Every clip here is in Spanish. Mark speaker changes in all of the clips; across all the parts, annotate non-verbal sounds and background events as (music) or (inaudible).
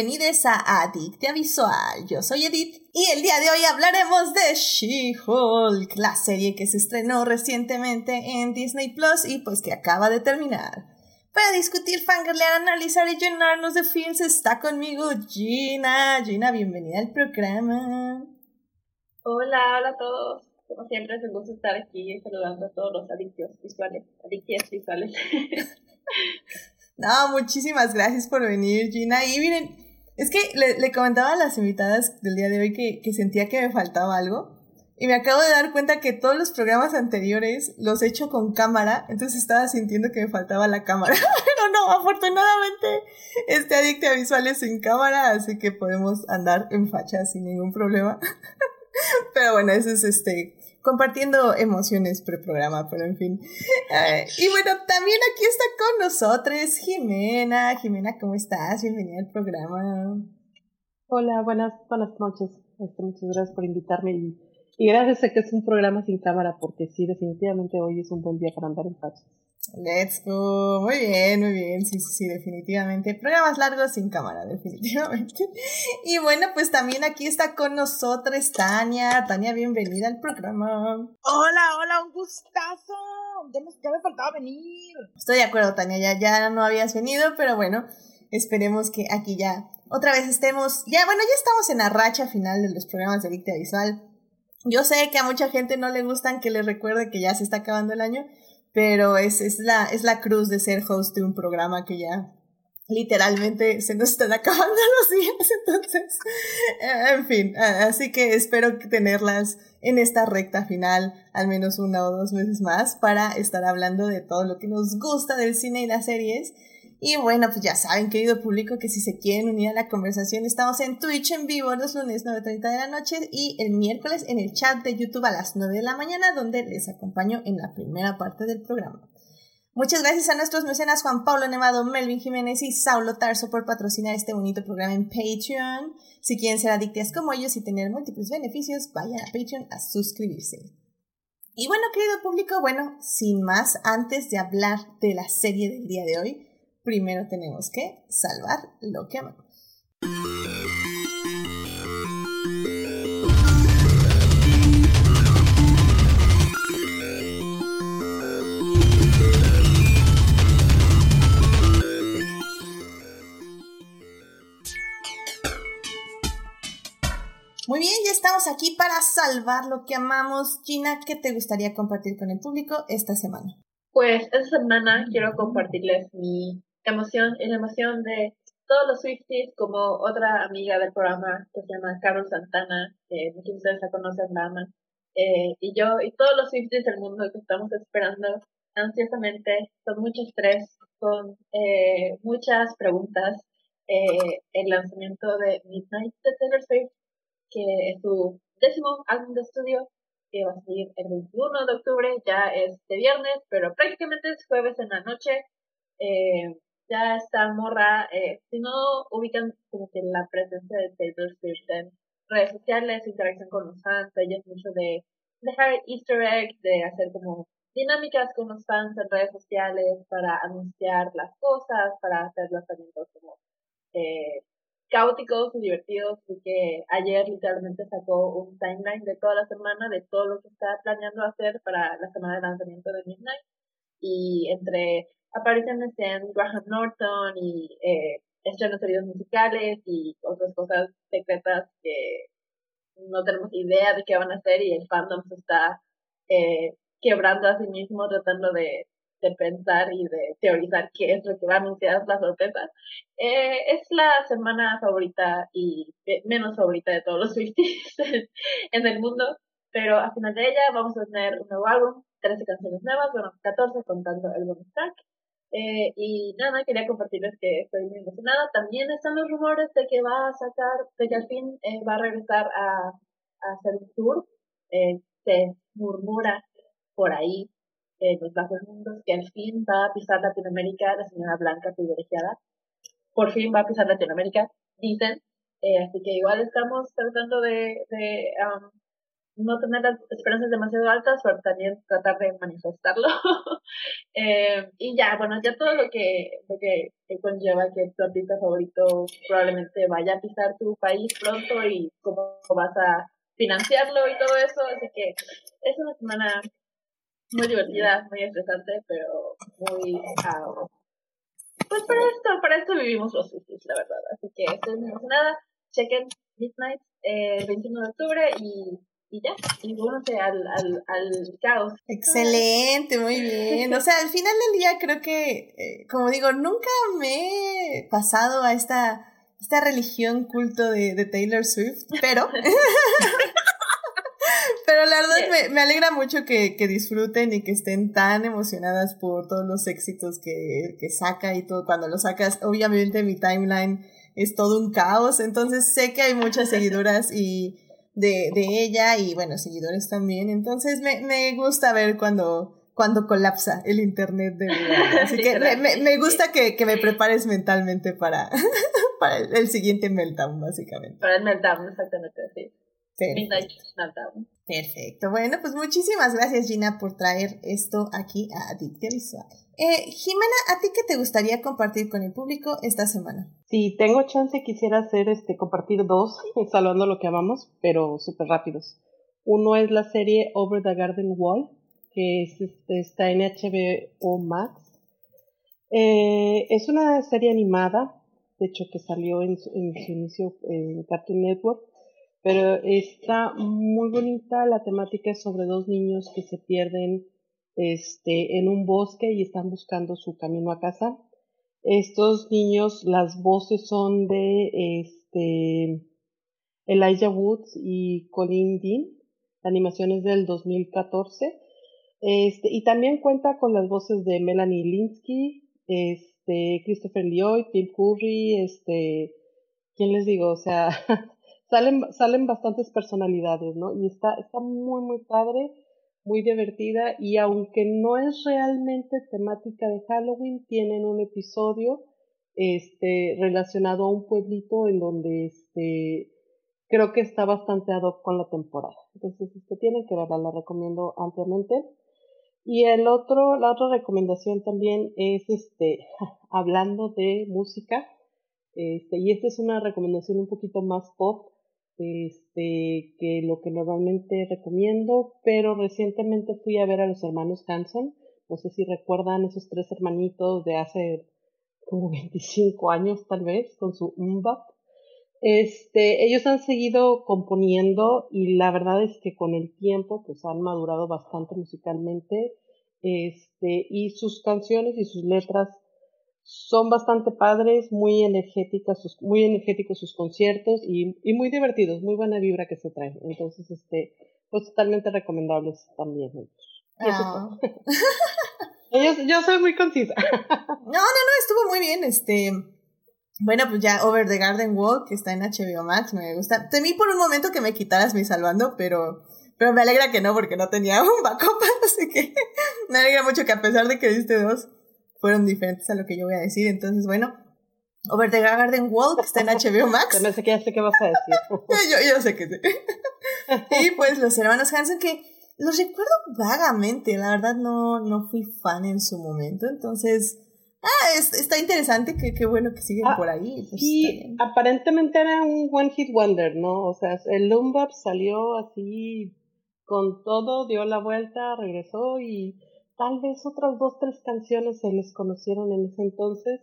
Speaker 1: bienvenidos a Adictia Visual. Yo soy Edith y el día de hoy hablaremos de She-Hulk, la serie que se estrenó recientemente en Disney Plus y pues que acaba de terminar. Para discutir, fangirlear, analizar y llenarnos de films está conmigo Gina. Gina, bienvenida al programa.
Speaker 2: Hola, hola a todos. Como siempre es un gusto estar aquí saludando a todos los adictos visuales, adictias visuales. (laughs)
Speaker 1: No, muchísimas gracias por venir, Gina. Y miren, es que le, comentaba a las invitadas del día de hoy que, que, sentía que me faltaba algo. Y me acabo de dar cuenta que todos los programas anteriores los he hecho con cámara, entonces estaba sintiendo que me faltaba la cámara. (laughs) Pero no, afortunadamente este adicto visual es sin cámara, así que podemos andar en facha sin ningún problema. (laughs) Pero bueno, eso es este compartiendo emociones pre-programa, pero en fin. Y bueno, también aquí está con nosotros Jimena. Jimena, ¿cómo estás? Bienvenida al programa.
Speaker 3: Hola, buenas, buenas noches. Este, muchas gracias por invitarme y, gracias a que es un programa sin cámara, porque sí, definitivamente hoy es un buen día para andar en fachas.
Speaker 1: Let's go. Muy bien, muy bien. Sí, sí, sí, definitivamente. Programas largos sin cámara, definitivamente. Y bueno, pues también aquí está con nosotros Tania. Tania, bienvenida al programa.
Speaker 4: Hola, hola, un gustazo. Ya me, ya me faltaba venir.
Speaker 1: Estoy de acuerdo, Tania. Ya, ya no habías venido, pero bueno, esperemos que aquí ya otra vez estemos. Ya, bueno, ya estamos en la racha final de los programas de Dicta Visual. Yo sé que a mucha gente no le gustan que les recuerde que ya se está acabando el año pero es, es, la, es la cruz de ser host de un programa que ya literalmente se nos están acabando (laughs) los días, entonces, eh, en fin, así que espero tenerlas en esta recta final al menos una o dos veces más para estar hablando de todo lo que nos gusta del cine y las series y bueno, pues ya saben, querido público, que si se quieren unir a la conversación, estamos en Twitch en vivo los lunes 9.30 de la noche y el miércoles en el chat de YouTube a las 9 de la mañana, donde les acompaño en la primera parte del programa. Muchas gracias a nuestros mecenas Juan Pablo Nevado, Melvin Jiménez y Saulo Tarso por patrocinar este bonito programa en Patreon. Si quieren ser adictas como ellos y tener múltiples beneficios, vayan a Patreon a suscribirse. Y bueno, querido público, bueno, sin más, antes de hablar de la serie del día de hoy, primero tenemos que salvar lo que amamos. Muy bien, ya estamos aquí para salvar lo que amamos. Gina, ¿qué te gustaría compartir con el público esta semana?
Speaker 2: Pues esta semana quiero compartirles mi emoción la emoción de todos los Swifties, como otra amiga del programa que se llama Carol Santana, que muchos de ustedes la conocen, la aman, eh, y yo y todos los Swifties del mundo que estamos esperando ansiosamente, con mucho estrés, con eh, muchas preguntas, eh, el lanzamiento de Midnight de Taylor Swift, que es su décimo álbum de estudio, que va a salir el 21 de octubre, ya es de viernes, pero prácticamente es jueves en la noche. Eh, ya esta morra, eh, si no ubican como que la presencia de Taylor Swift en redes sociales, interacción con los fans, ella es mucho de dejar easter eggs, de hacer como dinámicas con los fans en redes sociales para anunciar las cosas, para hacer lanzamientos como eh, caóticos y divertidos, y que ayer literalmente sacó un timeline de toda la semana de todo lo que está planeando hacer para la semana de lanzamiento de Midnight y entre apariciones en Graham Norton y eh, estrenos de musicales y otras cosas secretas que no tenemos idea de qué van a hacer y el fandom se está eh, quebrando a sí mismo tratando de, de, pensar y de teorizar qué es lo que va a anunciar la sorpresa. Eh, es la semana favorita y menos favorita de todos los (laughs) Swifties en el mundo, pero al final de ella vamos a tener un nuevo álbum, 13 canciones nuevas, bueno, 14 contando el bonus track. Eh, y nada, quería compartirles que estoy muy emocionada. También están los rumores de que va a sacar, de que al fin eh, va a regresar a, a hacer un tour. Eh, se murmura por ahí en los bajos mundos que al fin va a pisar Latinoamérica la señora Blanca privilegiada. Por fin va a pisar Latinoamérica, dicen. así que igual estamos tratando de, de um, no tener las esperanzas demasiado altas, pero también tratar de manifestarlo. (laughs) eh, y ya, bueno, ya todo lo que, lo que, conlleva que tu artista favorito probablemente vaya a pisar tu país pronto y cómo vas a financiarlo y todo eso. Así que es una semana muy divertida, muy estresante, pero muy... Uh, pues para esto, para esto vivimos los Swifties, la verdad. Así que estoy muy emocionada. Chequen Midnight, eh, 21 de octubre y y ya, y al, al, al caos.
Speaker 1: Excelente, muy bien. O sea, al final del día creo que, eh, como digo, nunca me he pasado a esta, esta religión culto de, de Taylor Swift, pero... (laughs) Pero la verdad me, me, alegra mucho que, que, disfruten y que estén tan emocionadas por todos los éxitos que, que saca y todo. Cuando lo sacas, obviamente mi timeline es todo un caos. Entonces sé que hay muchas (laughs) seguidoras y, de, de ella y bueno, seguidores también. Entonces me, me gusta ver cuando, cuando colapsa el internet de verdad. Así que me, me, gusta que, que, me prepares mentalmente para, (laughs) para el, siguiente meltdown, básicamente.
Speaker 2: Para el meltdown, exactamente, sí.
Speaker 1: Perfecto. Bueno, pues muchísimas gracias Gina por traer esto aquí a Adictia Visual. Eh, Jimena, ¿a ti qué te gustaría compartir con el público esta semana?
Speaker 3: Si tengo chance, quisiera hacer este, compartir dos, (laughs) salvando lo que amamos, pero súper rápidos. Uno es la serie Over the Garden Wall, que es, este, está en HBO Max. Eh, es una serie animada, de hecho que salió en, en su inicio en Cartoon Network pero está muy bonita, la temática es sobre dos niños que se pierden este, en un bosque y están buscando su camino a casa. Estos niños, las voces son de este, Elijah Woods y Colin Dean, la animación es del 2014. Este, y también cuenta con las voces de Melanie Linsky, este, Christopher Lloyd, Tim Curry, este, ¿quién les digo? O sea, (laughs) salen, salen bastantes personalidades, ¿no? Y está, está muy, muy padre, muy divertida y aunque no es realmente temática de Halloween, tienen un episodio este, relacionado a un pueblito en donde este, creo que está bastante ad hoc con la temporada. Entonces, este, tienen que verla, la recomiendo ampliamente. Y el otro, la otra recomendación también es este, (laughs) hablando de música, este, y esta es una recomendación un poquito más pop, este, que lo que normalmente recomiendo, pero recientemente fui a ver a los hermanos Hanson. No sé si recuerdan esos tres hermanitos de hace como 25 años tal vez, con su umbap. Este, ellos han seguido componiendo y la verdad es que con el tiempo pues han madurado bastante musicalmente. Este, y sus canciones y sus letras son bastante padres, muy energéticas, sus, muy energéticos sus conciertos y, y, muy divertidos, muy buena vibra que se traen. Entonces, este, pues totalmente recomendables también ah. (laughs) ellos. yo soy muy concisa. (laughs)
Speaker 1: no, no, no, estuvo muy bien, este. Bueno, pues ya Over the Garden Wall, que está en HBO Max, me gusta. Temí por un momento que me quitaras mi salvando, pero, pero me alegra que no, porque no tenía un backup, (laughs) así que me alegra mucho que a pesar de que diste dos, fueron diferentes a lo que yo voy a decir. Entonces, bueno, Over the Garden Wall, que está en HBO Max. (laughs)
Speaker 3: no sé qué, sé qué vas a decir. (laughs)
Speaker 1: yo, yo sé que sí. (laughs) y pues los hermanos Hanson, que los recuerdo vagamente, la verdad no, no fui fan en su momento, entonces... Ah, está interesante, que qué bueno que siguen ah, por ahí.
Speaker 3: Pues, y aparentemente era un one hit wonder, ¿no? O sea, el Lombard salió así con todo, dio la vuelta, regresó y tal vez otras dos, tres canciones se les conocieron en ese entonces,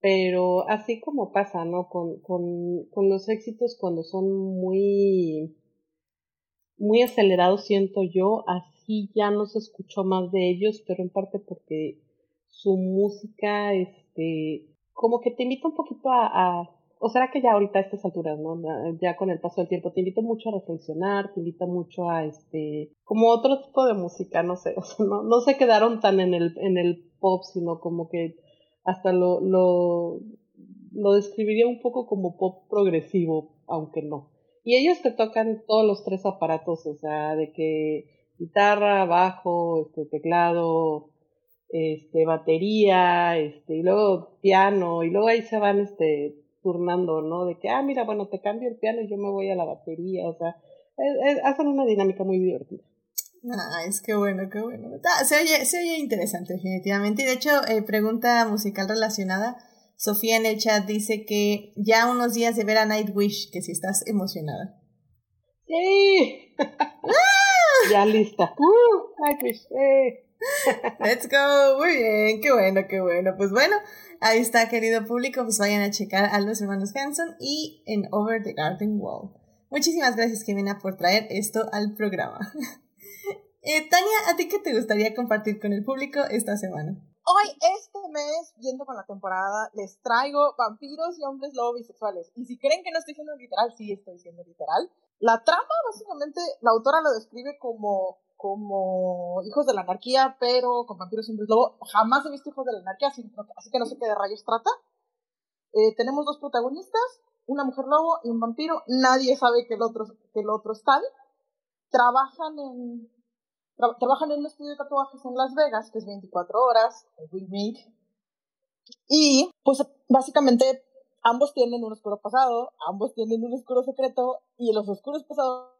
Speaker 3: pero así como pasa, ¿no? Con, con, con los éxitos cuando son muy, muy acelerados, siento yo, así ya no se escuchó más de ellos, pero en parte porque su música, este, como que te invita un poquito a o será que ya ahorita a estas alturas, ¿no? Ya con el paso del tiempo, te invito mucho a reflexionar, te invita mucho a este, como otro tipo de música, no sé, (laughs) o sea, no, no se quedaron tan en el, en el pop, sino como que hasta lo, lo, lo describiría un poco como pop progresivo, aunque no. Y ellos te tocan todos los tres aparatos, o sea, de que guitarra, bajo, este, teclado, este, batería, este, y luego piano, y luego ahí se van, este, turnando, ¿no? De que, ah, mira, bueno, te cambio el piano y yo me voy a la batería, o sea, Es- es- hacen una dinámica muy divertida.
Speaker 1: Ah, es que bueno, qué bueno. Ah, se, oye, se oye interesante, definitivamente. Y de hecho, eh, pregunta musical relacionada. Sofía en el chat dice que ya unos días de ver a Nightwish, que si estás emocionada.
Speaker 3: ¡Sí! (laughs) ya lista. ¡Uh! Pues, eh.
Speaker 1: Let's go, muy bien, qué bueno, qué bueno. Pues bueno, ahí está, querido público, pues vayan a checar a los hermanos Hanson y en Over the Garden Wall. Muchísimas gracias, Jimena, por traer esto al programa. (laughs) Eh, Tania, ¿a ti qué te gustaría compartir con el público esta semana?
Speaker 4: Hoy, este mes, viendo con la temporada, les traigo vampiros y hombres lobo bisexuales. Y si creen que no estoy siendo literal, sí estoy siendo literal. La trama, básicamente, la autora lo describe como, como hijos de la anarquía, pero con vampiros hombres lobo. Jamás he visto hijos de la anarquía, así, que no sé qué de rayos trata. Eh, tenemos dos protagonistas, una mujer lobo y un vampiro. Nadie sabe que el otro, que el otro es tal. Trabajan en, tra- trabajan en un estudio de tatuajes en Las Vegas, que es 24 horas, el remake. Y, pues, básicamente, ambos tienen un oscuro pasado, ambos tienen un oscuro secreto, y los oscuros pasados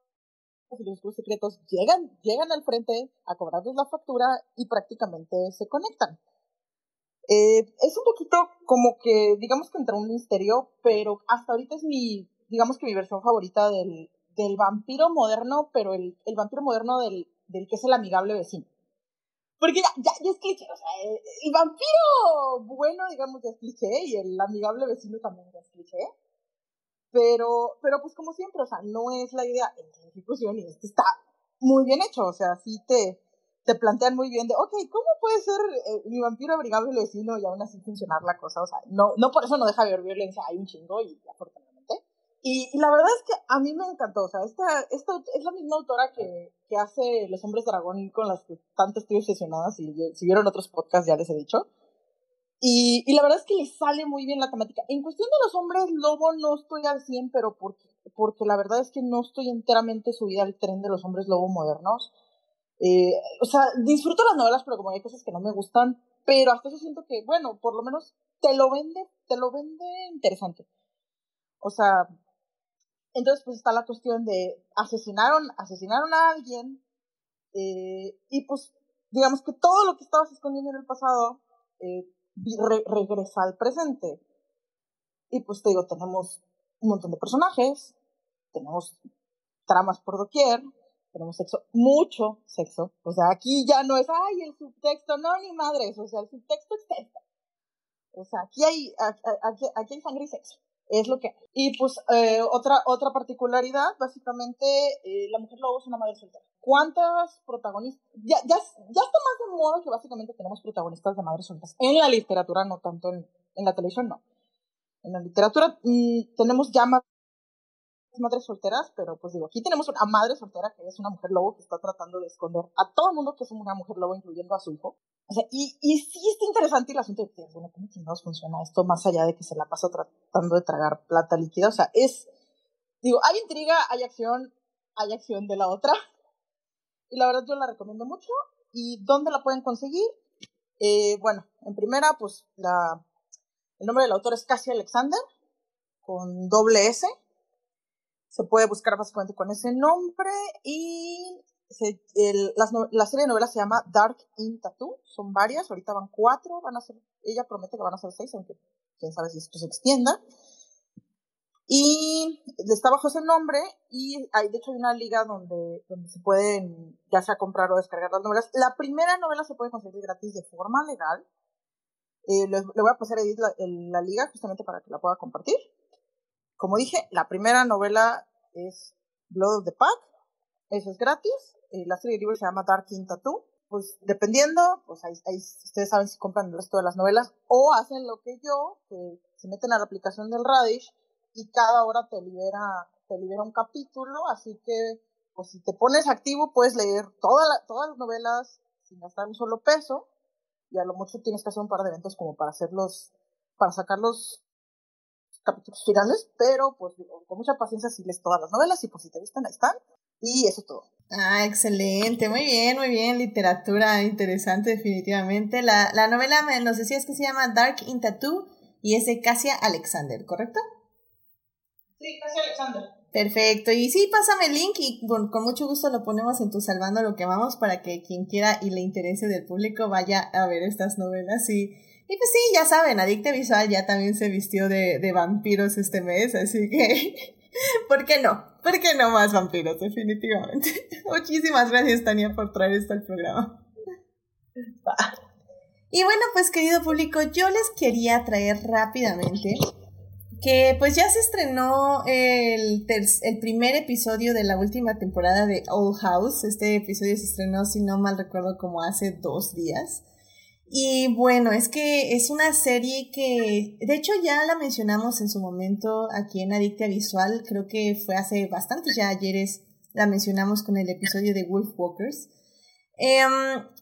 Speaker 4: y los oscuros secretos llegan, llegan al frente a cobrarles la factura y prácticamente se conectan. Eh, es un poquito como que, digamos que entre un misterio, pero hasta ahorita es mi, digamos que mi versión favorita del, del vampiro moderno, pero el, el vampiro moderno del, del que es el amigable vecino. Porque ya, ya, ya es cliché, o sea, el, el vampiro bueno, digamos, ya es cliché, y el amigable vecino también ya es cliché. Pero, pero pues como siempre, o sea, no es la idea en la ejecución, y esto está muy bien hecho, o sea, sí te, te plantean muy bien de, ok, ¿cómo puede ser eh, mi vampiro amigable vecino y aún así funcionar la cosa? O sea, no, no por eso no deja de haber violencia, hay un chingo y afortunadamente. Y, y la verdad es que a mí me encantó, o sea, esta, esta es la misma autora que, que hace Los Hombres Dragón con las que tanto estoy obsesionada, si, si vieron otros podcasts ya les he dicho. Y, y la verdad es que le sale muy bien la temática. En cuestión de los hombres lobo no estoy al 100, pero porque, porque la verdad es que no estoy enteramente subida al tren de los hombres lobo modernos. Eh, o sea, disfruto las novelas, pero como hay cosas que no me gustan, pero hasta eso siento que, bueno, por lo menos te lo vende, te lo vende interesante. O sea, entonces pues está la cuestión de asesinaron, asesinaron a alguien, eh, y pues digamos que todo lo que estabas escondiendo en el pasado eh, re regresa al presente. Y pues te digo, tenemos un montón de personajes, tenemos tramas por doquier, tenemos sexo, mucho sexo. O sea, aquí ya no es, ay, el subtexto, no, ni madres, o sea, el subtexto es texto. O sea, aquí hay, aquí hay sangre y sexo. Es lo que. Y pues eh, otra, otra particularidad, básicamente, eh, la mujer lobo es una madre soltera. ¿Cuántas protagonistas? Ya, ya, ya está más de moda que básicamente tenemos protagonistas de madres solteras. En la literatura, no tanto en, en la televisión, no. En la literatura mmm, tenemos ya más madres solteras, pero pues digo, aquí tenemos una madre soltera que es una mujer lobo que está tratando de esconder a todo el mundo que es una mujer lobo, incluyendo a su hijo. O sea, y, y sí está interesante el asunto de, bueno, ¿cómo chingados funciona esto más allá de que se la pasa tratando de tragar plata líquida? O sea, es, digo, hay intriga, hay acción, hay acción de la otra. Y la verdad yo la recomiendo mucho. ¿Y dónde la pueden conseguir? Eh, bueno, en primera, pues la, el nombre del autor es Cassie Alexander, con doble S se puede buscar básicamente con ese nombre y las, la serie de novelas se llama Dark in Tattoo, son varias, ahorita van cuatro, van a ella promete que van a ser seis, aunque quién sabe si esto se extienda. Y está bajo ese nombre y hay, de hecho hay una liga donde, donde se pueden ya sea comprar o descargar las novelas. La primera novela se puede conseguir gratis de forma legal. Eh, le, le, voy a pasar a Edith la, la liga justamente para que la pueda compartir. Como dije, la primera novela es Blood of the Pack, eso es gratis. Eh, la serie de libros se llama Dark in Tattoo. Pues dependiendo, pues ahí, ahí, ustedes saben si compran el resto de las novelas o hacen lo que yo, que se meten a la aplicación del Radish y cada hora te libera, te libera un capítulo, así que pues si te pones activo puedes leer toda la, todas las novelas sin gastar un solo peso y a lo mucho tienes que hacer un par de eventos como para hacerlos, para sacarlos capítulos finales, pero pues con mucha paciencia si lees todas las novelas y pues si te gustan, ahí están. Y eso es todo.
Speaker 1: Ah, excelente, muy bien, muy bien, literatura interesante definitivamente. La, la novela me, nos decías que se llama Dark in Tattoo y es de Cassia Alexander, ¿correcto?
Speaker 4: Sí, Cassia Alexander.
Speaker 1: Perfecto. Y sí, pásame el link y con, con, mucho gusto lo ponemos en tu Salvando lo que vamos para que quien quiera y le interese del público vaya a ver estas novelas. Y, y pues sí, ya saben, Adicta Visual ya también se vistió de, de vampiros este mes, así que (laughs) (laughs) ¿por qué no? ¿Por qué no más vampiros? Definitivamente. (laughs) Muchísimas gracias, Tania, por traer esto al programa. (laughs) Y bueno, pues querido público, yo les quería traer rápidamente que pues ya se estrenó el, el primer episodio de la última temporada de Old House. Este episodio se estrenó, si no mal recuerdo, como hace dos días. Y bueno, es que es una serie que, de hecho ya la mencionamos en su momento aquí en Adicta Visual, creo que fue hace bastante ya ayeres la mencionamos con el episodio de Wolf Walkers. Em,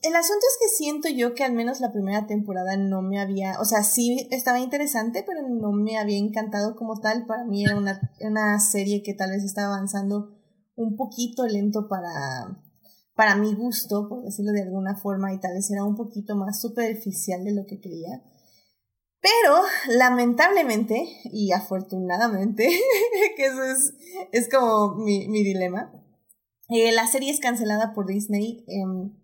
Speaker 1: el asunto es que siento yo que al menos la primera temporada no me había, o sea, sí estaba interesante, pero no me había encantado como tal. Para mí era una, una serie que tal vez estaba avanzando un poquito lento para, para mi gusto, por decirlo de alguna forma, y tal vez era un poquito más superficial de lo que creía. Pero, lamentablemente, y afortunadamente, (laughs) que eso es, es como mi, mi dilema, eh, la serie es cancelada por Disney em,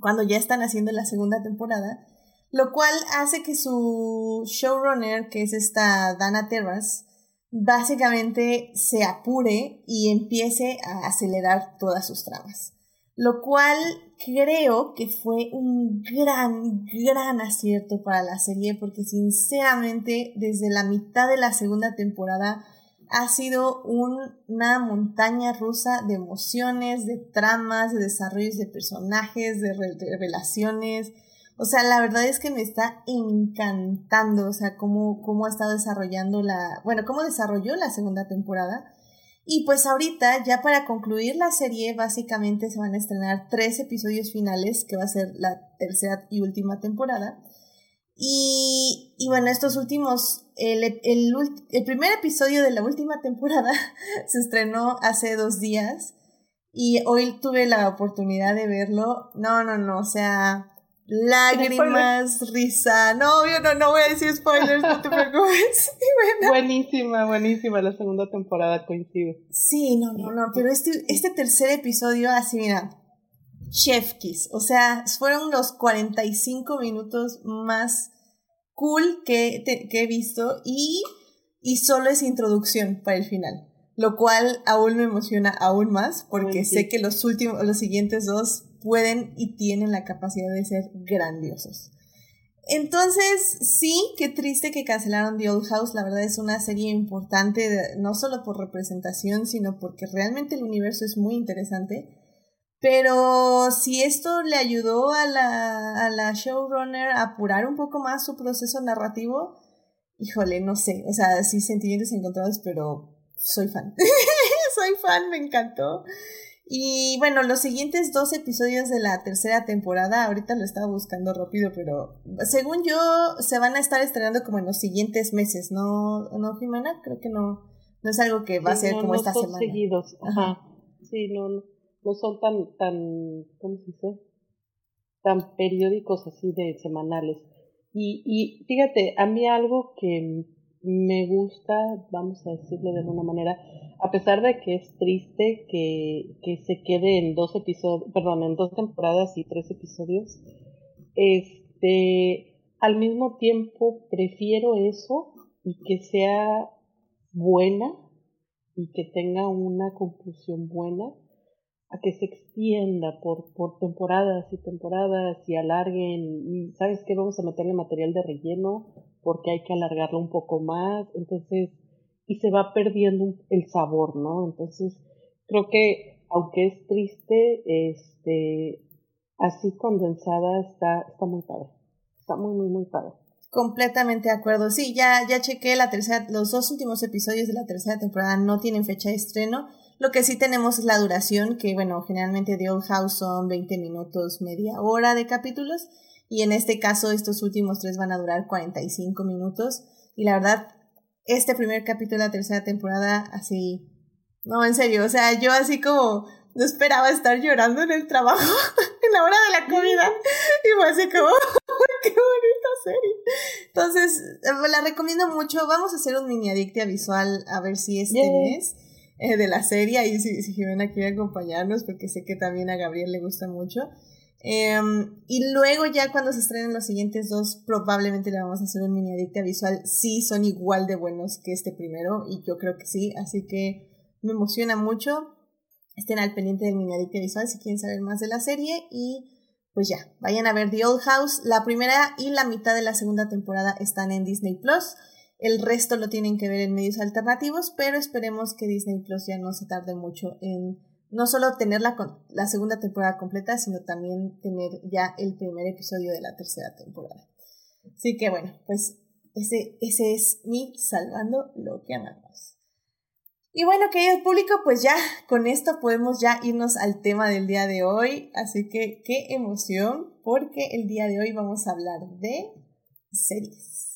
Speaker 1: cuando ya están haciendo la segunda temporada, lo cual hace que su showrunner, que es esta Dana Terras, básicamente se apure y empiece a acelerar todas sus tramas. Lo cual creo que fue un gran, gran acierto para la serie porque sinceramente desde la mitad de la segunda temporada ha sido una montaña rusa de emociones, de tramas, de desarrollos de personajes, de, relaciones. O sea, la verdad es que me está encantando, o sea, cómo, cómo ha estado desarrollando la, bueno, cómo desarrolló la segunda temporada. Y pues ahorita, ya para concluir la serie, básicamente se van a estrenar tres episodios finales, que va a ser la tercera y última temporada. Y, y bueno, estos últimos, el, el, el, primer episodio de la última temporada (laughs) se estrenó hace dos días y hoy tuve la oportunidad de verlo. No, no, no, o sea, lágrimas, risa. No, yo no, no voy a decir spoilers, no te (laughs) preocupes. (laughs)
Speaker 3: Buenísima, buenísima la segunda temporada, coincido.
Speaker 1: Sí, no, no, no, pero este, este tercer episodio, así mira, Chef Kiss. O sea, fueron los 45 minutos más cool que, que he visto y, y solo es introducción para el final. Lo cual aún me emociona aún más porque sé que los últimos, los siguientes dos pueden y tienen la capacidad de ser grandiosos. Entonces, sí, qué triste que cancelaron The Old House. La verdad es una serie importante, no solo por representación, sino porque realmente el universo es muy interesante. Pero si esto le ayudó a la, a la showrunner a apurar un poco más su proceso narrativo, híjole, no sé, o sea, sí sentimientos encontrados, pero soy fan. (laughs) soy fan, me encantó. Y bueno, los siguientes dos episodios de la tercera temporada, ahorita lo estaba buscando rápido, pero según yo se van a estar estrenando como en los siguientes meses, ¿no, no Jimena? Creo que no, no es algo que va a ser como esta semana.
Speaker 3: seguidos, ajá. Sí, no, no no son tan, tan, ¿cómo se dice? Tan periódicos así de semanales. Y, y fíjate, a mí algo que me gusta, vamos a decirlo de alguna manera, a pesar de que es triste que, que se quede en dos episodios, perdón, en dos temporadas y tres episodios, este, al mismo tiempo prefiero eso y que sea buena y que tenga una conclusión buena a que se extienda por, por temporadas y temporadas y alarguen y sabes que vamos a meterle material de relleno porque hay que alargarlo un poco más, entonces, y se va perdiendo el sabor, ¿no? Entonces, creo que aunque es triste, este, así condensada está, está muy padre, está muy, muy, muy padre.
Speaker 1: Completamente de acuerdo. Sí, ya, ya chequé la tercera, los dos últimos episodios de la tercera temporada no tienen fecha de estreno. Lo que sí tenemos es la duración, que bueno, generalmente The Old House son 20 minutos, media hora de capítulos. Y en este caso, estos últimos tres van a durar 45 minutos. Y la verdad, este primer capítulo de la tercera temporada, así. No, en serio, o sea, yo así como no esperaba estar llorando en el trabajo, (laughs) en la hora de la comida. (laughs) Y fue así como, (laughs) qué bonita serie. Entonces, la recomiendo mucho. Vamos a hacer un mini adictia visual a ver si este mes eh, de la serie. Y si, si Jimena quiere acompañarnos, porque sé que también a Gabriel le gusta mucho. Em, y luego ya cuando se estrenen los siguientes dos, probablemente le vamos a hacer un mini adicta visual. Sí, son igual de buenos que este primero, y yo creo que sí, así que me emociona mucho. Estén al pendiente del mini adicta visual si quieren saber más de la serie y pues ya, vayan a ver The Old House. La primera y la mitad de la segunda temporada están en Disney Plus. El resto lo tienen que ver en medios alternativos, pero esperemos que Disney Plus ya no se tarde mucho en no solo tener la, la segunda temporada completa, sino también tener ya el primer episodio de la tercera temporada. Así que bueno, pues ese, ese es mi salvando lo que amamos. Y bueno, querido público, pues ya con esto podemos ya irnos al tema del día de hoy. Así que qué emoción, porque el día de hoy vamos a hablar de series.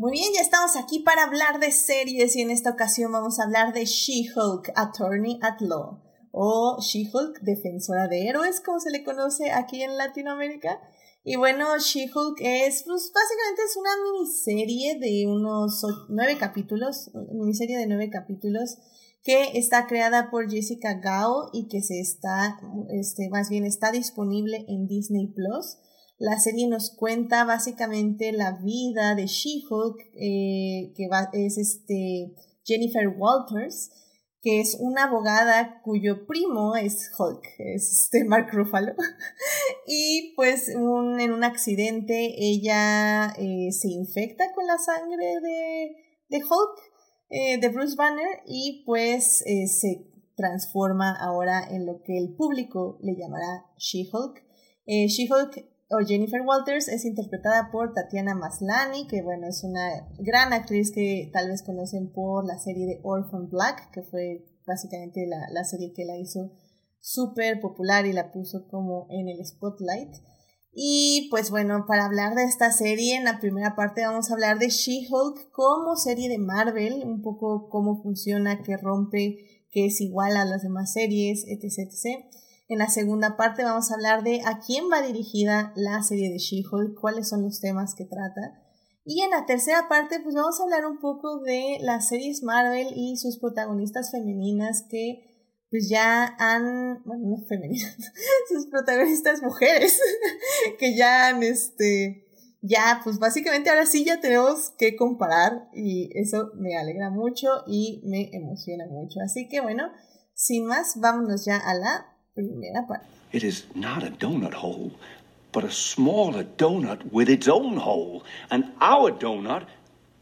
Speaker 1: Muy bien, ya estamos aquí para hablar de series y en esta ocasión vamos a hablar de She-Hulk, Attorney at Law, o She-Hulk, Defensora de Héroes, como se le conoce aquí en Latinoamérica. Y bueno, She-Hulk es, pues básicamente es una miniserie de unos nueve capítulos, miniserie de nueve capítulos que está creada por Jessica Gao y que se está, este, más bien está disponible en Disney Plus. La serie nos cuenta básicamente la vida de She-Hulk, eh, que es este Jennifer Walters, que es una abogada cuyo primo es Hulk, es este (laughs) Mark Ruffalo. y pues en un accidente ella eh, se infecta con la sangre de, de Hulk, eh, de Bruce Banner, y pues se transforma ahora en lo que el público le llamará She-Hulk. She-Hulk o Jennifer Walters es interpretada por Tatiana Maslany, que bueno, es una gran actriz que tal vez conocen por la serie de Orphan Black, que fue básicamente la, la serie que la hizo súper popular y la puso como en el spotlight. Y pues bueno, para hablar de esta serie, en la primera parte vamos a hablar de She-Hulk como serie de Marvel, un poco cómo funciona, qué rompe, qué es igual a las demás series, etc. etc. En la segunda parte vamos a hablar de a quién va dirigida la serie de She-Hulk, cuáles son los temas que trata. Y en la tercera parte, pues vamos a hablar un poco de las series Marvel y sus protagonistas femeninas que pues ya han, bueno, no femeninas, (laughs) sus protagonistas mujeres, (laughs) que ya han, este, ya, pues básicamente ahora sí ya tenemos que comparar y eso me alegra mucho y me emociona mucho. Así que bueno, sin más, vámonos ya a la primera parte.
Speaker 5: It is not a donut hole, but a smaller donut with its own hole. And our donut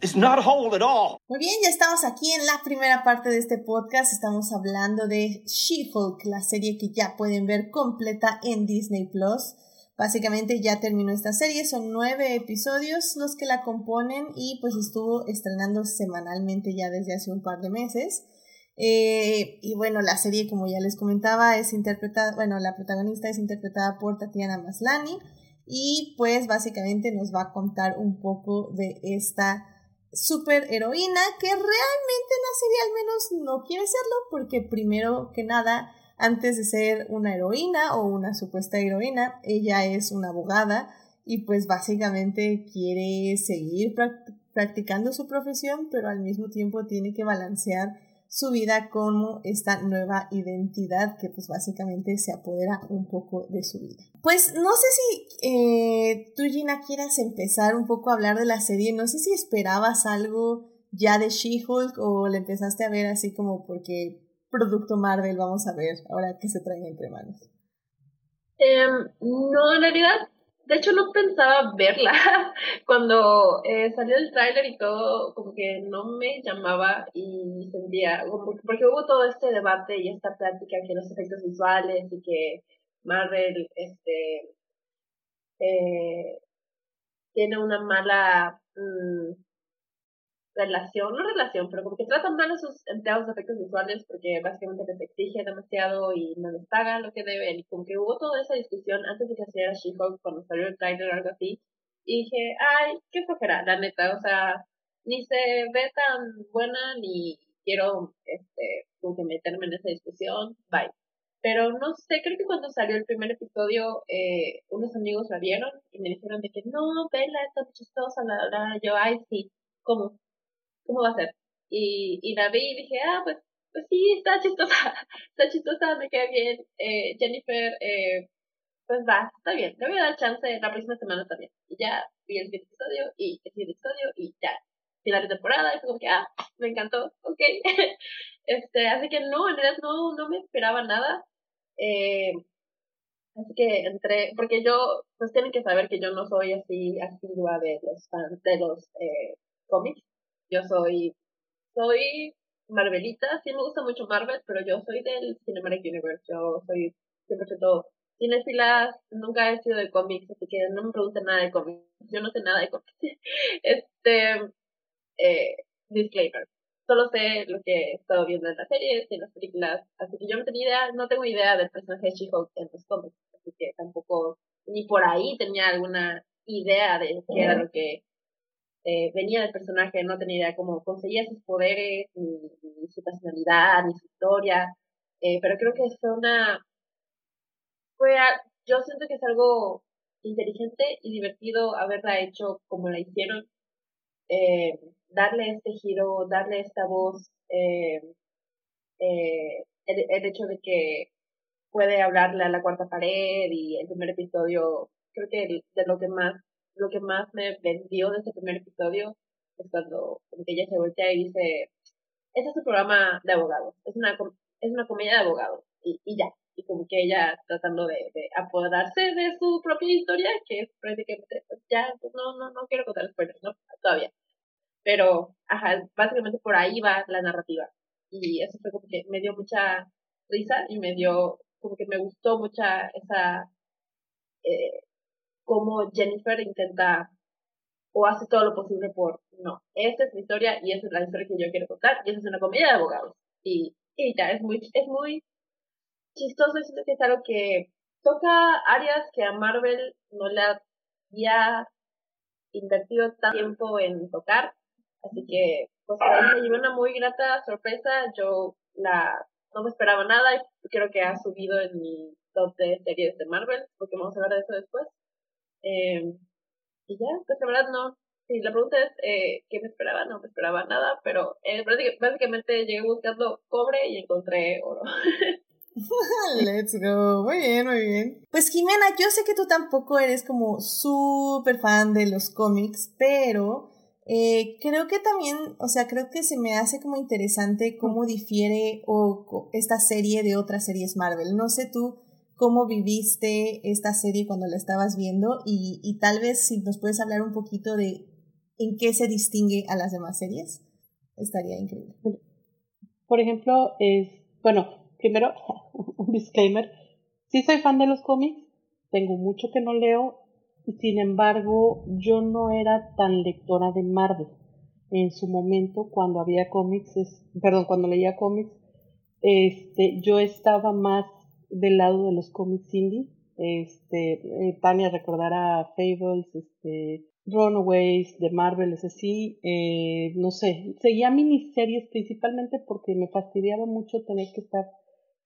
Speaker 5: is not at all.
Speaker 1: Muy bien, ya estamos aquí en la primera parte de este podcast. Estamos hablando de She-Hulk, la serie que ya pueden ver completa en Disney Plus. Básicamente ya terminó esta serie, son nueve episodios los que la componen y pues estuvo estrenando semanalmente ya desde hace un par de meses. Eh, y bueno, la serie, como ya les comentaba, es interpretada, bueno, la protagonista es interpretada por Tatiana Maslany y pues básicamente nos va a contar un poco de esta super heroína que realmente en la serie al menos no quiere serlo porque primero que nada, antes de ser una heroína o una supuesta heroína, ella es una abogada y pues básicamente quiere seguir practicando su profesión, pero al mismo tiempo tiene que balancear su vida como esta nueva identidad que pues básicamente se apodera un poco de su vida. Pues no sé si eh, tú Gina quieras empezar un poco a hablar de la serie, no sé si esperabas algo ya de She-Hulk o le empezaste a ver así como porque producto Marvel vamos a ver ahora que se traen entre manos.
Speaker 2: Em, no, en realidad de hecho, no pensaba verla. (laughs) Cuando eh, salió el tráiler y todo, como que no me llamaba y sentía, porque hubo todo este debate y esta plática que los efectos visuales y que Marvel este eh, tiene una mala mm, relación, no relación, pero como que tratan mal a sus empleados de efectos visuales porque básicamente les exige demasiado y no les pagan lo que deben. Y como que hubo toda esa discusión antes de que saliera She-Hulk cuando salió el trailer o algo así. Y dije, ay, qué flojera, la neta, o sea, ni se ve tan buena ni quiero, este, como que meterme en esa discusión, bye. Pero no sé, creo que cuando salió el primer episodio, eh, unos amigos la vieron y me dijeron de que no, vela, está chistosa, la, la, yo, ay, sí, ¿cómo? ¿Cómo va a ser? Y, y la vi y dije, ah, pues, pues sí, está chistosa, (laughs) está chistosa, me queda bien. Eh, Jennifer, eh, pues va, está bien, le voy a dar chance la próxima semana también. Y ya vi el siguiente episodio y el siguiente episodio y ya, final de temporada, y fue como que, ah, me encantó, ok. (laughs) este, así que no, en realidad no, no me esperaba nada. Eh, así que entré, porque yo, pues tienen que saber que yo no soy así asidua de los fans, de los eh, cómics. Yo soy, soy Marvelita, sí me gusta mucho Marvel, pero yo soy del Cinematic Universe, yo soy 100% cinefilas, nunca he sido de cómics, así que no me pregunten nada de cómics, yo no sé nada de cómics. (laughs) este, eh, disclaimer. Solo sé lo que he estado viendo en las series y en las películas, así que yo no tenía idea, no tengo idea del personaje de She-Hulk en los cómics, así que tampoco, ni por ahí tenía alguna idea de qué era lo que eh, venía del personaje, no tenía idea cómo conseguía sus poderes, ni, su personalidad, ni su historia, eh, pero creo que fue una, fue, yo siento que es algo inteligente y divertido haberla hecho como la hicieron, eh, darle este giro, darle esta voz, eh, eh, el, el, hecho de que puede hablarle a la cuarta pared y el primer episodio, creo que de lo que más, lo que más me vendió de este primer episodio es cuando ella se voltea y dice, este es un programa de abogados, es una, es una comedia de abogados, y, y ya, y como que ella tratando de, de apoderarse de su propia historia, que es prácticamente, pues ya, pues no, no, no quiero contar spoilers, ¿no? Todavía. Pero, ajá, básicamente por ahí va la narrativa. Y eso fue como que me dio mucha risa y me dio, como que me gustó mucha esa, eh, como Jennifer intenta o hace todo lo posible por, no, esta es mi historia y esa es la historia que yo quiero contar y esa es una comedia de abogados. Y, y ya, es muy, es muy chistoso siento que es algo que toca áreas que a Marvel no le había invertido tanto tiempo en tocar Así que, pues me llevé una muy grata sorpresa. Yo la no me esperaba nada y creo que ha subido en mi top de series de Marvel, porque vamos a hablar de eso después. Eh, y ya, pues la verdad no. Si la pregunta es eh, qué me esperaba, no me esperaba nada, pero eh, básicamente llegué buscando cobre y encontré oro. (laughs)
Speaker 1: Let's go. Muy bien, muy bien. Pues Jimena, yo sé que tú tampoco eres como súper fan de los cómics, pero eh, creo que también, o sea, creo que se me hace como interesante cómo difiere o, esta serie de otras series Marvel. No sé tú cómo viviste esta serie cuando la estabas viendo y, y tal vez si nos puedes hablar un poquito de en qué se distingue a las demás series, estaría increíble.
Speaker 3: Por ejemplo, es, bueno, primero, (laughs) un disclaimer, sí soy fan de los cómics, tengo mucho que no leo sin embargo, yo no era tan lectora de Marvel. En su momento, cuando había cómics, perdón, cuando leía cómics, este, yo estaba más del lado de los cómics indie. Este, eh, Tania recordará Fables, este, Runaways, de Marvel, es así, eh, no sé, seguía miniseries principalmente porque me fastidiaba mucho tener que estar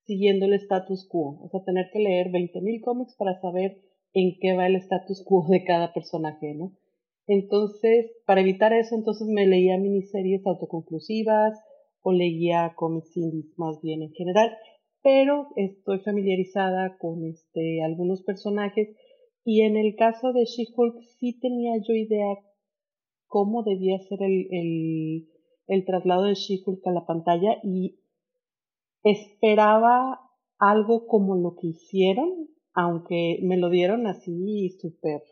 Speaker 3: siguiendo el status quo, o sea, tener que leer 20.000 cómics para saber en qué va el status quo de cada personaje, ¿no? Entonces, para evitar eso, entonces me leía miniseries autoconclusivas o leía cómics indies más bien en general, pero estoy familiarizada con este, algunos personajes y en el caso de She-Hulk sí tenía yo idea cómo debía ser el, el, traslado de She-Hulk a la pantalla y esperaba algo como lo que hicieron, aunque me lo dieron así súper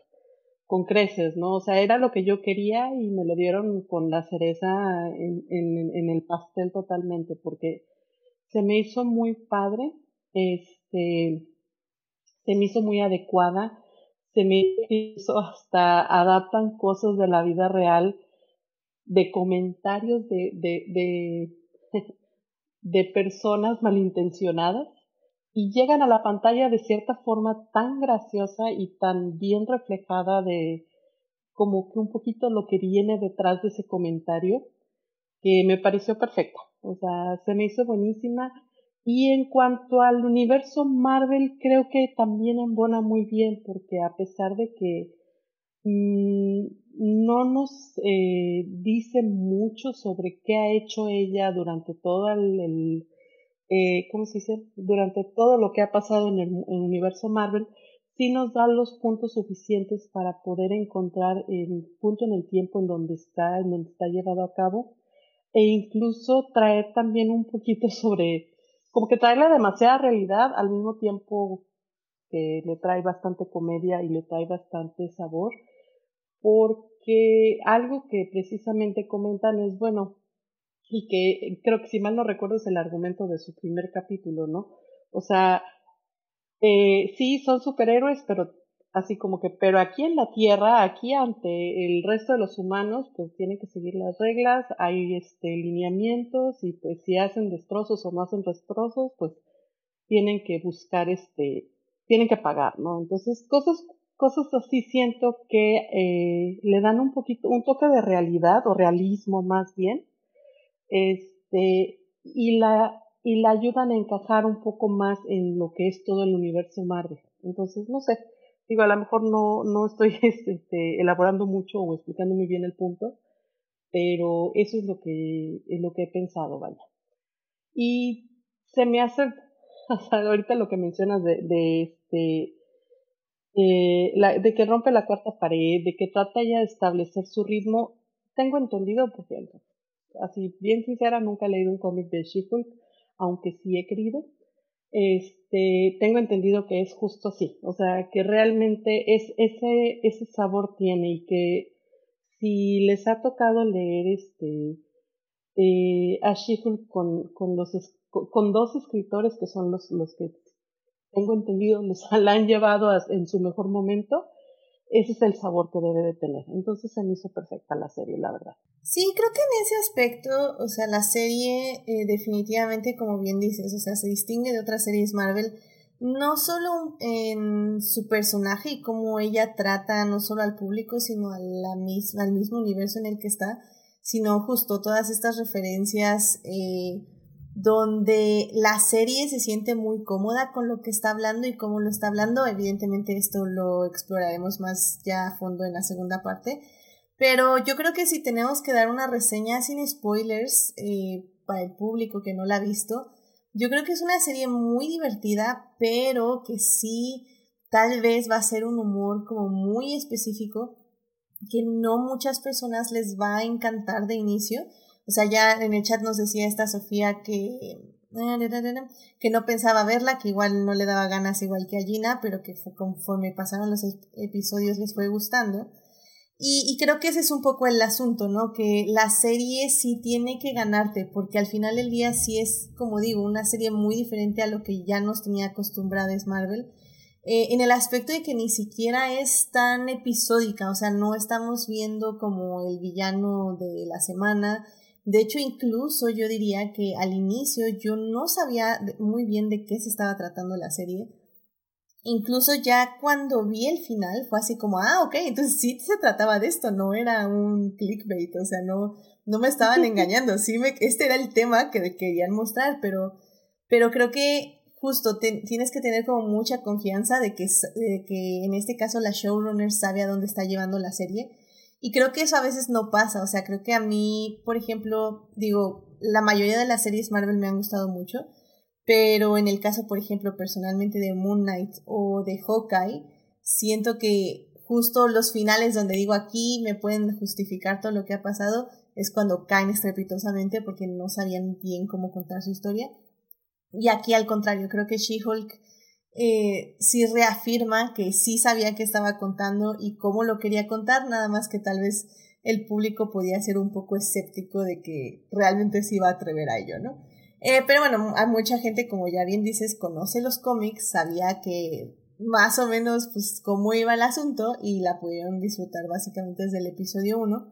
Speaker 3: con creces, ¿no? O sea, era lo que yo quería y me lo dieron con la cereza en, en, en el pastel totalmente, porque se me hizo muy padre, este, se me hizo muy adecuada, se me hizo hasta adaptan cosas de la vida real, de comentarios de, de, de, (laughs) de personas malintencionadas y llegan a la pantalla de cierta forma tan graciosa y tan bien reflejada de como que un poquito lo que viene detrás de ese comentario que me pareció perfecta. O sea, se me hizo buenísima. Y en cuanto al universo Marvel, creo que también embona muy bien, porque a pesar de que mm, no nos eh, dice mucho sobre qué ha hecho ella durante todo el, eh, ¿cómo se dice? Durante todo lo que ha pasado en el, universo Marvel, sí nos da los puntos suficientes para poder encontrar el punto en el tiempo en donde está, en donde está llevado a cabo, e incluso traer también un poquito sobre como que traerle demasiada realidad al mismo tiempo que le trae bastante comedia y le trae bastante sabor, porque algo que precisamente comentan es, bueno, y que creo que si mal no recuerdo es el argumento de su primer capítulo, ¿no? O sea, eh, sí, son superhéroes, pero así como que, pero aquí en la Tierra, aquí ante el resto de los humanos, pues tienen que seguir las reglas, hay este lineamientos y pues si hacen destrozos o no hacen destrozos, pues tienen que buscar este, tienen que pagar, ¿no? Entonces, cosas, cosas así siento que eh, le dan un poquito, un toque de realidad o realismo más bien, este, y la, y la ayudan a encajar un poco más en lo que es todo el universo Marvel. Entonces, no sé, Digo, a lo mejor no, no estoy (laughs) este, elaborando mucho o explicando muy bien el punto, pero eso es lo que, es lo que he pensado, vaya. Y se me hace, (laughs) ahorita lo que mencionas de, de este, eh, de que rompe la cuarta pared, de que trata ya de establecer su ritmo, tengo entendido, porque así bien sincera, nunca he leído un cómic de she aunque sí he querido, este, tengo entendido que es justo así, o sea, que realmente es ese, ese sabor tiene y que si les ha tocado leer este, eh, a she con, con, los, con dos escritores que son los, los que tengo entendido los (laughs) la han llevado en su mejor momento, ese es el sabor que debe de tener. Entonces se me hizo perfecta la serie, la verdad.
Speaker 1: Sí, creo que en ese aspecto, o sea, la serie eh, definitivamente, como bien dices, o sea, se distingue de otras series Marvel, no solo en su personaje y cómo ella trata no solo al público, sino a la misma, al mismo universo en el que está, sino justo todas estas referencias eh, donde la serie se siente muy cómoda con lo que está hablando y cómo lo está hablando. Evidentemente esto lo exploraremos más ya a fondo en la segunda parte. Pero yo creo que si tenemos que dar una reseña sin spoilers eh, para el público que no la ha visto, yo creo que es una serie muy divertida, pero que sí tal vez va a ser un humor como muy específico que no muchas personas les va a encantar de inicio o sea, ya en el chat nos decía esta Sofía que que no pensaba verla, que igual no le daba ganas igual que a Gina, pero que conforme pasaron los episodios les fue gustando. Y, creo que ese es un poco el asunto, ¿no? Que la serie sí tiene que ganarte, porque al final del día sí es, como digo, una serie muy diferente a lo que ya nos tenía acostumbradas Marvel. Eh, en el aspecto de que ni siquiera es tan episódica, o sea, no estamos viendo como el villano de la semana, de hecho, incluso yo diría que al inicio yo no sabía muy bien de qué se estaba tratando la serie. Incluso ya cuando vi el final fue así como, ah, ok, entonces sí se trataba de esto, no era un clickbait, o sea, no, no me estaban (laughs) engañando, sí me, este era el tema que querían mostrar, pero, pero creo que justo tienes que tener como mucha confianza de que, de que en este caso la showrunner sabe a dónde está llevando la serie y creo que eso a veces no pasa, o sea, creo que a mí, por ejemplo, digo, la mayoría de las series Marvel me han gustado mucho, pero en el caso, por ejemplo, personalmente de Moon Knight o de Hawkeye, siento que justo los finales donde digo aquí me pueden justificar todo lo que ha pasado es cuando caen estrepitosamente porque no sabían bien cómo contar su historia. Y aquí al contrario, creo que She-Hulk eh, sí reafirma que sí sabía que estaba contando y cómo lo quería contar, nada más que tal vez el público podía ser un poco escéptico de que realmente se iba a atrever a ello, ¿no? Eh, pero bueno, a mucha gente, como ya bien dices, conoce los cómics, sabía que más o menos pues cómo iba el asunto y la pudieron disfrutar básicamente desde el episodio 1.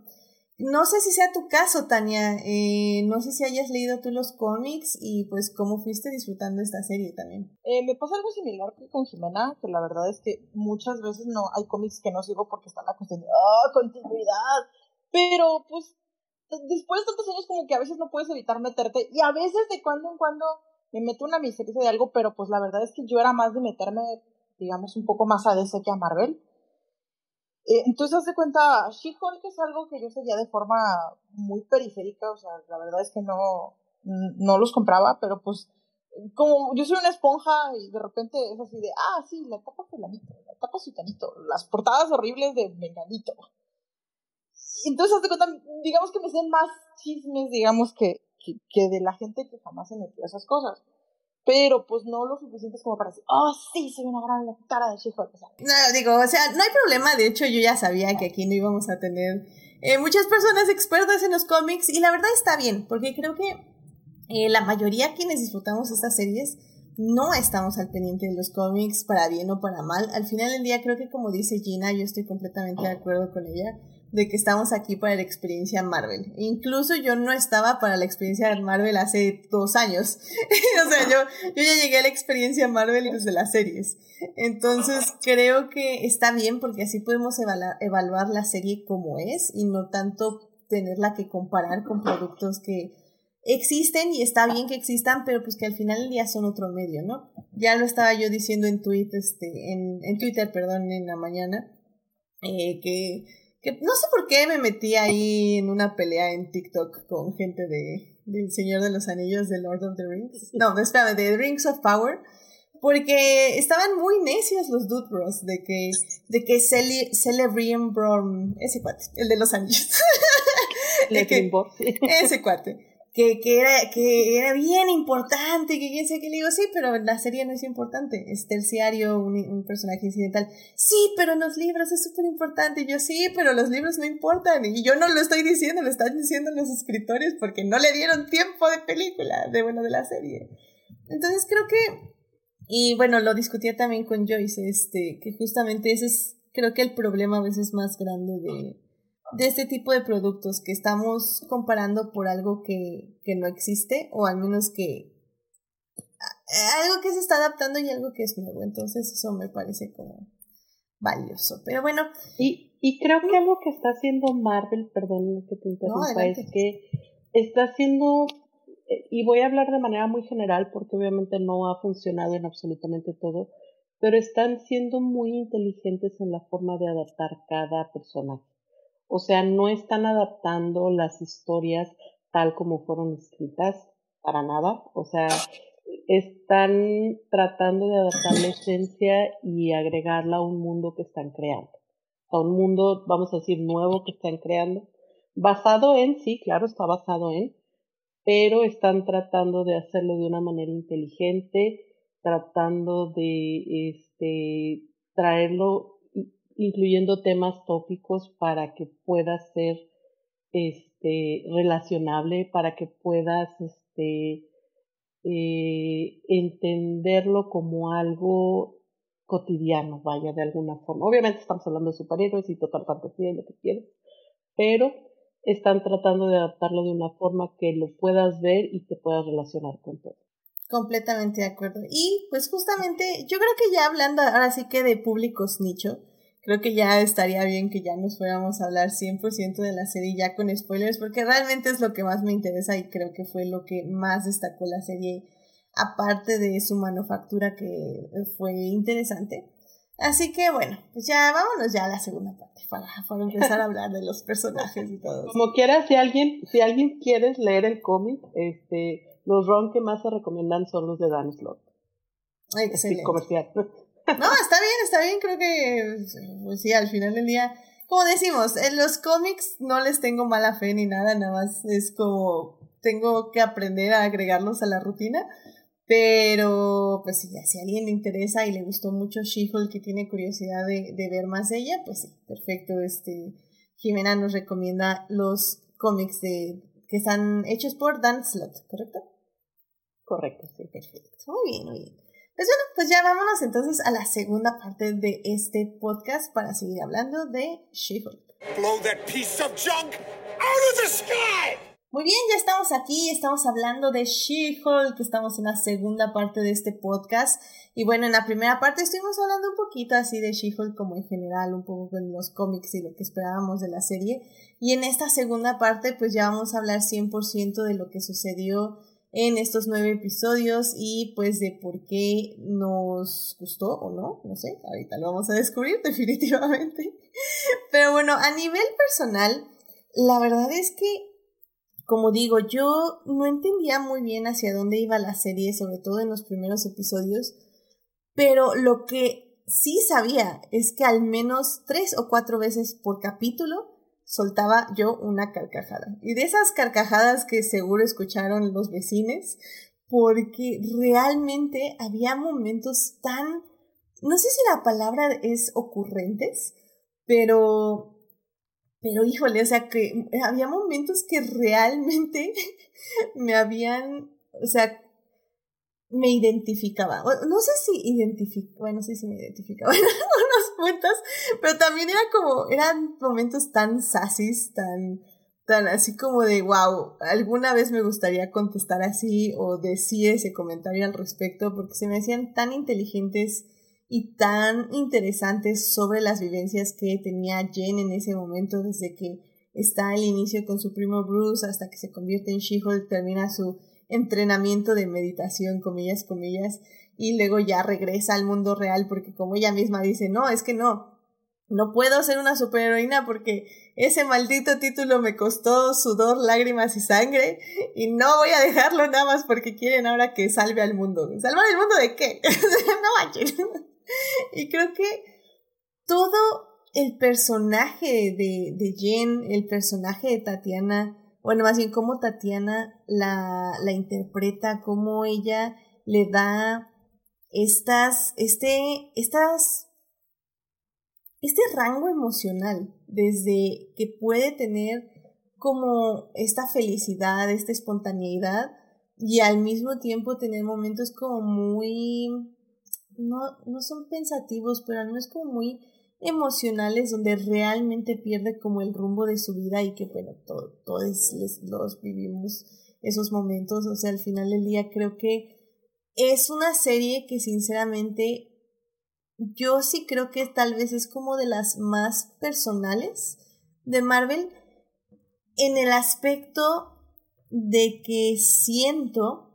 Speaker 1: No sé si sea tu caso, Tania. Eh, no sé si hayas leído tú los cómics y pues cómo fuiste disfrutando esta serie también.
Speaker 4: Eh, me pasa algo similar que con Jimena, que la verdad es que muchas veces no hay cómics que no sigo porque están la cuestión de ¡oh, continuidad! Pero pues después de tantos años como que a veces no puedes evitar meterte y a veces de cuando en cuando me meto una miseria de algo, pero pues la verdad es que yo era más de meterme, digamos, un poco más a DC que a Marvel. Eh, entonces, haz de cuenta, She-Hulk es algo que yo seguía de forma muy periférica, o sea, la verdad es que no, no los compraba, pero pues, como yo soy una esponja y de repente es así de, ah, sí, la tapa fulanito, la tapa sutanito, las portadas horribles de menganito. Entonces, de cuenta, digamos que me sé más chismes, digamos, que, que, que de la gente que jamás se metió a esas cosas pero pues no lo suficientes como para decir, oh sí, soy una gran lectora de She-Hulk.
Speaker 1: no, digo, o sea, no hay problema, de hecho yo ya sabía que aquí no íbamos a tener eh, muchas personas expertas en los cómics y la verdad está bien, porque creo que eh, la mayoría quienes disfrutamos estas series no estamos al pendiente de los cómics para bien o para mal. Al final del día creo que como dice Gina, yo estoy completamente de acuerdo con ella de que estamos aquí para la experiencia Marvel. Incluso yo no estaba para la experiencia Marvel hace dos años. (laughs) o sea, yo, yo ya llegué a la experiencia Marvel desde las series. Entonces creo que está bien porque así podemos evaluar la serie como es y no tanto tenerla que comparar con productos que existen y está bien que existan, pero pues que al final del día son otro medio, ¿no? Ya lo estaba yo diciendo en, tweet, este, en, en Twitter, perdón, en la mañana, eh, que que no sé por qué me metí ahí en una pelea en TikTok con gente de del Señor de los Anillos, de Lord of the Rings. (laughs) No, espérame, de Rings of Power. Porque estaban muy necios los Dude Bros de que, de que Cele, Celebrium Brom, ese cuate, el de los anillos. (laughs) ese cuate que, que, era, que era bien importante, que quién sé qué le digo, sí, pero la serie no es importante, es terciario, un, un personaje incidental. Sí, pero en los libros es súper importante. Yo, sí, pero los libros no importan. Y yo no lo estoy diciendo, lo están diciendo los escritores porque no le dieron tiempo de película, de bueno, de la serie. Entonces creo que, y bueno, lo discutía también con Joyce, este, que justamente ese es, creo que el problema a veces más grande de, de este tipo de productos que estamos comparando por algo que, que no existe o al menos que algo que se está adaptando y algo que es nuevo. Entonces eso me parece como valioso. Pero bueno.
Speaker 3: Y, y creo que algo que está haciendo Marvel, perdón que te interrumpa, es que está haciendo, y voy a hablar de manera muy general porque obviamente no ha funcionado en absolutamente todo, pero están siendo muy inteligentes en la forma de adaptar cada personaje. O sea, no están adaptando las historias tal como fueron escritas para nada. O sea, están tratando de adaptar la esencia y agregarla a un mundo que están creando. A un mundo, vamos a decir, nuevo que están creando. Basado en, sí, claro, está basado en, pero están tratando de hacerlo de una manera inteligente, tratando de este, traerlo incluyendo temas tópicos para que puedas ser este, relacionable, para que puedas este, eh, entenderlo como algo cotidiano, vaya, de alguna forma. Obviamente estamos hablando de superhéroes y total fantasía y lo que quieras, pero están tratando de adaptarlo de una forma que lo puedas ver y te puedas relacionar con todo.
Speaker 1: Completamente de acuerdo. Y pues justamente, yo creo que ya hablando ahora sí que de públicos nicho, creo que ya estaría bien que ya nos fuéramos a hablar 100% de la serie ya con spoilers, porque realmente es lo que más me interesa y creo que fue lo que más destacó la serie, aparte de su manufactura que fue interesante. Así que bueno, pues ya vámonos ya a la segunda parte para, para empezar a hablar de los personajes y todo.
Speaker 3: Como quieras, si alguien, si alguien quiere leer el cómic, este, los ron que más se recomiendan son los de Dan Slott.
Speaker 1: Excelente. Comercial. No, está bien, está bien, creo que, pues sí, al final del día, como decimos, en los cómics no les tengo mala fe ni nada, nada más es como, tengo que aprender a agregarlos a la rutina, pero pues si, si a alguien le interesa y le gustó mucho She-Hulk, que tiene curiosidad de, de ver más de ella, pues sí, perfecto, este, Jimena nos recomienda los cómics de, que están hechos por Dan Slott, ¿correcto?
Speaker 3: Correcto, sí.
Speaker 1: Perfecto. Muy bien, muy bien. Pues bueno, pues ya vámonos entonces a la segunda parte de este podcast para seguir hablando de She-Hulk. Muy bien, ya estamos aquí, estamos hablando de She-Hulk, estamos en la segunda parte de este podcast. Y bueno, en la primera parte estuvimos hablando un poquito así de She-Hulk como en general, un poco con los cómics y lo que esperábamos de la serie. Y en esta segunda parte pues ya vamos a hablar 100% de lo que sucedió en estos nueve episodios y pues de por qué nos gustó o no, no sé, ahorita lo vamos a descubrir (laughs) definitivamente. Pero bueno, a nivel personal, la verdad es que, como digo, yo no entendía muy bien hacia dónde iba la serie, sobre todo en los primeros episodios, pero lo que sí sabía es que al menos tres o cuatro veces por capítulo soltaba yo una carcajada. Y de esas carcajadas que seguro escucharon los vecinos, porque realmente había momentos tan, no sé si la palabra es ocurrentes, pero, pero híjole, o sea que había momentos que realmente (laughs) me habían, o sea, me identificaba. No sé si identificaba, bueno, no sé si me identificaba (laughs) en algunas puntos, pero también era como, eran momentos tan sasis, tan, tan así como de, wow, alguna vez me gustaría contestar así o decir ese comentario al respecto, porque se me hacían tan inteligentes y tan interesantes sobre las vivencias que tenía Jen en ese momento, desde que está al inicio con su primo Bruce hasta que se convierte en She-Hulk, termina su entrenamiento de meditación, comillas, comillas, y luego ya regresa al mundo real porque como ella misma dice, no, es que no, no puedo ser una superheroína porque ese maldito título me costó sudor, lágrimas y sangre y no voy a dejarlo nada más porque quieren ahora que salve al mundo. ¿Salvar el mundo de qué? (laughs) no manches. y creo que todo el personaje de, de Jen, el personaje de Tatiana, bueno, más bien cómo Tatiana la, la interpreta, cómo ella le da estas, este, estas, este rango emocional, desde que puede tener como esta felicidad, esta espontaneidad, y al mismo tiempo tener momentos como muy, no, no son pensativos, pero al menos como muy emocionales donde realmente pierde como el rumbo de su vida y que bueno, todos los vivimos esos momentos, o sea, al final del día creo que es una serie que sinceramente yo sí creo que tal vez es como de las más personales de Marvel en el aspecto de que siento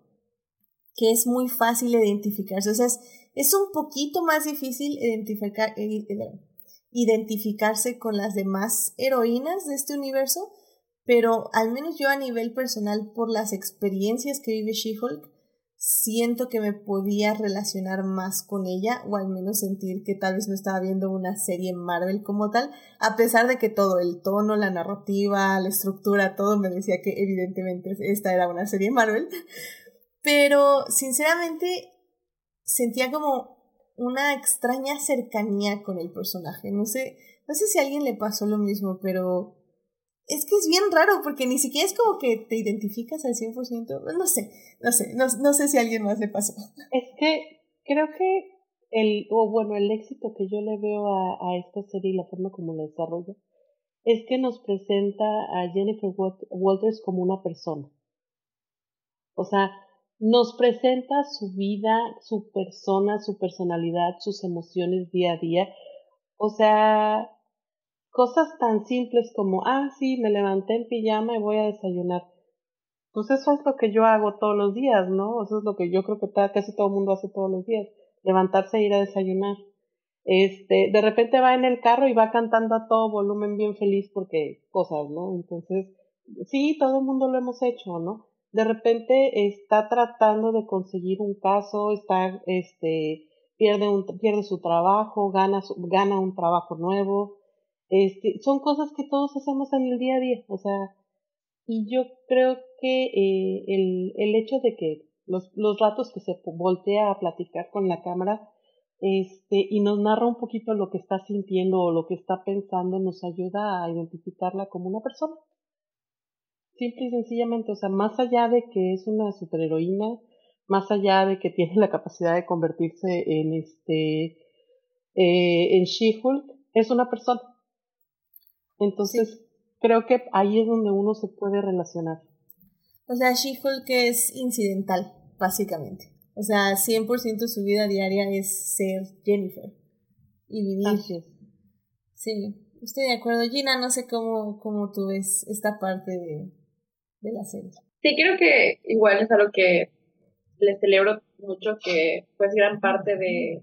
Speaker 1: que es muy fácil identificarse, o sea, es, es un poquito más difícil identificar, eh, identificarse con las demás heroínas de este universo, pero al menos yo a nivel personal, por las experiencias que vive She-Hulk, siento que me podía relacionar más con ella, o al menos sentir que tal vez no estaba viendo una serie Marvel como tal, a pesar de que todo, el tono, la narrativa, la estructura, todo me decía que evidentemente esta era una serie Marvel. Pero sinceramente sentía como una extraña cercanía con el personaje. No sé, no sé si a alguien le pasó lo mismo, pero es que es bien raro porque ni siquiera es como que te identificas al 100%. No sé, no sé, no, no sé si a alguien más le pasó.
Speaker 3: Es que creo que el, o bueno, el éxito que yo le veo a, a esta serie y la forma como la desarrolla es que nos presenta a Jennifer Walters como una persona. O sea, nos presenta su vida, su persona, su personalidad, sus emociones día a día. O sea, cosas tan simples como, ah, sí, me levanté en pijama y voy a desayunar. Pues eso es lo que yo hago todos los días, ¿no? Eso es lo que yo creo que casi todo el mundo hace todos los días, levantarse e ir a desayunar. Este, de repente va en el carro y va cantando a todo volumen bien feliz porque cosas, ¿no? Entonces, sí, todo el mundo lo hemos hecho, ¿no? De repente está tratando de conseguir un caso, está, este, pierde, un, pierde su trabajo, gana, gana un trabajo nuevo. Este, son cosas que todos hacemos en el día a día, o sea, y yo creo que eh, el, el hecho de que los, los ratos que se voltea a platicar con la cámara, este, y nos narra un poquito lo que está sintiendo o lo que está pensando, nos ayuda a identificarla como una persona. Simple y sencillamente, o sea, más allá de que es una superheroína, más allá de que tiene la capacidad de convertirse en este eh, en She-Hulk, es una persona. Entonces, creo que ahí es donde uno se puede relacionar.
Speaker 1: O sea, She-Hulk es incidental, básicamente. O sea, 100% de su vida diaria es ser Jennifer y vivir. Sí, estoy de acuerdo. Gina, no sé cómo, cómo tú ves esta parte de, de la serie.
Speaker 2: Sí, creo que igual es algo que les celebro mucho que pues gran parte de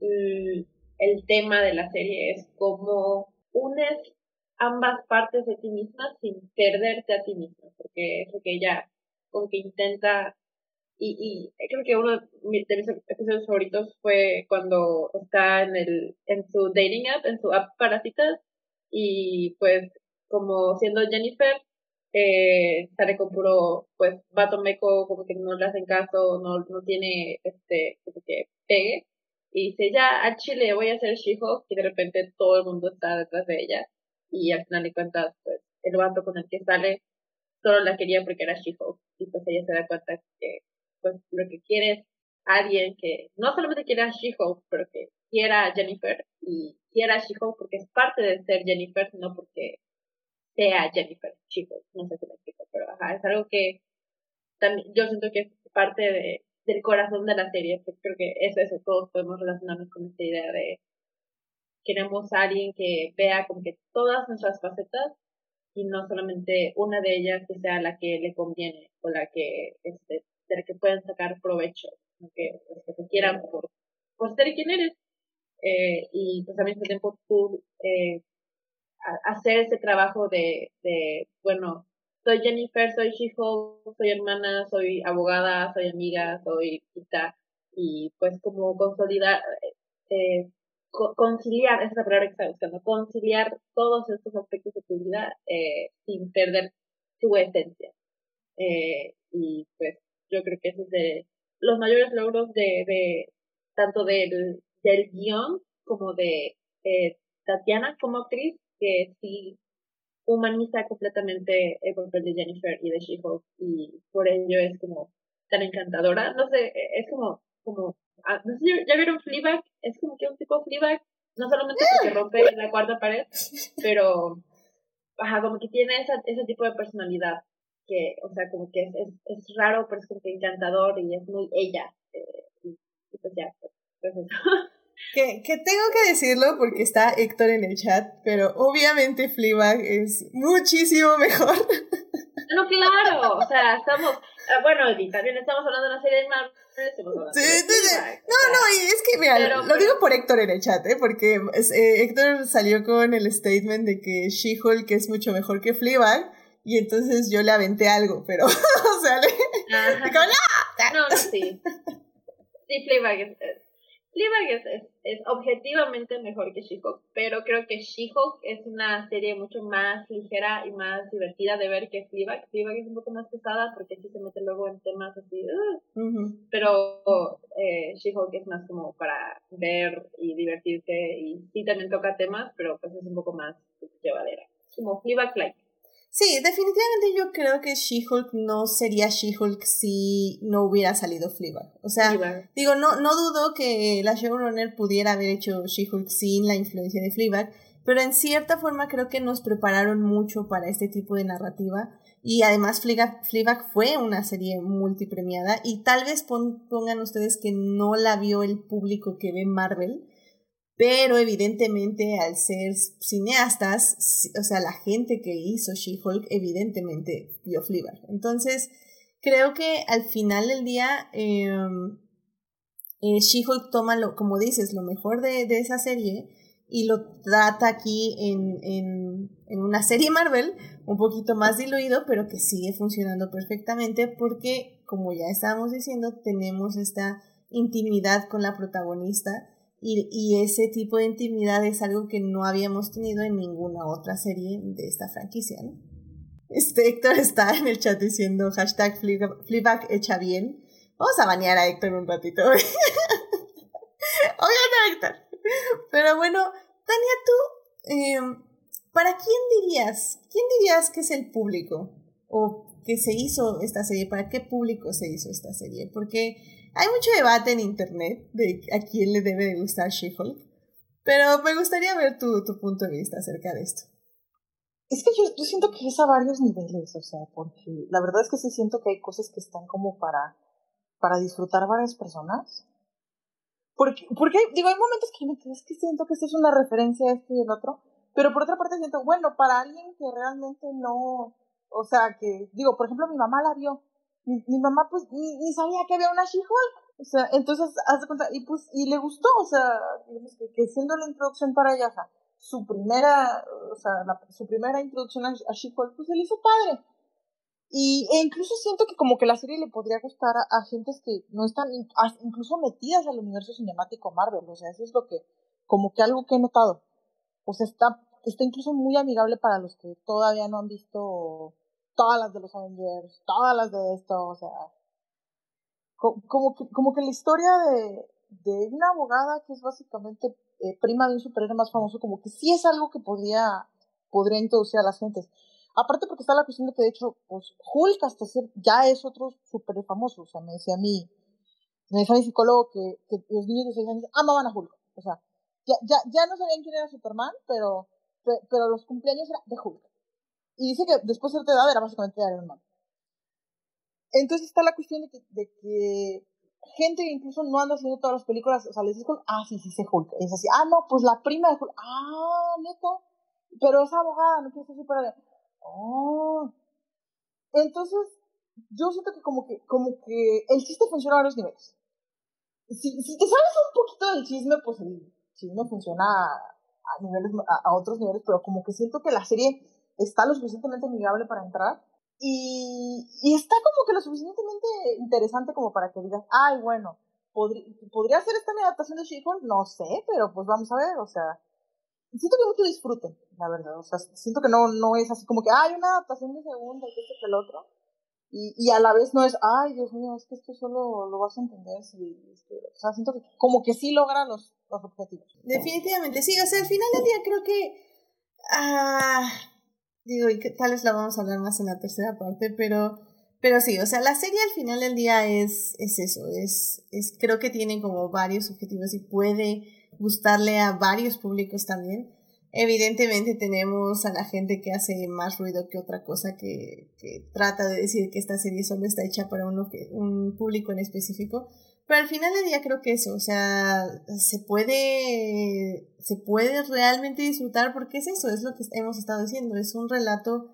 Speaker 2: el tema de la serie es cómo unes ambas partes de ti misma sin perderte a ti misma, porque es lo que ella como que intenta y, y creo que uno de mis episodios favoritos fue cuando está en el en su dating app, en su app para citas y pues como siendo Jennifer eh, sale con puro pues vato meco como que no le hacen caso, no, no tiene este como que pegue. Y dice ya al Chile voy a hacer She-Hulk y de repente todo el mundo está detrás de ella. Y al final de cuentas pues el vato con el que sale solo la quería porque era She-Hulk. Y pues ella se da cuenta que pues lo que quiere es alguien que no solamente quiera a She-Hulk pero que quiera a Jennifer. Y quiera a She-Hulk porque es parte de ser Jennifer sino porque sea Jennifer She-Hulk no sé si me explico pero ajá es algo que también yo siento que es parte de del corazón de la serie, pues creo que es eso, todos podemos relacionarnos con esta idea de queremos a alguien que vea como que todas nuestras facetas y no solamente una de ellas que sea la que le conviene o la que este, de la que puedan sacar provecho, que, pues, que te quieran por, por ser quien eres. Eh, y pues al mismo tiempo tú eh, hacer ese trabajo de, de, bueno, soy Jennifer, soy she soy hermana, soy abogada, soy amiga, soy hija, y pues como consolidar, eh, conciliar, esa es la palabra que está buscando, conciliar todos estos aspectos de tu vida eh, sin perder tu esencia. Eh, y pues yo creo que ese es de los mayores logros de, de tanto del, del guion como de eh, Tatiana como actriz, que sí humaniza completamente el papel de Jennifer y de She-Hulk y por ello es como tan encantadora. No sé, es como, como, ah, no sé, ¿ya vieron Fleabag? Es como que un tipo Fleabag, no solamente porque rompe la cuarta pared, pero, ajá, como que tiene esa, ese tipo de personalidad que, o sea, como que es, es, es raro, pero es como que encantador y es muy ella. Eh, y, pues ya, pues, pues eso. (laughs)
Speaker 1: Que, que, tengo que decirlo porque está Héctor en el chat, pero obviamente Fleabag es muchísimo mejor. (laughs)
Speaker 2: No, claro, o sea, estamos, ah, bueno, y también estamos hablando de una serie de Marvel. Sí, sí,
Speaker 1: sí. No, no, y es que, mira, lo, digo por Héctor en el chat, ¿eh? porque eh, Héctor salió con el statement de que She-Hulk es mucho mejor que Fleabag, y entonces yo le aventé algo, pero, (laughs) o sea, le...
Speaker 2: Digo, ¡no! No, no, sí. Sí, Fleabag es, Fleabag es, es, objetivamente mejor que She-Hulk, pero creo que She-Hulk es una serie mucho más ligera y más divertida de ver que Fleabag. Fleabag es un poco más pesada porque sí se mete luego en temas así, pero eh, She-Hulk es más como para ver y divertirse y sí también toca temas, pero pues es un poco más llevadera. Como Fleabag-like.
Speaker 1: Sí, definitivamente yo creo que She-Hulk no sería She-Hulk si no hubiera salido Fleabag. O sea, digo, no, no dudo que la showrunner pudiera haber hecho She-Hulk sin la influencia de Fleabag, pero en cierta forma creo que nos prepararon mucho para este tipo de narrativa. Y además Fleabag, fue una serie multipremiada y tal vez pongan ustedes que no la vio el público que ve Marvel, pero evidentemente al ser cineastas, o sea, la gente que hizo She-Hulk evidentemente vio Fleabag. Entonces, creo que al final del día em, eh, She-Hulk toma, lo, como dices, lo mejor de, de, esa serie y lo trata aquí en, en, en una serie Marvel un poquito más diluido, pero que sigue funcionando perfectamente porque, como ya estábamos diciendo, tenemos esta intimidad con la protagonista y, y, ese tipo de intimidad es algo que no habíamos tenido en ninguna otra serie de esta franquicia, ¿no? Este Héctor está en el chat diciendo hashtag Fleabag echa bien. Vamos a banear a Héctor un ratito. (laughs) Oigan, Héctor. Pero bueno, Tania, tú, eh, ¿para quién dirías? ¿Quién dirías que es el público? ¿O que se hizo esta serie? ¿Para qué público se hizo esta serie? Porque hay mucho debate en internet de a quién le debe de gustar She-Hulk, pero me gustaría ver tu, tu punto de vista acerca de esto.
Speaker 4: Es que yo, yo siento que es a varios niveles, o sea, porque la verdad es que sí siento que hay cosas que están como para, para disfrutar varias personas. Porque, porque, digo, hay momentos que me es que siento que esto es una referencia a este y el otro, pero por otra parte siento, bueno, para alguien que realmente no, O sea, que, digo, por ejemplo, mi mamá la vio. Mi, mi mamá, pues, ni, ni sabía que había una She-Hulk. O sea, entonces, haz de cuenta, y pues, y le gustó, o sea, digamos que, siendo la introducción para sea, su primera, o sea, la, su primera introducción a, She-Hulk, pues se le hizo padre. Y e incluso siento que como que la serie le podría gustar a, a gentes que no están incluso metidas al universo cinemático Marvel. O sea, eso es lo que, como que algo que he notado. O sea, está, está incluso muy amigable para los que todavía no han visto todas las de los Avengers, todas las de esto, o sea, co- como que, como que la historia de, de una abogada que es básicamente eh, prima de un superhéroe más famoso, como que sí es algo que podría, podría introducir a las gentes. Aparte porque está la cuestión de que de hecho, pues Hulk hasta ser, ya es otro superhéroe famoso, o sea, me decía a mí, me decía mi psicólogo que, que los niños de 6 años amaban a Hulk, o sea, ya, ya, ya no sabían quién era Superman, pero, pe- pero los cumpleaños eran de Hulk. Y dice que después de cierta edad era básicamente Iron Man. Entonces está la cuestión de que, gente que incluso no anda haciendo todas las películas, o sea, les dices, ah, sí, sí, sé Hulk. Es así, ah, no, pues la prima de Hulk, ah, neta, pero es abogada, no quiere ser superhéroe. Oh. Entonces, yo siento que como que, como que el chiste funciona a varios niveles. Si, si te sabes un poquito del chisme, pues el chisme funciona a niveles, a, a otros niveles, pero como que siento que la serie está lo suficientemente amigable para entrar y, y está como que lo suficientemente interesante como para que digas, ay, bueno, ¿podría, ¿podría ser esta mi adaptación de She-Hulk? No sé, pero pues vamos a ver, o sea, siento que mucho disfruten, la verdad, o sea, siento que no, no es así como que, hay una adaptación de segunda, que esto, que el otro, y, y a la vez no es, ay, Dios mío, es que esto solo lo vas a entender si, este, o sea, siento que como que sí logra los, los objetivos.
Speaker 1: Definitivamente, sí, o sea, al final del día creo que. Ah, digo, y que tal vez la vamos a hablar más en la tercera parte, pero. Pero sí, o sea, la serie al final del día es, es eso, es, es, creo que tiene como varios objetivos y puede gustarle a varios públicos también. Evidentemente tenemos a la gente que hace más ruido que otra cosa, que, que trata de decir que esta serie solo está hecha para un, un público en específico, pero al final del día creo que eso, o sea, se puede, se puede realmente disfrutar porque es eso, es lo que hemos estado diciendo, es un relato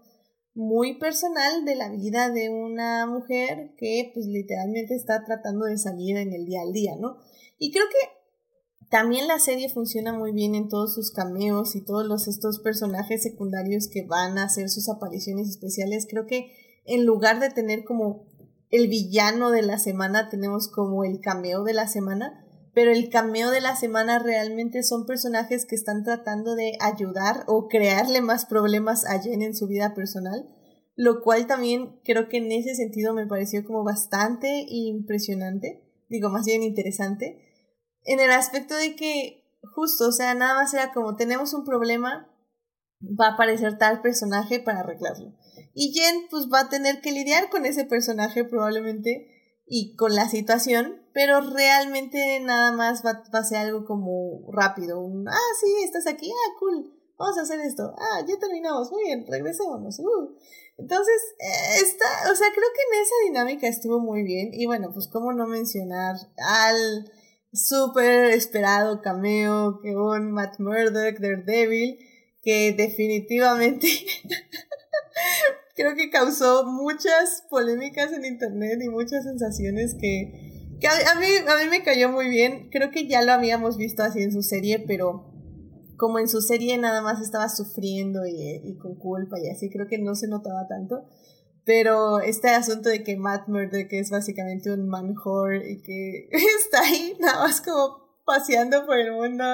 Speaker 1: muy personal de la vida de una mujer que pues literalmente está tratando de salir en el día al día, ¿no? Y creo que también la serie funciona muy bien en todos sus cameos y todos los estos personajes secundarios que van a hacer sus apariciones especiales. Creo que en lugar de tener como el villano de la semana, tenemos como el cameo de la semana, pero el cameo de la semana realmente son personajes que están tratando de ayudar o crearle más problemas a Jen en su vida personal, lo cual también creo que en ese sentido me pareció como bastante impresionante, digo más bien interesante, en el aspecto de que justo, o sea, nada más era como tenemos un problema, va a aparecer tal personaje para arreglarlo. Y Jen pues va a tener que lidiar con ese personaje probablemente y con la situación, pero realmente nada más va, a ser algo como rápido, un, ah, sí, estás aquí, ah, cool, vamos a hacer esto, ah, ya terminamos, muy bien, regresémonos. Uh. Entonces, eh, está, o sea, creo que en esa dinámica estuvo muy bien y bueno, pues cómo no mencionar al súper esperado cameo que un Matt Murdock, Daredevil, que definitivamente (laughs) creo que causó muchas polémicas en internet y muchas sensaciones que, que a, a, mí, a mí me cayó muy bien. Creo que ya lo habíamos visto así en su serie, pero como en su serie nada más estaba sufriendo y, y con culpa y así, creo que no se notaba tanto. Pero este asunto de que Matt Murdock es básicamente un man whore y que (laughs) está ahí nada más como paseando por el mundo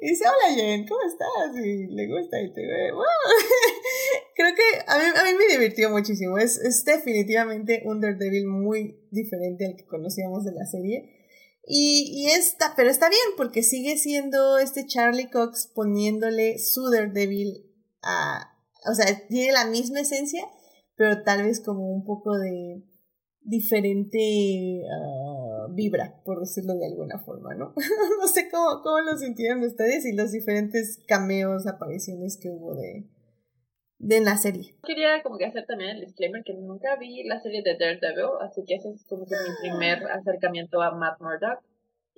Speaker 1: y dice, hola Jen, ¿cómo estás? Y le gusta y te ve, wow. (laughs) Creo que a mí, a mí me divirtió muchísimo. Es, es definitivamente un Daredevil muy diferente al que conocíamos de la serie. Y, y está, pero está bien porque sigue siendo este Charlie Cox poniéndole su Daredevil a, o sea, tiene la misma esencia, pero tal vez como un poco de diferente uh, vibra, por decirlo de alguna forma, ¿no? (laughs) no sé cómo, cómo lo sintieron ustedes y los diferentes cameos, apariciones que hubo de, de la serie.
Speaker 2: Quería como que hacer también el disclaimer que nunca vi la serie de Daredevil, así que ese es como que mi primer acercamiento a Matt Murdock.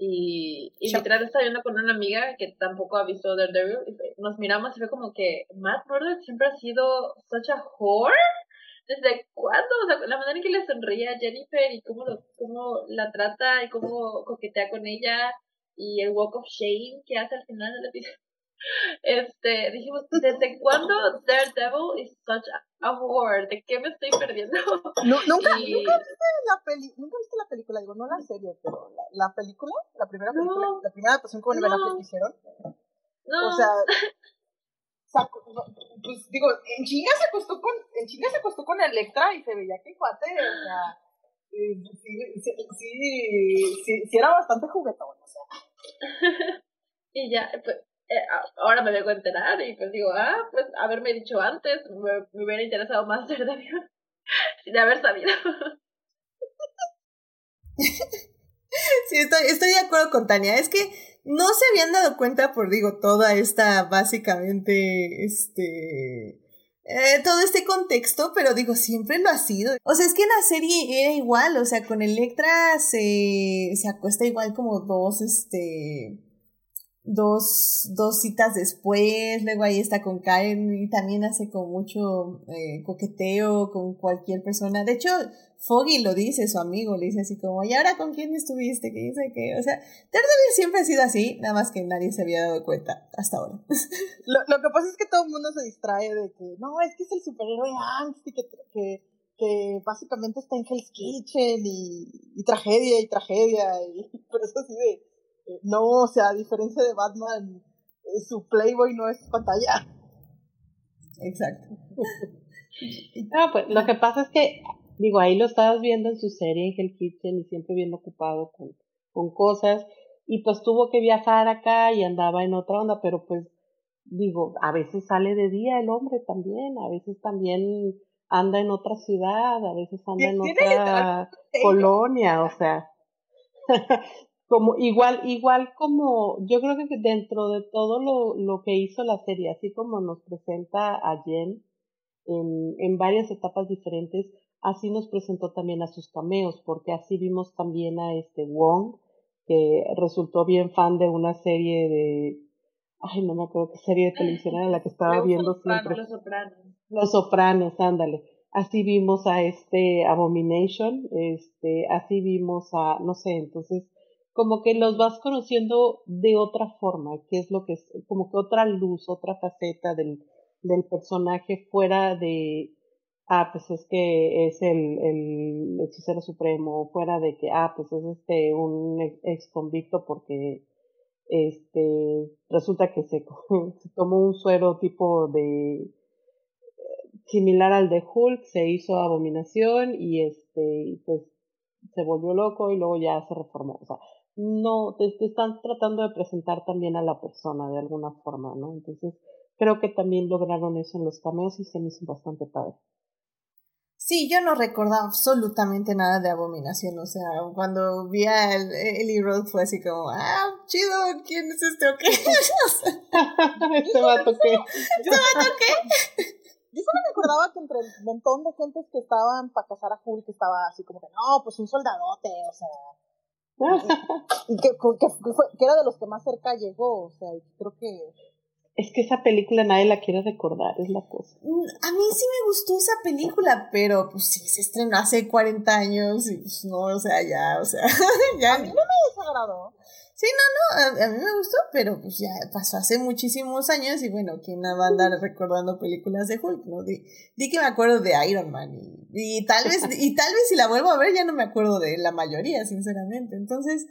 Speaker 2: Y, y literal estaba viendo con una amiga que tampoco ha visto Daredevil y nos miramos y fue como que Matt Murdock siempre ha sido such a whore ¿Desde cuándo? O sea, la manera en que le sonreía a Jennifer y cómo, lo, cómo la trata y cómo coquetea con ella y el walk of shame que hace al final del episodio. (laughs) Este, dijimos, ¿desde cuándo Daredevil is such a whore? ¿De qué me estoy perdiendo? (laughs)
Speaker 4: No, ¿nunca,
Speaker 2: Y-
Speaker 4: ¿nunca, viste la peli ¿Nunca viste la película? Digo, no la serie, pero la, la película, la primera película,
Speaker 2: No.
Speaker 4: la primera con Ben
Speaker 2: No.
Speaker 4: Que hicieron.
Speaker 2: No,
Speaker 4: O sea, (laughs) sacó- pues digo, en chinga se acostó con, en chinga se acostó con Electra y se veía que cuate, o sea, eh, sí, sí, sí, sí, sí era bastante juguetón, o sea. (laughs)
Speaker 2: y ya, pues, eh, ahora me vengo a enterar y pues digo, ah, pues haberme dicho antes, me, me hubiera interesado más Daredevil (laughs) sin haber sabido. (laughs)
Speaker 1: Sí, estoy, estoy de acuerdo con Tania. Es que no se habían dado cuenta por, digo, toda esta, básicamente, este... eh, todo este contexto, pero digo, siempre lo ha sido. O sea, es que en la serie era igual, o sea, con Electra se, se acuesta igual como dos, este... Dos, dos citas después, luego ahí está con Karen y también hace con mucho eh, coqueteo con cualquier persona. De hecho, Foggy lo dice, su amigo, le dice así como, ¿y ahora con quién estuviste? ¿Qué dice que? O sea, Daredevil siempre ha sido así, nada más que nadie se había dado cuenta hasta ahora. (laughs)
Speaker 4: Lo, lo que pasa es que todo el mundo se distrae de que, no, es que es el superhéroe angst y que, que, que básicamente está en Hell's Kitchen y, y tragedia y tragedia, y, (laughs) pero eso así de, eh, no, o sea, a diferencia de Batman, eh, su Playboy no es pantalla.
Speaker 1: Exacto. (laughs)
Speaker 3: No, pues lo que pasa es que, digo, ahí lo estabas viendo en su serie en Hell Kitchen y siempre bien ocupado con, con cosas y pues tuvo que viajar acá y andaba en otra onda, pero pues digo, a veces sale de día el hombre también, a veces también anda en otra ciudad, a veces anda en otra colonia, o sea, (laughs) como igual, igual como yo creo que dentro de todo lo, lo que hizo la serie, así como nos presenta a Jen en, en varias etapas diferentes, así nos presentó también a sus cameos, porque así vimos también a este Wong, que resultó bien fan de una serie de, ay, no me acuerdo qué serie de televisión era la que estaba viendo
Speaker 2: Los Sopranos,
Speaker 3: siempre.
Speaker 2: Los Sopranos.
Speaker 3: Los Sopranos, ándale. Así vimos a este Abomination, este, así vimos a, no sé, entonces, como que los vas conociendo de otra forma, que es lo que es, como que otra luz, otra faceta del, del personaje fuera de, ah, pues es que es el, el hechicero supremo, fuera de que, ah, pues es este, un ex, convicto porque, este, resulta que se, (laughs) se tomó un suero tipo de, similar al de Hulk, se hizo abominación y este, pues se volvió loco y luego ya se reformó. O sea, no, te, te están tratando de presentar también a la persona de alguna forma, ¿no? Entonces, creo que también lograron eso en los cameos y se me hizo bastante padre.
Speaker 1: Sí, yo no recordaba absolutamente nada de Abominación, o sea, cuando vi a el- Ellie Roth fue así como, ah, chido, ¿quién es este o qué? (laughs) Sea,
Speaker 3: este vato que...
Speaker 1: ¿este vato qué? (laughs)
Speaker 4: Yo solo me acordaba que entre el montón de gentes que estaban para casar a Hulk estaba así como que, no, pues un soldadote, o sea, (laughs) y que, que, que fue- que era de los que más cerca llegó, o sea, y creo que
Speaker 3: Es que esa película nadie la quiere recordar, es la cosa.
Speaker 1: Mm, A mí sí me gustó esa película, pero pues sí, se estrenó hace 40 años y pues no, o sea, ya, o sea, (laughs) ya.
Speaker 4: a mí no me desagradó.
Speaker 1: Sí, no, no, a, a mí me gustó, pero pues ya pasó hace muchísimos años y bueno, ¿quién va a andar recordando películas de Hulk? No? Di, di que me acuerdo de Iron Man y, y tal vez, y tal vez si la vuelvo a ver ya no me acuerdo de la mayoría, sinceramente. Entonces,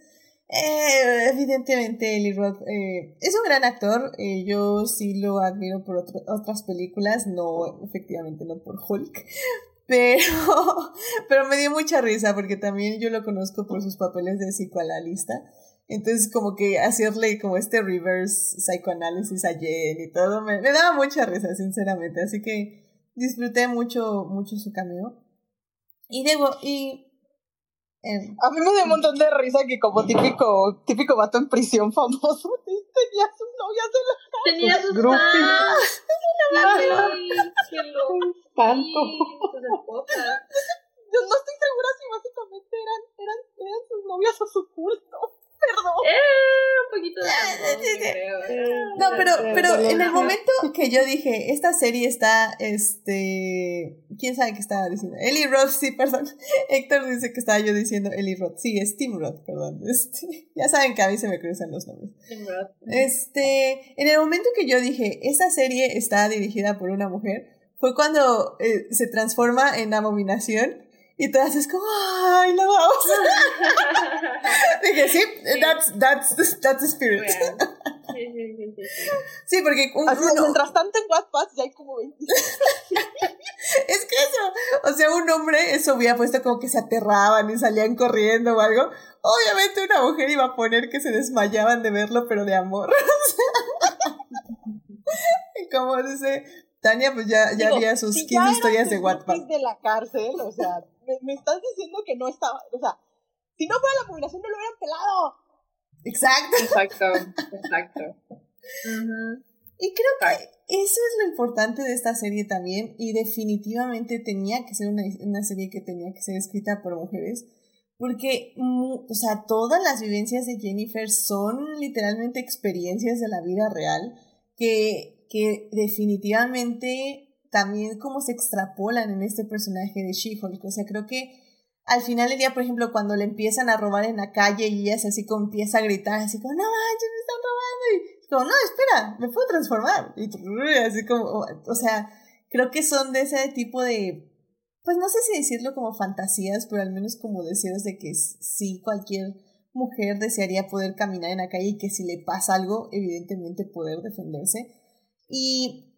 Speaker 1: eh, evidentemente Eli Roth eh, es un gran actor, eh, yo sí lo admiro por otro- otras películas, no, efectivamente no por Hulk. (laughs) Pero, (laughs) pero me dio mucha risa porque también yo lo conozco por sus papeles de psicoanalista. Entonces, como que hacerle como este reverse psicoanálisis a Jen y todo, me, me daba mucha risa, sinceramente. Así que disfruté mucho, mucho su cameo. Y debo, y...
Speaker 4: A mí me dio un montón de risa que como típico, típico vato en prisión famoso (laughs) tenía sus novias (laughs) en la
Speaker 2: Tenía sus sus esposas.
Speaker 4: Yo no estoy segura si básicamente eran, eran, eran sus novias o su culto. Acuerdo.
Speaker 2: Eh, un poquito de creo.
Speaker 1: No, pero,
Speaker 3: Eh,
Speaker 1: pero
Speaker 3: pero-
Speaker 1: en el momento que yo dije, esta serie está, este, ¿quién sabe qué estaba diciendo? Eli Roth, sí, perdón. (laughs) Héctor dice que estaba yo diciendo Eli Roth. Sí, es Tim Roth, perdón. (laughs) Este, ya saben que a mí se me cruzan los nombres.
Speaker 2: Tim Roth.
Speaker 1: Este, en el momento que yo dije, esta serie está dirigida por una mujer, fue cuando eh, se transforma en abominación y todas es como, ¡ay, la vamos! (laughs) dije, sí, that's, that's, that's the spirit.
Speaker 2: Real. (laughs) Sí, sí, sí, sí, sí.
Speaker 1: Sí, porque un-
Speaker 4: Así,
Speaker 1: uno-
Speaker 4: mientras tanto en Wattpad ya hay como 20. (laughs)
Speaker 1: es que eso, o sea, un hombre, eso hubiera puesto como que se aterraban y salían corriendo o algo. Obviamente una mujer iba a poner que se desmayaban de verlo, pero de amor. Y como dice Tania, pues ya, ya
Speaker 4: Digo,
Speaker 1: había sus
Speaker 4: si
Speaker 1: 15
Speaker 4: ya eran
Speaker 1: historias de
Speaker 4: rookies de la cárcel, o sea, me, me estás diciendo que no estaba, o sea, si no fuera la publicación no lo hubieran pelado.
Speaker 1: Exacto.
Speaker 2: Exacto, exacto.
Speaker 1: Y creo que eso es lo importante de esta serie también y definitivamente tenía que ser una, una serie que tenía que ser escrita por mujeres porque, o sea, todas las vivencias de Jennifer son literalmente experiencias de la vida real que, que definitivamente también como se extrapolan en este personaje de She-Hulk. O sea, creo que al final del día, por ejemplo, cuando le empiezan a robar en la calle y ella así como empieza a gritar, así como, no manches, me están robando. Y como, no, espera, me puedo transformar. Y así como, o, sea, creo que son de ese tipo de, pues no sé si decirlo como fantasías, pero al menos como deseos de que sí cualquier mujer desearía poder caminar en la calle y que si le pasa algo, evidentemente poder defenderse. Y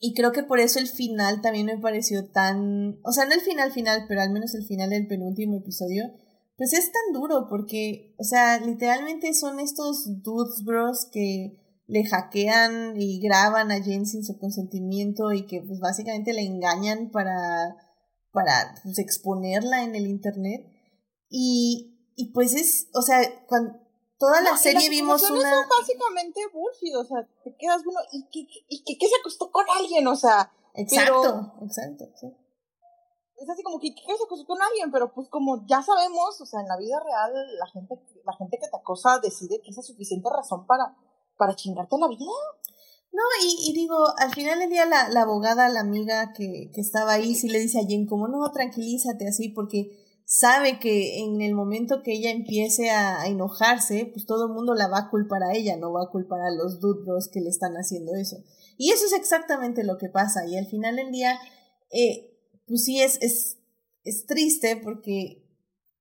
Speaker 1: y creo que por eso el final también me pareció tan, o sea, no el final final, pero al menos el final del penúltimo episodio, pues es tan duro porque, o sea, literalmente son estos dudes bros que le hackean y graban a Jane sin su consentimiento y que pues básicamente la engañan para, para pues, exponerla en el internet. Y, y pues es, o sea, cuando toda la
Speaker 4: No,
Speaker 1: serie
Speaker 4: las
Speaker 1: vimos una...
Speaker 4: son básicamente bullshit, o sea, te quedas uno, ¿y qué, y qué, qué se acostó con alguien? O sea,
Speaker 1: Exacto, exacto, sí.
Speaker 4: es así como que ¿qué se acostó con alguien, pero pues como ya sabemos, o sea, en la vida real la gente, la gente que te acosa decide que esa es suficiente razón para, para chingarte la vida.
Speaker 1: No, y, y digo, al final del día la, la abogada, la amiga que, que estaba ahí, sí le dice a Jen como, no, tranquilízate así, porque sabe que en el momento que ella empiece a, a enojarse, pues todo el mundo la va a culpar a ella, no va a culpar a los dude bros que le están haciendo eso. Y eso es exactamente lo que pasa, y al final del día, eh, pues sí es, es, es triste porque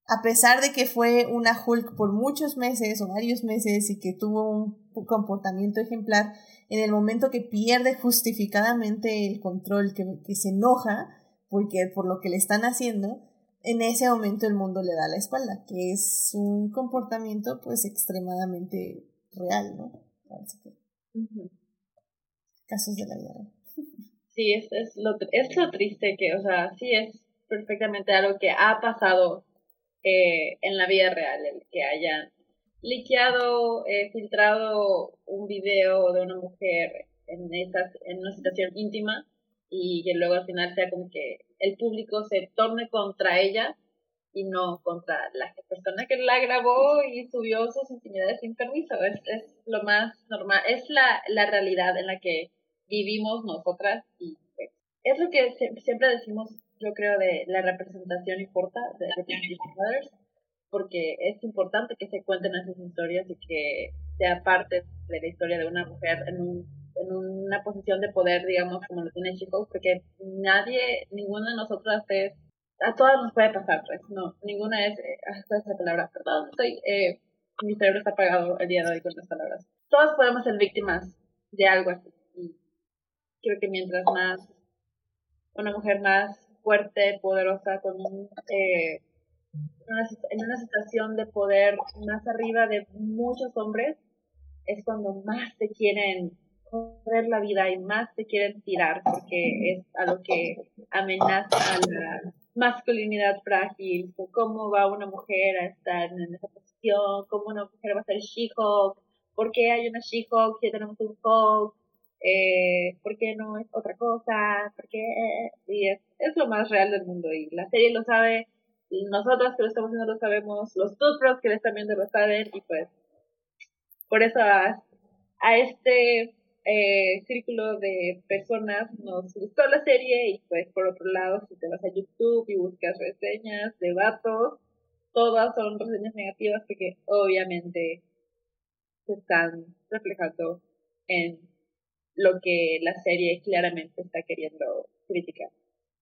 Speaker 1: a pesar de que fue una Hulk por muchos meses o varios meses y que tuvo un comportamiento ejemplar, en el momento que pierde justificadamente el control, que, que se enoja porque, por lo que le están haciendo, en ese momento el mundo le da la espalda, que es un comportamiento pues extremadamente real, ¿no? Así que, casos de la vida real.
Speaker 2: Sí, es, es, lo, es lo triste que, o sea, sí es perfectamente algo que ha pasado eh, en la vida real, el que hayan liqueado, eh, filtrado un video de una mujer en, estas, en una situación íntima y que luego al final sea como que el público se torne contra ella y no contra la persona que la grabó y subió sus intimidades sin permiso. Es, es lo más normal, es la, la realidad en la que vivimos nosotras y pues, es lo que sie- siempre decimos, yo creo, de la representación importa, de Representation porque es importante que se cuenten esas historias y que sea parte de la historia de una mujer en, un, en una posición de poder, digamos, como lo tiene Chico, porque nadie, ninguna de nosotras es, a todas nos puede pasar, pues, no, ninguna es, eh, ah, ¿cuál es la palabra? Perdón, estoy, eh, mi cerebro está apagado el día de hoy con las palabras. Todas podemos ser víctimas de algo así. Y creo que mientras más una mujer más fuerte, poderosa, con un, eh, en una situación de poder más arriba de muchos hombres, es cuando más te quieren joder la vida y más te quieren tirar, porque es a lo que amenaza la masculinidad frágil, cómo va una mujer a estar en esa posición, cómo una mujer va a ser She-Hulk, por qué hay una She-Hulk si tenemos un Hulk, eh, ¿por qué no es otra cosa? ¿Por qué? Y es, es lo más real del mundo y la serie lo sabe, nosotros que lo estamos viendo lo sabemos, los tutros que lo están viendo lo saben y pues por eso a este eh, círculo de personas nos gustó la serie y pues por otro lado si te vas a YouTube y buscas reseñas de todas son reseñas negativas porque obviamente se están reflejando en lo que la serie claramente está queriendo criticar.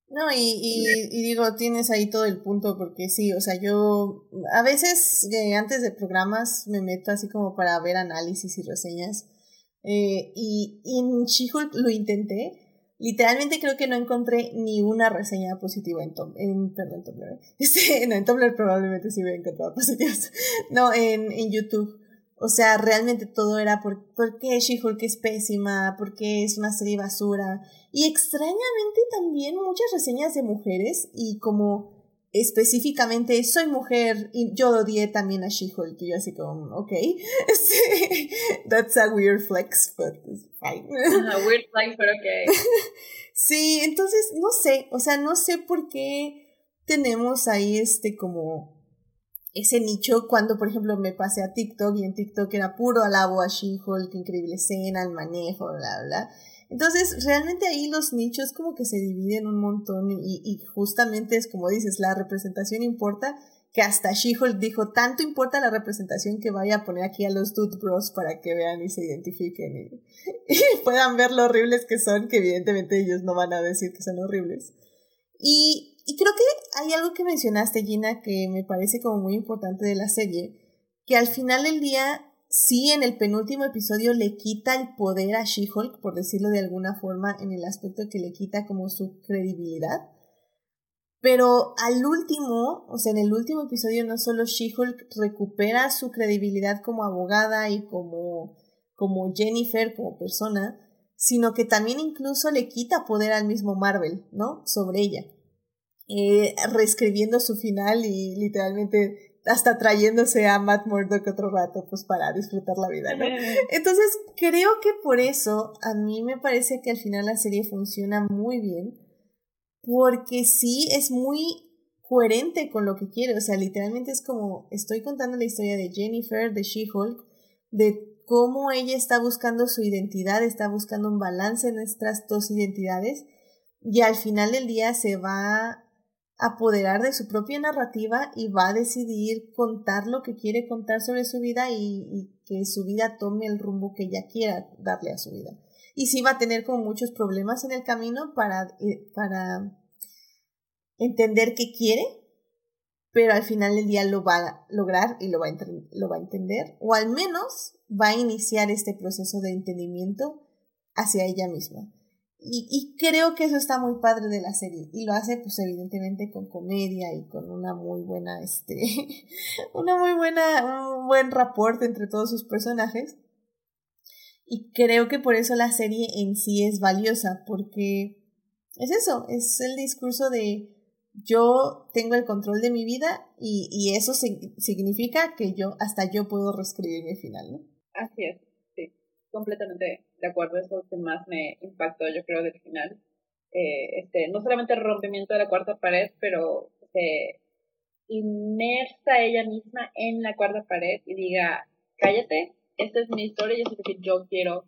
Speaker 1: No, y, y, digo, tienes ahí todo el punto, porque sí, o sea, yo a veces eh, antes de programas me meto así como para ver análisis y reseñas. Eh, y, en She-Hulk lo intenté. Literalmente creo que no encontré ni una reseña positiva en. En, perdón, Tumblr. ¿eh? (laughs) Este, en Tumblr probablemente sí he encontrado positivas. (laughs) No, en, en YouTube. O sea, realmente todo era por, porque She-Hulk es pésima, porque es una serie basura. Y extrañamente también muchas reseñas de mujeres y como específicamente soy mujer y yo odié también a She-Hulk y yo así como, ok, (laughs) that's a weird flex, but it's fine.
Speaker 2: weird flex, pero ok. (laughs)
Speaker 1: sí, entonces no sé, o sea, no sé por qué tenemos ahí este como ese nicho cuando, por ejemplo, me pasé a TikTok y en TikTok era puro alabo a She-Hulk, increíble escena, el manejo, bla, bla. Entonces, realmente ahí los nichos como que se dividen un montón y, justamente es como dices, la representación importa, que hasta She-Hulk dijo, tanto importa la representación que vaya a poner aquí a los Dude Bros para que vean y se identifiquen y, (laughs) y puedan ver lo horribles que son, que evidentemente ellos no van a decir que son horribles. Y y creo que hay algo que mencionaste, Gina, que me parece como muy importante de la serie, que al final del día, sí, en el penúltimo episodio le quita el poder a She-Hulk, por decirlo de alguna forma, en el aspecto que le quita como su credibilidad. Pero al último, o sea, en el último episodio no solo She-Hulk recupera su credibilidad como abogada y como, como Jennifer, como persona, sino que también incluso le quita poder al mismo Marvel, ¿no? Sobre ella eh, reescribiendo su final y literalmente hasta trayéndose a Matt Murdock otro rato, pues para disfrutar la vida, ¿no? (laughs) Entonces, creo que por eso a mí me parece que al final la serie funciona muy bien, porque sí es muy coherente con lo que quiere, o sea, literalmente es como estoy contando la historia de Jennifer, de She-Hulk, de cómo ella está buscando su identidad, está buscando un balance en estas dos identidades, y al final del día se va apoderar de su propia narrativa y va a decidir contar lo que quiere contar sobre su vida y, que su vida tome el rumbo que ella quiera darle a su vida. Y sí va a tener como muchos problemas en el camino para, eh, para entender qué quiere, pero al final del día lo va a lograr y lo va a, lo va a entender, o al menos va a iniciar este proceso de entendimiento hacia ella misma. Y, y, creo que eso está muy padre de la serie. Y lo hace, pues, evidentemente con comedia y con una muy buena, este, (laughs) una muy buena, un buen rapport entre todos sus personajes. Y creo que por eso la serie en sí es valiosa, porque es eso, es el discurso de yo tengo el control de mi vida y, y eso significa que yo, hasta yo puedo reescribir mi final, ¿no?
Speaker 2: Así es, completamente de acuerdo, es lo que más me impactó, yo creo, del final. Eh, este, no solamente el rompimiento de la cuarta pared, pero se inmersa ella misma en la cuarta pared y diga, cállate, esta es mi historia y es lo que yo quiero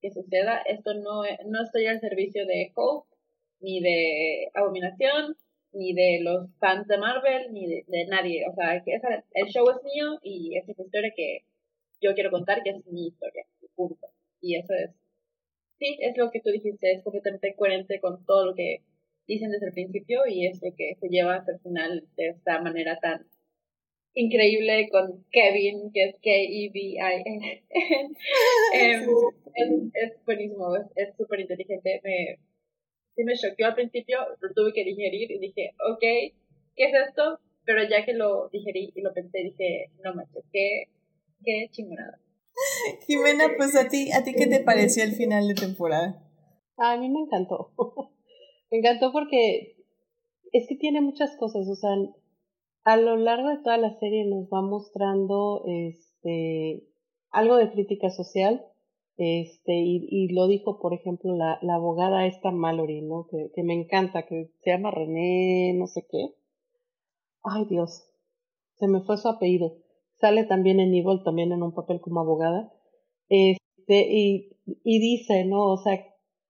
Speaker 2: que suceda. Esto no, no estoy al servicio de Hope, ni de Abominación, ni de los fans de Marvel, ni de, nadie. O sea, que el show es mío y esa es la historia que yo quiero contar, que es mi historia. Punto. Y eso es, sí, es lo que tú dijiste, es completamente coherente con todo lo que dicen desde el principio y es lo que se lleva hasta el final de esta manera tan increíble con Kevin, que es K-E-V-I-N. (laughs) Em, es, es, buenísimo, es súper inteligente. Me, sí me choqueó al principio, lo tuve que digerir y dije, ok, ¿qué es esto? Pero ya que lo digerí y lo pensé, dije, no manches, qué, qué chingonada. (laughs)
Speaker 1: Jimena, pues a ti, ¿a ti qué te pareció el final de temporada?
Speaker 3: A mí me encantó. (laughs) me encantó porque es que tiene muchas cosas, o sea, a lo largo de toda la serie nos va mostrando este algo de crítica social, este, y, y lo dijo, por ejemplo, la, la abogada esta Mallory, ¿no? Que, que me encanta, que se llama René, no sé qué. Ay Dios, se me fue su apellido Sale también en Evil, también en un papel como abogada. Este, y, y dice, ¿no? O sea,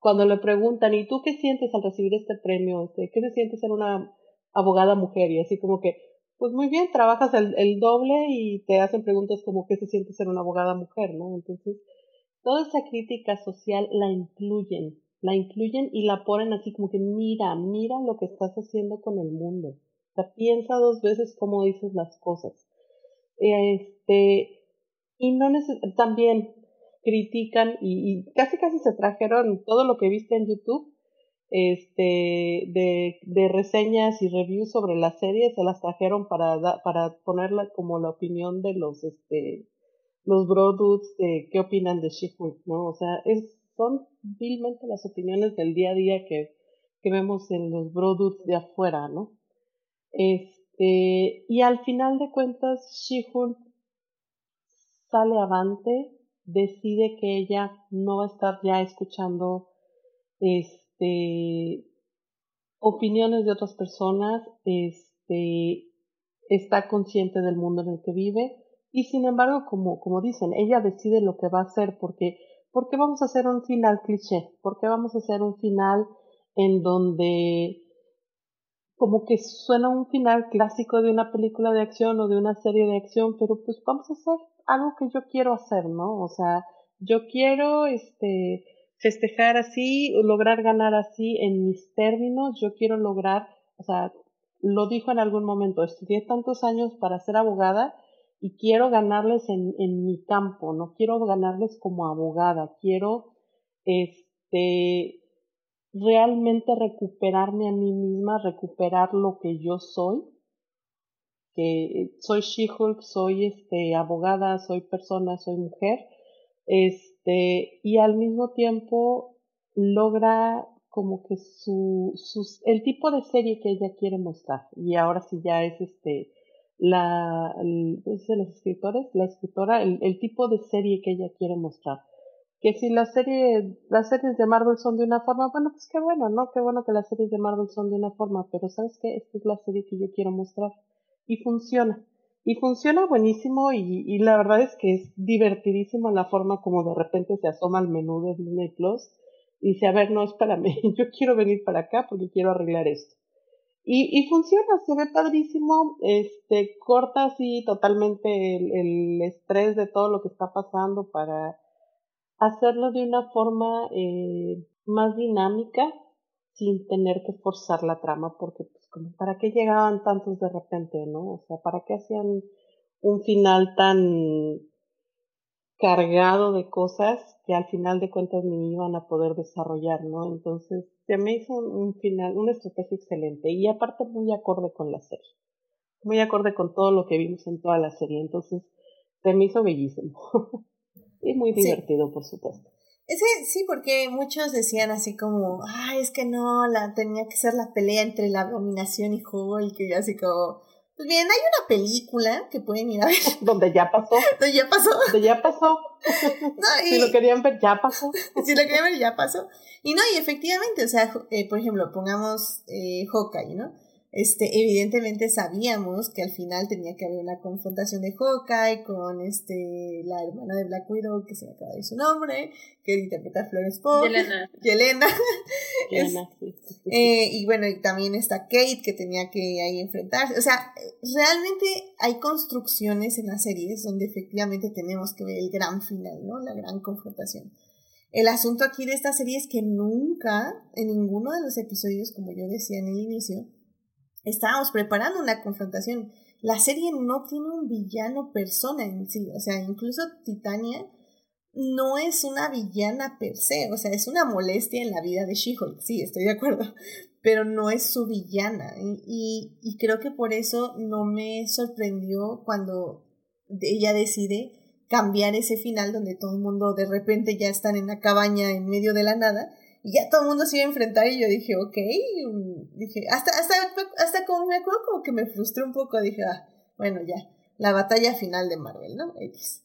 Speaker 3: cuando le preguntan, ¿y tú qué sientes al recibir este premio? Este, ¿Qué se siente ser una abogada mujer? Y así como que, pues muy bien, trabajas el, el doble y te hacen preguntas como qué se siente ser una abogada mujer, ¿no? Entonces, toda esa crítica social la incluyen, la incluyen y la ponen así como que mira, mira lo que estás haciendo con el mundo. O sea, piensa dos veces cómo dices las cosas. Este, y no neces también critican y, y, casi casi se trajeron todo lo que viste en YouTube este de, de reseñas y reviews sobre la serie se las trajeron para para ponerla como la opinión de los este los bro dudes de qué opinan de she no o sea es son vilmente las opiniones del día a día que, que vemos en los bro dudes de afuera no este y al final de cuentas She-Hulk sale avante decide que ella no va a estar ya escuchando este opiniones de otras personas, este está consciente del mundo en el que vive y sin embargo, como, como dicen, ella decide lo que va a hacer porque ¿por qué vamos a hacer un final cliché? ¿Por qué vamos a hacer un final en donde como que suena un final clásico de una película de acción o de una serie de acción, pero pues vamos a hacer algo que yo quiero hacer, ¿no? O sea, yo quiero este festejar así, lograr ganar así en mis términos, yo quiero lograr, o sea, lo dijo en algún momento, estudié tantos años para ser abogada y quiero ganarles en, en mi campo, no quiero ganarles como abogada, quiero este realmente recuperarme a mí misma, recuperar lo que yo soy que soy She-Hulk, soy este, abogada, soy persona, soy mujer, este, y al mismo tiempo logra como que su, sus, el tipo de serie que ella quiere mostrar, y ahora sí ya es este, la, el, de los escritores, la escritora, el, el tipo de serie que ella quiere mostrar que si la serie, las series de Marvel son de una forma, bueno, pues qué bueno, ¿no? Qué bueno que las series de Marvel son de una forma, pero ¿sabes qué? Esta es la serie que yo quiero mostrar y funciona. Y funciona buenísimo y, y, la verdad es que es divertidísimo la forma como de repente se asoma al menú de Disney Plus y dice, a ver, no es para mí, yo quiero venir para acá porque quiero arreglar esto. Y, y funciona, se ve padrísimo, este, corta así totalmente el, el estrés de todo lo que está pasando para hacerlo de una forma eh, más dinámica sin tener que forzar la trama porque como para qué llegaban tantos de repente, ¿no? O sea, para qué hacían un final tan cargado de cosas que al final de cuentas ni iban a poder desarrollar, ¿no? Entonces, se me hizo un, final, una estrategia excelente y aparte muy acorde con la serie, muy acorde con todo lo que vimos en toda la serie, entonces se me hizo bellísimo (laughs) y muy divertido, por supuesto.
Speaker 1: Ese, sí, porque muchos decían así como, ay, es que no, la tenía que ser la pelea entre la abominación y Hulk, y así como, pues bien, hay una película que pueden ir a ver. (laughs) (laughs)
Speaker 3: Donde ya pasó.
Speaker 1: Donde ya pasó.
Speaker 3: Donde ya pasó. no, y, si lo querían ver, ya pasó. (laughs)
Speaker 1: si lo querían ver, ya pasó. Y no, y efectivamente, o sea, eh, por ejemplo, pongamos eh, Hawkeye, ¿no? Este, evidentemente sabíamos que al final tenía que haber una confrontación de Hawkeye con este, la hermana de Black Widow, que se me acaba de su nombre, que interpreta a Florence Pugh.
Speaker 2: Yelena. (laughs)
Speaker 1: Yelena. (laughs)
Speaker 3: Yelena sí.
Speaker 1: eh, y bueno, y también está Kate, que tenía que ahí enfrentarse. O sea, realmente hay construcciones en las series donde efectivamente tenemos que ver el gran final, ¿no? La gran confrontación. El asunto aquí de esta serie es que nunca, en ninguno de los episodios, como yo decía en el inicio, estábamos preparando una confrontación. La serie no tiene un villano persona en sí, o sea, incluso Titania no es una villana per se, o sea, es una molestia en la vida de She-Hulk, sí, estoy de acuerdo, (laughs) pero no es su villana. Y, y, creo que por eso no me sorprendió cuando ella decide cambiar ese final donde todo el mundo de repente ya están en la cabaña en medio de la nada y ya todo el mundo se iba a enfrentar y yo dije, ok, dije, hasta, hasta, hasta como me acuerdo como que me frustré un poco, dije, ah, bueno, ya, la batalla final de Marvel, ¿no? X.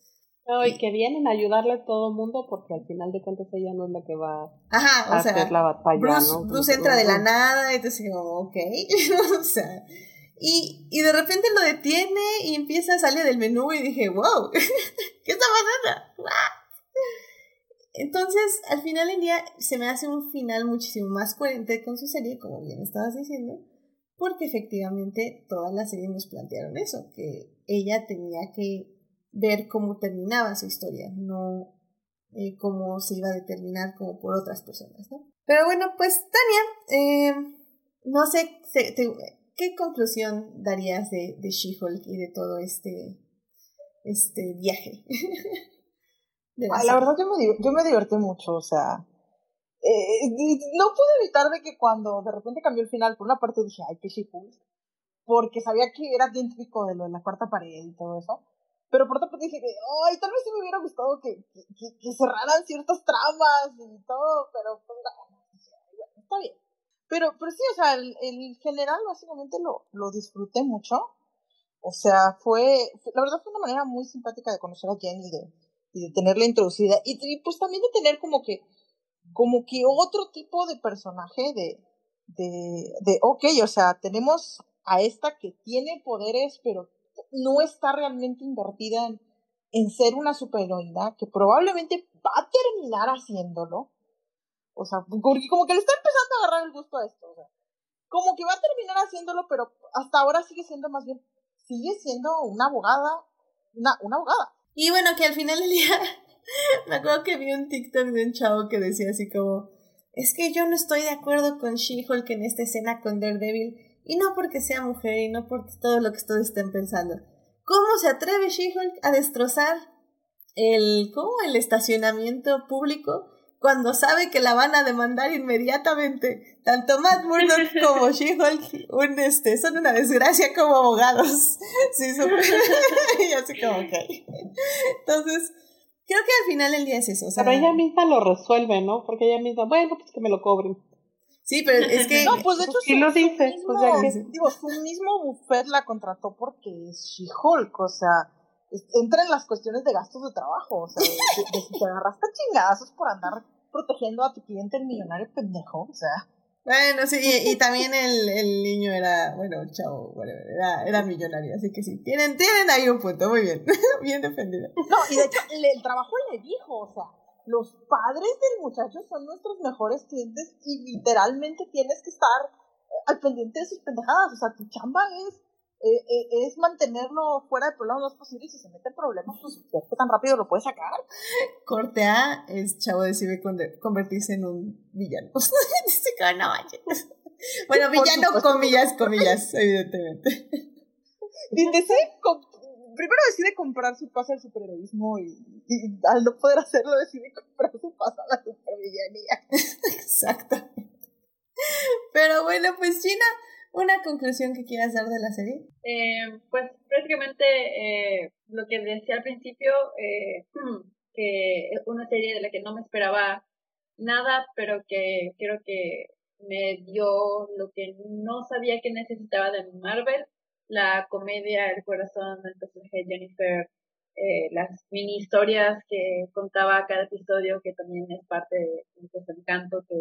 Speaker 3: No, y que vienen a ayudarle a todo el mundo porque al final de cuentas ella no es la que va
Speaker 1: Ajá,
Speaker 3: a hacer la batalla,
Speaker 1: Bruce,
Speaker 3: ¿no?
Speaker 1: Bruce entra de la nada, entonces como, ok, (laughs) o sea, y, y de repente lo detiene y empieza a salir del menú y dije, wow, (laughs) ¿qué está pasando? Entonces, al final del día, se me hace un final muchísimo más coherente con su serie, como bien estabas diciendo, porque efectivamente toda la serie nos plantearon eso, que ella tenía que ver cómo terminaba su historia, no eh, cómo se iba a determinar como por otras personas, ¿no? Pero bueno, pues Tania, eh, no sé, ¿qué conclusión darías de, de She-Hulk y de todo este, este viaje? (laughs)
Speaker 4: la, verdad yo me, yo me divertí mucho, o sea, eh, no pude evitar de que cuando de repente cambió el final, por una parte dije, ay, qué She-Hulk, porque sabía que era bien típico de lo de la cuarta pared y todo eso. Pero por otra parte dije ay, tal vez sí me hubiera gustado que, que, que, cerraran ciertas tramas y todo, pero pues, bueno, está bien. Pero, pero sí, o sea, el, el general básicamente lo, lo disfruté mucho. O sea, fue, la verdad fue una manera muy simpática de conocer a Jenny de, y de tenerla introducida. Y, pues también de tener como que, como que otro tipo de personaje de, de, de, ok, o sea, tenemos a esta que tiene poderes, pero no está realmente invertida en, en ser una superheroína, que probablemente va a terminar haciéndolo. O sea, porque como que le está empezando a agarrar el gusto a esto. O sea, como que va a terminar haciéndolo, pero hasta ahora sigue siendo más bien, sigue siendo una abogada, una, una abogada.
Speaker 1: Y bueno, que al final del día, (laughs) me acuerdo que vi un TikTok de un chavo que decía así como, es que yo no estoy de acuerdo con She-Hulk en esta escena con Daredevil, y no porque sea mujer y no por todo lo que todos estén pensando. ¿Cómo se atreve She-Hulk a destrozar el, ¿cómo? el estacionamiento público cuando sabe que la van a demandar inmediatamente? Tanto Matt Murdock (laughs) como She-Hulk un, este, son una desgracia como abogados. (laughs) Sí, y así como, ok. Entonces, creo que al final el día es eso.
Speaker 3: Pero ella misma lo resuelve, ¿no? Porque ella misma, bueno, pues que me lo cobren.
Speaker 1: Sí, pero es que.
Speaker 4: No, pues de hecho.
Speaker 3: Sí, lo dice.
Speaker 4: Mismo, o sea, que... Digo, su mismo buffet la contrató porque es She-Hulk, o sea. Entra en las cuestiones de gastos de trabajo, o sea, de, de, si te agarraste chingazos por andar protegiendo a tu cliente el millonario pendejo, o sea.
Speaker 1: Bueno, sí, y, y también el, el, niño era, bueno, chavo, bueno, era, era millonario, así que sí, tienen, tienen ahí un punto, muy bien, (laughs) bien defendido.
Speaker 4: No, y de hecho, le, el trabajo le dijo, o sea, los padres del muchacho son nuestros mejores clientes y literalmente tienes que estar al pendiente de sus pendejadas. O sea, tu chamba es, eh, eh, es mantenerlo fuera de problemas lo más posible y si se mete en problemas, pues qué tan rápido lo puedes sacar.
Speaker 1: Corte A es chavo decide convertirse en un villano. (laughs) No Bueno, villano, comillas, comillas, evidentemente.
Speaker 4: Dice, primero decide comprar su pase al superheroísmo y, y, al no poder hacerlo decide comprar su pase a la supervillanía. (laughs)
Speaker 1: Exactamente. Pero bueno, pues Gina, ¿una conclusión que quieras dar de la serie?
Speaker 2: Eh, pues prácticamente eh, lo que decía al principio, eh, (clears throat) que es una serie de la que no me esperaba nada, pero que creo que me dio lo que no sabía que necesitaba de Marvel la comedia, el corazón del personaje de Jennifer, eh, las mini historias que contaba cada episodio, que también es parte de, ese encanto, que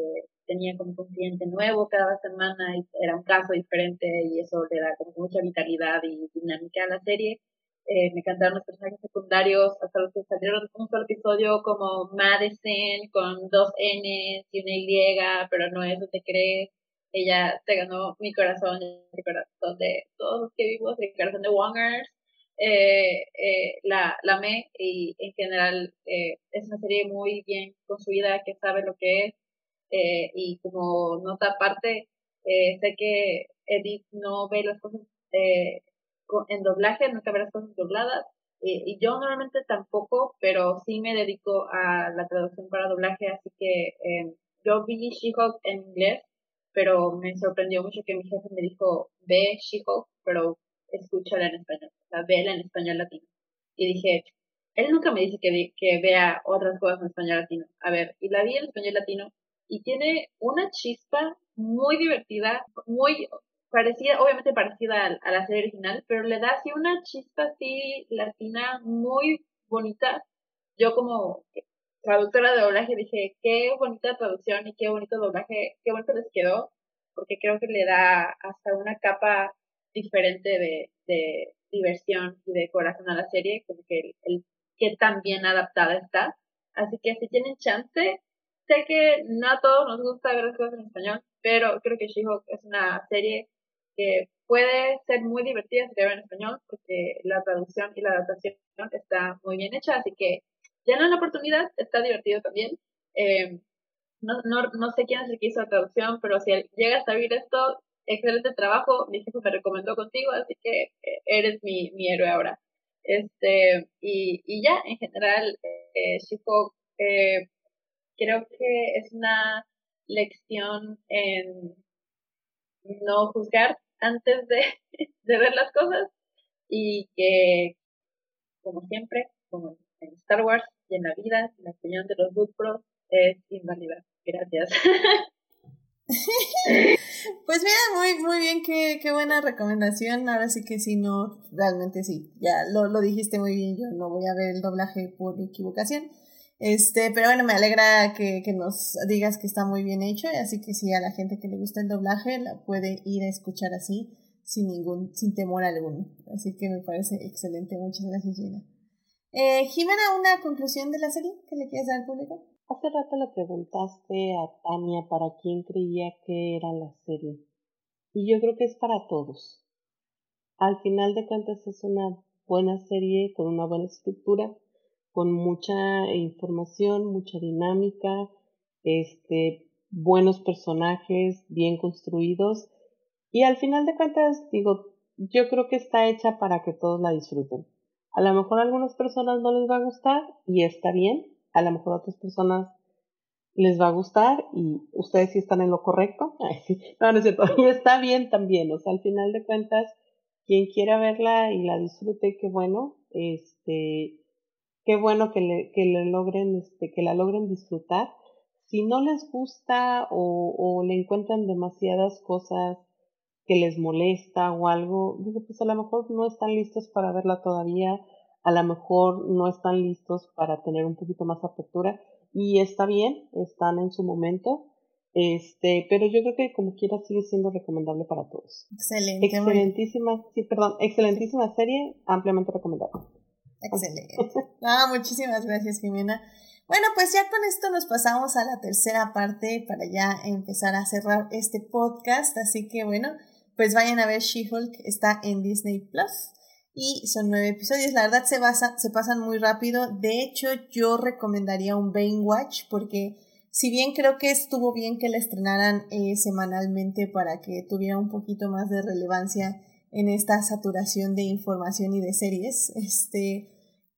Speaker 2: tenía como un cliente nuevo cada semana era un caso diferente y eso le da como mucha vitalidad y dinámica a la serie. Eh, me encantaron los personajes secundarios, hasta los que salieron un solo episodio como Madison con dos N y una Y, pero no eso te crees ella se ganó mi corazón, el corazón de todos los que vivimos, el corazón de Wongers. Eh, eh, la, la amé y en general eh, es una serie muy bien construida que sabe lo que es eh, y como nota aparte eh, sé que Edith no ve las cosas eh, en doblaje, nunca ve las cosas dobladas y yo normalmente tampoco, pero sí me dedico a la traducción para doblaje, así que yo vi She-Hulk en inglés pero me sorprendió mucho que mi jefe me dijo, ve She-Hulk, pero escúchala en español, o sea, vela en español latino. Y dije, él nunca me dice que, que vea otras cosas en español latino. A ver, y la vi en español latino y tiene una chispa muy divertida, muy parecida, obviamente parecida a, a, la serie original, pero le da así una chispa así latina muy bonita. Yo como traductora de doblaje dije, qué bonita traducción y qué bonito doblaje, qué bonito les quedó, porque creo que le da hasta una capa diferente de, diversión y de corazón a la serie, como que el, qué tan bien adaptada está. Así que si tienen chance, sé que no a todos nos gusta ver las cosas en español, pero creo que She-Hulk es una serie que puede ser muy divertida si se ve en español, porque la traducción y la adaptación está muy bien hecha, así que no la oportunidad, está divertido también. Eh, no, no, no sé quién es el que hizo la traducción, pero si llegas a ver esto, excelente trabajo, mi jefe me recomendó contigo, así que eh, eres mi, mi héroe ahora. Este, y, y ya, en general, eh, eh, creo que es una lección en no juzgar antes de, (laughs) de ver las cosas y que, como siempre, como en Star Wars y en la vida, la opinión de los Book Pros es inválida. Gracias. (laughs)
Speaker 1: pues mira, muy, muy bien, qué, qué buena recomendación. Ahora sí que sí, no, realmente sí, ya lo, lo dijiste muy bien, yo no voy a ver el doblaje por equivocación. Este, pero bueno, me alegra que, que nos digas que está muy bien hecho, así que sí, a la gente que le gusta el doblaje la puede ir a escuchar así, sin ningún, sin temor alguno. Así que me parece excelente, muchas gracias Gina. Eh, Jimena, ¿una conclusión de la serie que le quieres dar al público?
Speaker 3: Hace rato le preguntaste a Tania para quién creía que era la serie. Y yo creo que es para todos. Al final de cuentas es una buena serie con una buena estructura, con mucha información, mucha dinámica, este, buenos personajes, bien construidos. Y al final de cuentas, digo, yo creo que está hecha para que todos la disfruten. A lo mejor a algunas personas no les va a gustar y está bien, a lo mejor a otras personas les va a gustar y ustedes sí están en lo correcto. (laughs) No, es cierto. Y (laughs) está bien también. O sea, al final de cuentas, quien quiera verla y la disfrute, qué bueno. Este, qué bueno que le, que le logren, este, que la logren disfrutar. Si no les gusta o, o le encuentran demasiadas cosas que les molesta o algo, digo, pues a lo mejor no están listos para verla todavía a lo mejor no están listos para tener un poquito más apertura y está bien, están en su momento, este, pero yo creo que como quiera sigue siendo recomendable para todos.
Speaker 1: Excelente.
Speaker 3: Excelentísima, sí, perdón, excelentísima serie, ampliamente recomendable.
Speaker 1: Excelente. Ah, muchísimas gracias, Jimena. Bueno, pues ya con esto nos pasamos a la tercera parte para ya empezar a cerrar este podcast. Así que bueno, pues vayan a ver She-Hulk, está en Disney Plus y son nueve episodios. La verdad se, basa, se pasan muy rápido. De hecho, yo recomendaría un Watch porque si bien creo que estuvo bien que la estrenaran eh, semanalmente para que tuviera un poquito más de relevancia en esta saturación de información y de series, este,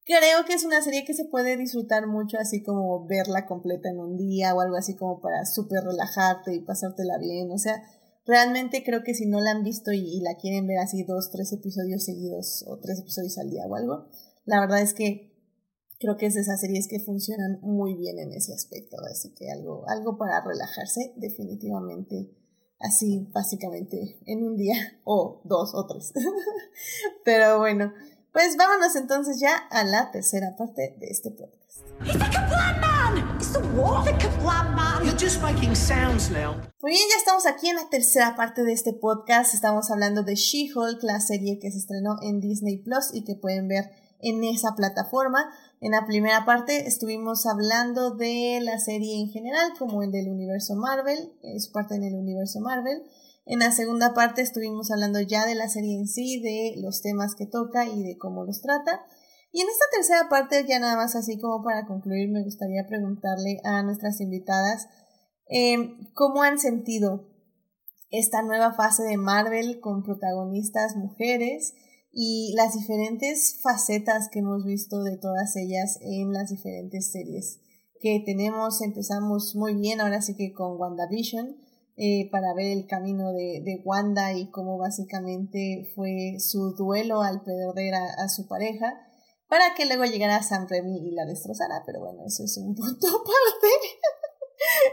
Speaker 1: creo que es una serie que se puede disfrutar mucho así como verla completa en un día o algo así como para súper relajarte y pasártela bien. O sea, realmente creo que si no la han visto y, la quieren ver así dos, tres episodios seguidos o tres episodios al día o algo, la verdad es que creo que es de esas series que funcionan muy bien en ese aspecto, así que algo, algo para relajarse definitivamente así básicamente en un día (laughs) o dos o tres. (laughs) Pero bueno, pues vámonos entonces ya a la tercera parte de este podcast. Muy bien, ya estamos aquí en la tercera parte de este podcast. Estamos hablando de She-Hulk, la serie que se estrenó en Disney Plus y que pueden ver en esa plataforma. En la primera parte estuvimos hablando de la serie en general, como el del universo Marvel, es parte en el universo Marvel. En la segunda parte estuvimos hablando ya de la serie en sí, de los temas que toca y de cómo los trata. Y en esta tercera parte, ya nada más así como para concluir, me gustaría preguntarle a nuestras invitadas em, cómo han sentido esta nueva fase de Marvel con protagonistas mujeres y las diferentes facetas que hemos visto de todas ellas en las diferentes series que tenemos. Empezamos muy bien, ahora sí que con WandaVision, eh, para ver el camino de, de, Wanda y cómo básicamente fue su duelo al perder a su pareja para que luego llegara Sam Remy y la destrozara, pero bueno, eso es un punto (laughs) aparte.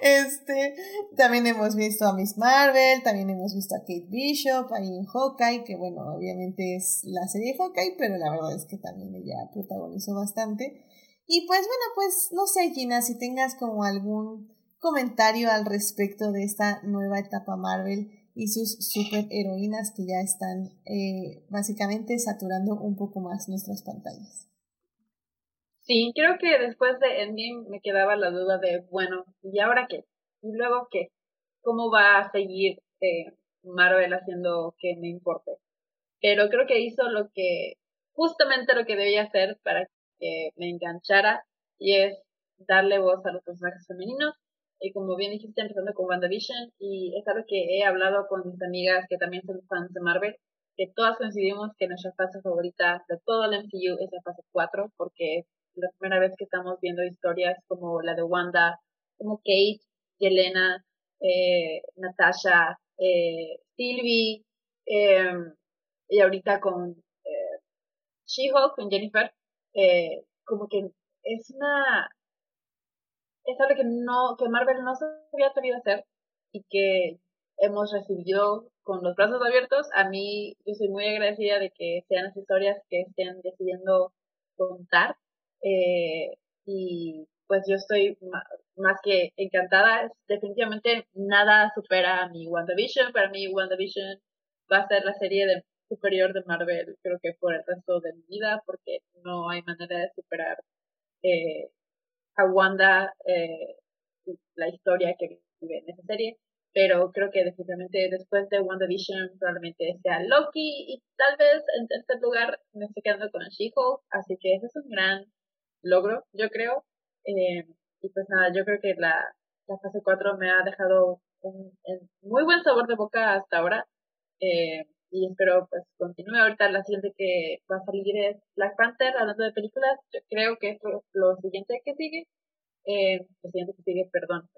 Speaker 1: Este, también hemos visto a Miss Marvel, también hemos visto a Kate Bishop ahí en Hawkeye, que bueno, obviamente es la serie de Hawkeye, pero la verdad es que también ella protagonizó bastante. Y pues bueno, pues no sé, Gina, si tengas como algún comentario al respecto de esta nueva etapa Marvel y sus superheroínas que ya están eh, básicamente saturando un poco más nuestras pantallas.
Speaker 2: Sí, creo que después de Endgame me quedaba la duda de, bueno, ¿y ahora qué? ¿Y luego qué? ¿Cómo va a seguir eh, Marvel haciendo que me importe? Pero creo que hizo lo que, justamente lo que debía hacer para que me enganchara y es darle voz a los personajes femeninos. Y como bien dijiste, empezando con WandaVision, y es algo que he hablado con mis amigas que también son fans de Marvel, que todas coincidimos que nuestra fase favorita de todo el MCU es la fase 4, porque es la primera vez que estamos viendo historias como la de Wanda, como Kate, Yelena, eh, Natasha, eh, Sylvie, em, y ahorita con eh, She-Hulk, con Jennifer, eh, como que es una es algo que no que Marvel no se había atrevido a hacer y que hemos recibido con los brazos abiertos. A mí yo soy muy agradecida de que sean las historias que estén decidiendo contar eh, y pues yo estoy más que encantada. Definitivamente nada supera a mi WandaVision. Para mí WandaVision va a ser la serie de superior de Marvel, creo que por el resto de mi vida, porque no hay manera de superar eh, a Wanda eh, la historia que vive en esa serie. Pero creo que definitivamente después de WandaVision probablemente sea Loki y tal vez en tercer lugar me estoy quedando con She-Hulk. Así que ese es un gran logro, yo creo. Eh, y pues nada, yo creo que la, la fase 4 me ha dejado un, muy buen sabor de boca hasta ahora. Eh, y espero pues continúe. Ahorita la siguiente que va a salir es Black Panther, hablando de películas, yo creo que es lo, siguiente que sigue, eh, lo siguiente que sigue, perdón,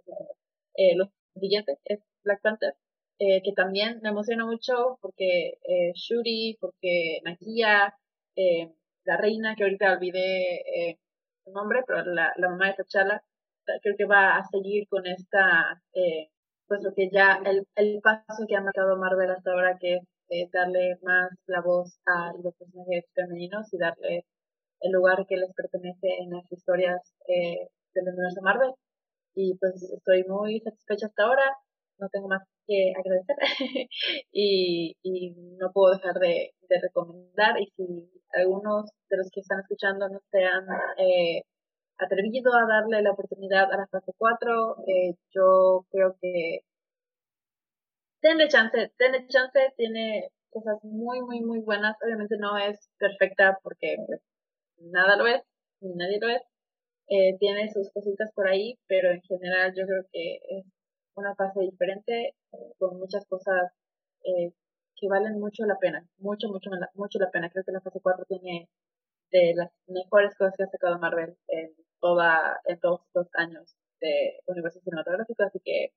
Speaker 2: eh, lo siguiente es Black Panther, eh, que también me emociona mucho porque eh, Shuri, porque Nakia, eh, la reina, que ahorita olvidé eh, su nombre, pero la, la mamá de T'Challa, creo que va a seguir con esta, eh, pues lo que ya, el, el paso que ha marcado Marvel hasta ahora, que es eh, darle más la voz a los personajes femeninos y darle el lugar que les pertenece en las historias eh, del universo Marvel. Y pues estoy muy satisfecha hasta ahora, no tengo más que agradecer. (laughs) Y, y no puedo dejar de, de, recomendar. Y si algunos de los que están escuchando no se han eh, atrevido a darle la oportunidad a la fase 4, eh, yo creo que denle chance, denle chance, tiene cosas muy, muy, muy buenas. Obviamente no es perfecta porque pues, nada lo es, ni nadie lo es. Eh, tiene sus cositas por ahí, pero en general yo creo que es una fase diferente con muchas cosas eh, que valen mucho la pena, mucho, mucho, mucho la pena. Creo que la fase 4 tiene de las mejores cosas que ha sacado Marvel en toda, en todos estos años de universo cinematográfico, así que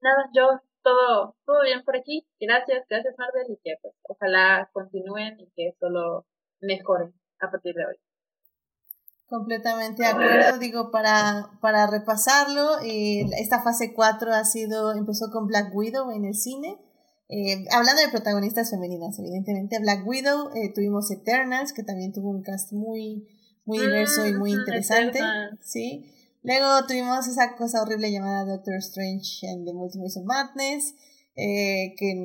Speaker 2: nada, yo todo, todo bien por aquí. Gracias, gracias Marvel y que pues ojalá continúen y que solo mejoren a partir de hoy.
Speaker 1: Completamente de acuerdo, digo, para, para repasarlo, eh, esta fase 4 ha sido, empezó con Black Widow en el cine, eh, hablando de protagonistas femeninas, evidentemente, Black Widow, eh, tuvimos Eternals, que también tuvo un cast muy, muy diverso y muy mm, interesante, ¿sí? Luego tuvimos esa cosa horrible llamada Doctor Strange and the Multiverse of Madness. Eh, que eh,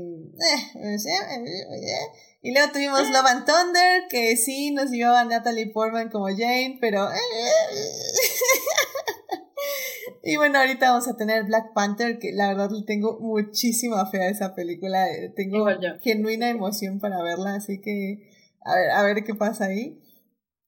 Speaker 1: y luego tuvimos Love and Thunder que sí nos llevaba a Natalie Portman como Jane pero (laughs) y bueno ahorita vamos a tener Black Panther que la verdad le tengo muchísima fe a esa película eh, tengo genuina emoción para verla así que a ver a ver qué pasa ahí.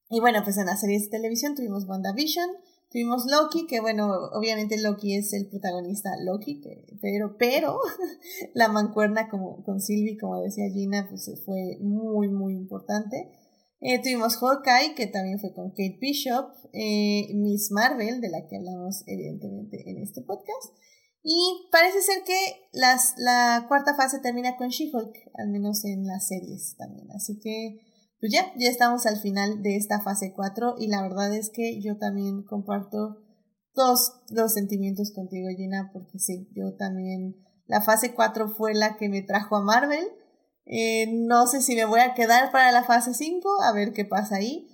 Speaker 1: Y bueno pues en la serie de televisión tuvimos WandaVision Tuvimos Loki, que bueno, obviamente Loki es el protagonista Loki, pero, pero (laughs) la mancuerna como, con Sylvie, como decía Gina, pues fue muy, muy importante. Eh, tuvimos Hawkeye, que también fue con Kate Bishop, eh, Miss Marvel, de la que hablamos evidentemente en este podcast. Y parece ser que las, la cuarta fase termina con She-Hulk, al menos en las series también. Así que pues ya, ya estamos al final de esta fase 4 y la verdad es que yo también comparto todos los sentimientos contigo, Gina, porque sí, yo también, la fase 4 fue la que me trajo a Marvel. Eh, no sé si me voy a quedar para la fase 5, a ver qué pasa ahí,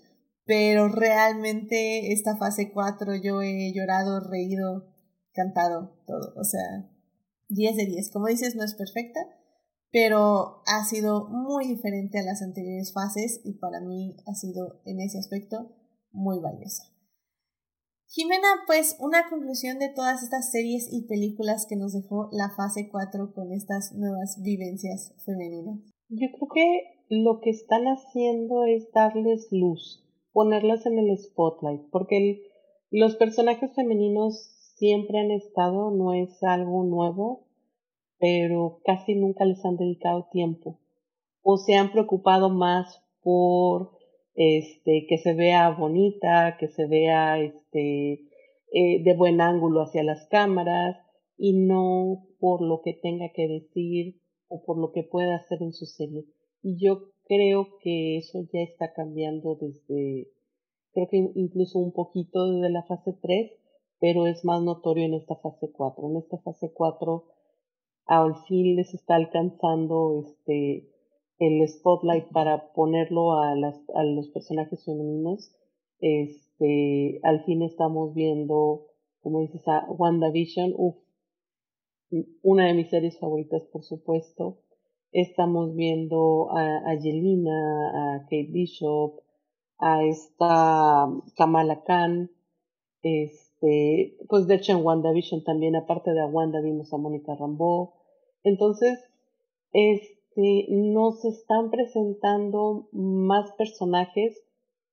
Speaker 1: pero realmente esta fase 4 yo he llorado, reído, cantado, todo, o sea, 10 de 10. Como dices, no es perfecta, pero ha sido muy diferente a las anteriores fases y para mí ha sido en ese aspecto muy valiosa. Jimena, pues una conclusión de todas estas series y películas que nos dejó la fase 4 con estas nuevas vivencias femeninas.
Speaker 3: Yo creo que lo que están haciendo es darles luz, ponerlas en el spotlight, porque los personajes femeninos siempre han estado, no es algo nuevo, pero casi nunca les han dedicado tiempo o se han preocupado más por este que se vea bonita, que se vea este eh, de buen ángulo hacia las cámaras y no por lo que tenga que decir o por lo que pueda hacer en su serie. Y yo creo que eso ya está cambiando desde, creo que incluso un poquito desde la fase 3, pero es más notorio en esta fase 4. En esta fase 4 al fin les está alcanzando este el spotlight para ponerlo a, las, a los personajes femeninos. Este, al fin estamos viendo, como dices, a WandaVision, uf, una de mis series favoritas, por supuesto. Estamos viendo a, a a Kate Bishop, a esta Kamala Khan, este, pues de hecho en WandaVision también, aparte de a Wanda, vimos a Mónica Rambeau. Entonces, este, nos están presentando más personajes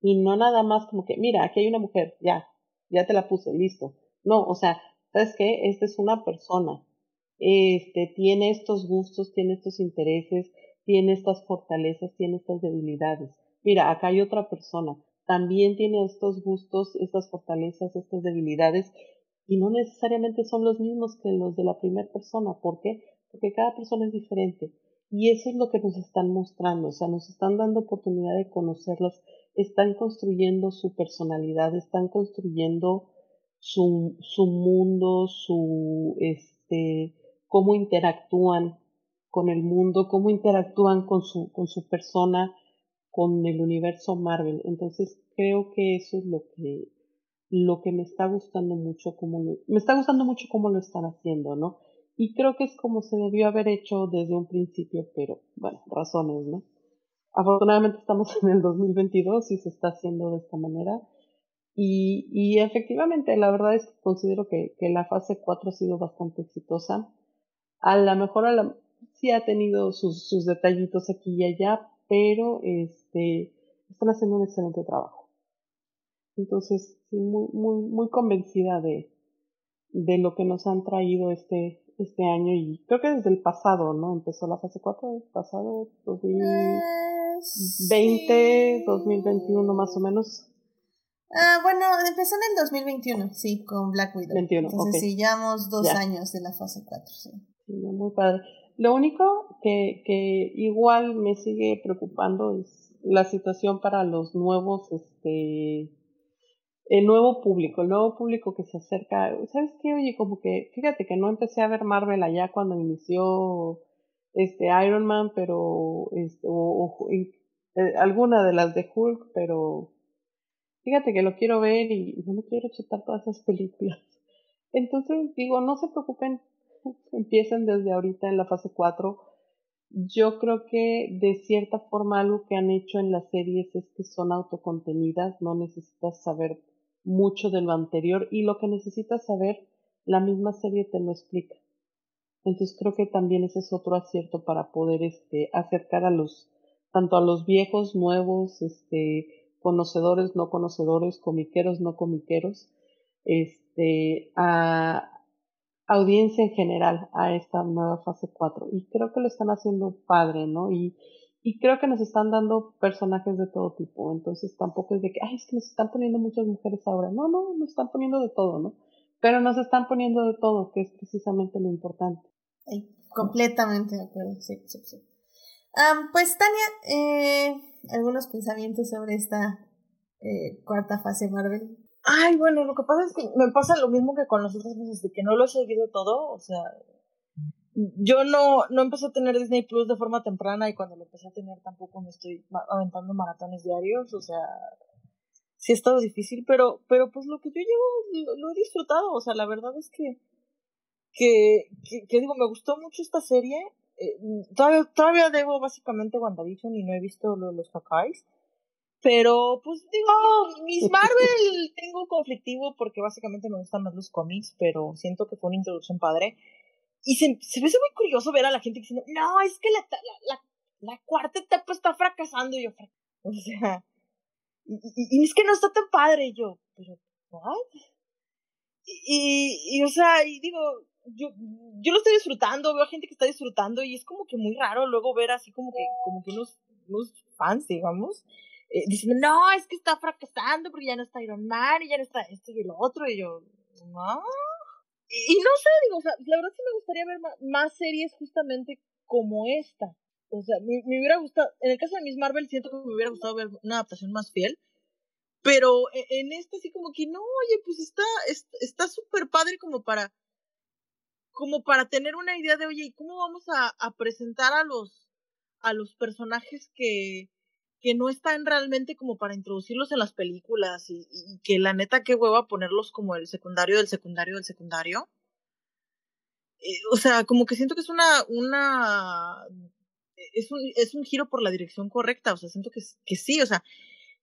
Speaker 3: y no nada más como que, mira, aquí hay una mujer, ya, ya te la puse, listo. No, o sea, ¿sabes qué? Esta es una persona este, tiene estos gustos, tiene estos intereses, tiene estas fortalezas, tiene estas debilidades. Mira, acá hay otra persona, también tiene estos gustos, estas fortalezas, estas debilidades, y no necesariamente son los mismos que los de la primera persona. ¿Por qué? Porque cada persona es diferente. Y eso es lo que nos están mostrando, o sea, nos están dando oportunidad de conocerlas, están construyendo su personalidad, están construyendo su, su mundo, su, este, cómo interactúan con el mundo, cómo interactúan con su, con su persona, con el universo Marvel. Entonces creo que eso es lo que, lo que me está gustando mucho, como me está gustando mucho cómo lo están haciendo, ¿no? Y creo que es como se debió haber hecho desde un principio, pero bueno, razones, ¿no? Afortunadamente estamos en el 2022 y se está haciendo de esta manera. Y, y efectivamente, la verdad es que considero que, que la fase 4 ha sido bastante exitosa a lo mejor a la, sí ha tenido sus, sus detallitos aquí y allá, pero este, están haciendo un excelente trabajo. Entonces, sí, muy, muy, muy convencida de, de lo que nos han traído este, este año y creo que desde el pasado, ¿no? Empezó la fase 4, el pasado 2020, 2021 más o menos.
Speaker 1: Ah, bueno, empezó en el 2021, sí, con Black Widow.
Speaker 3: 21,
Speaker 1: Entonces sí, llevamos dos años de la fase 4, sí
Speaker 3: muy padre. Lo único que, que igual me sigue preocupando es la situación para los nuevos, este, el nuevo público, el nuevo público que se acerca. ¿Sabes qué? Oye, como que, fíjate que no empecé a ver Marvel allá cuando inició este Iron Man, pero, este, o, eh, alguna de las de Hulk, pero fíjate que lo quiero ver y no me quiero chutar todas esas películas. (laughs) Entonces digo, no se preocupen (laughs) empiezan desde ahorita en la fase 4. Yo creo que de cierta forma algo que han hecho en las series es que son autocontenidas, no necesitas saber mucho de lo anterior y lo que necesitas saber, la misma serie te lo explica. Entonces creo que también ese es otro acierto para poder este, acercar a los, tanto a los viejos, nuevos, este, conocedores, no conocedores, comiqueros, no comiqueros, este, a, audiencia en general a esta nueva fase 4 y creo que lo están haciendo padre, ¿no? Y, y creo que nos están dando personajes de todo tipo, entonces tampoco es de que, ay, es que nos están poniendo muchas mujeres ahora, no, no, nos están poniendo de todo, ¿no? Pero nos están poniendo de todo, que es precisamente lo importante.
Speaker 1: completamente de acuerdo, sí, sí, sí. pues Tania, eh, algunos pensamientos sobre esta eh, cuarta fase Marvel.
Speaker 4: Ay, bueno, lo que pasa es que me pasa lo mismo que con los otros meses, de que no lo he seguido todo, o sea, yo no, no empecé a tener Disney Plus de forma temprana y cuando lo empecé a tener tampoco me estoy aventando maratones diarios, o sea, sí ha estado difícil, pero, pero pues lo que yo llevo lo, he disfrutado, o sea, la verdad es que, que, que, digo, me gustó mucho esta serie, eh, todavía, todavía debo básicamente WandaVision y no he visto lo de los Hawkeyes, Pero, pues digo, Miss (laughs) Marvel tengo conflictivo porque básicamente me gustan más los cómics, pero siento que fue una introducción padre. Y se, me hace muy curioso ver a la gente diciendo, no, es que la, la, la, cuarta etapa está fracasando. Y yo, o sea, y, y, es que no está tan padre. Y yo, pero, ¿what? Y, y, o sea, y digo, yo, yo lo estoy disfrutando, veo a gente que está disfrutando y es como que muy raro luego ver así como que, como que unos, unos fans, digamos, eh, diciendo, no, es que está fracasando porque ya no está Iron Man y ya no está esto y el otro. Y yo, no. Y, no sé, digo, o sea, la verdad sí me gustaría ver más, series justamente como esta. O sea, me, me, hubiera gustado, en el caso de Miss Marvel siento que me hubiera gustado ver una adaptación más fiel, pero e, en, esta sí como que no, oye, pues está está súper padre como para como para tener una idea de, oye, ¿y cómo vamos a, a presentar a los a los personajes que que no están realmente como para introducirlos en las películas y, que la neta qué hueva ponerlos como el secundario del secundario del secundario. Eh, o sea, como que siento que es una, una, es un, es un giro por la dirección correcta, o sea, siento que, que sí, o sea,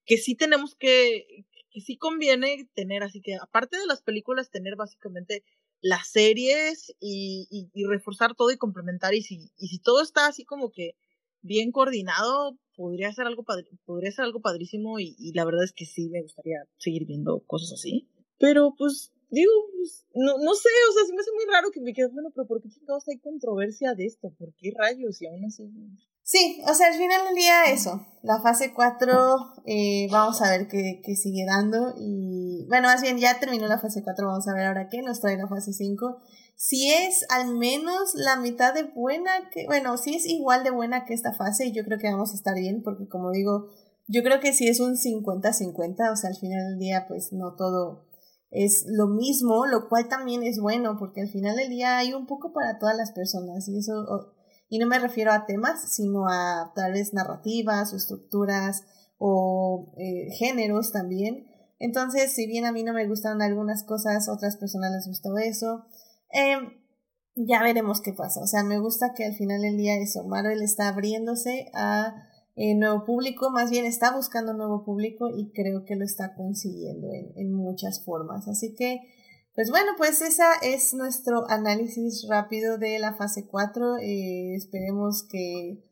Speaker 4: que sí tenemos que, que sí conviene tener, así que aparte de las películas, tener básicamente las series y, y, y reforzar todo y complementar, y si, y si todo está así como que bien coordinado, podría ser algo, podría ser algo padrísimo y, y, la verdad es que sí me gustaría seguir viendo cosas así. Pero pues, digo, pues, no, no sé, o sea, sí me hace muy raro que me quedes, bueno, pero ¿por qué chingados hay controversia de esto? ¿Por qué rayos? Y aún así...
Speaker 1: Sí, o sea, al final del día eso, la fase 4, eh, vamos a ver qué, qué sigue dando y bueno, más bien ya terminó la fase 4, vamos a ver ahora qué nos trae la fase 5 si es al menos la mitad de buena que, bueno, si es igual de buena que esta fase, yo creo que vamos a estar bien, porque como digo, yo creo que si es un 50-50, o sea, al final del día, pues no todo es lo mismo, lo cual también es bueno, porque al final del día hay un poco para todas las personas, y eso, y no me refiero a temas, sino a tal vez narrativas o estructuras o eh, géneros también. Entonces, si bien a mí no me gustan algunas cosas, otras personas les gustó eso. Eh, ya veremos qué pasa. O sea, me gusta que al final del día eso, Marvel está abriéndose a eh, nuevo público, más bien está buscando nuevo público y creo que lo está consiguiendo en, en muchas formas. Así que, pues bueno, pues esa es nuestro análisis rápido de la fase 4. Eh, esperemos que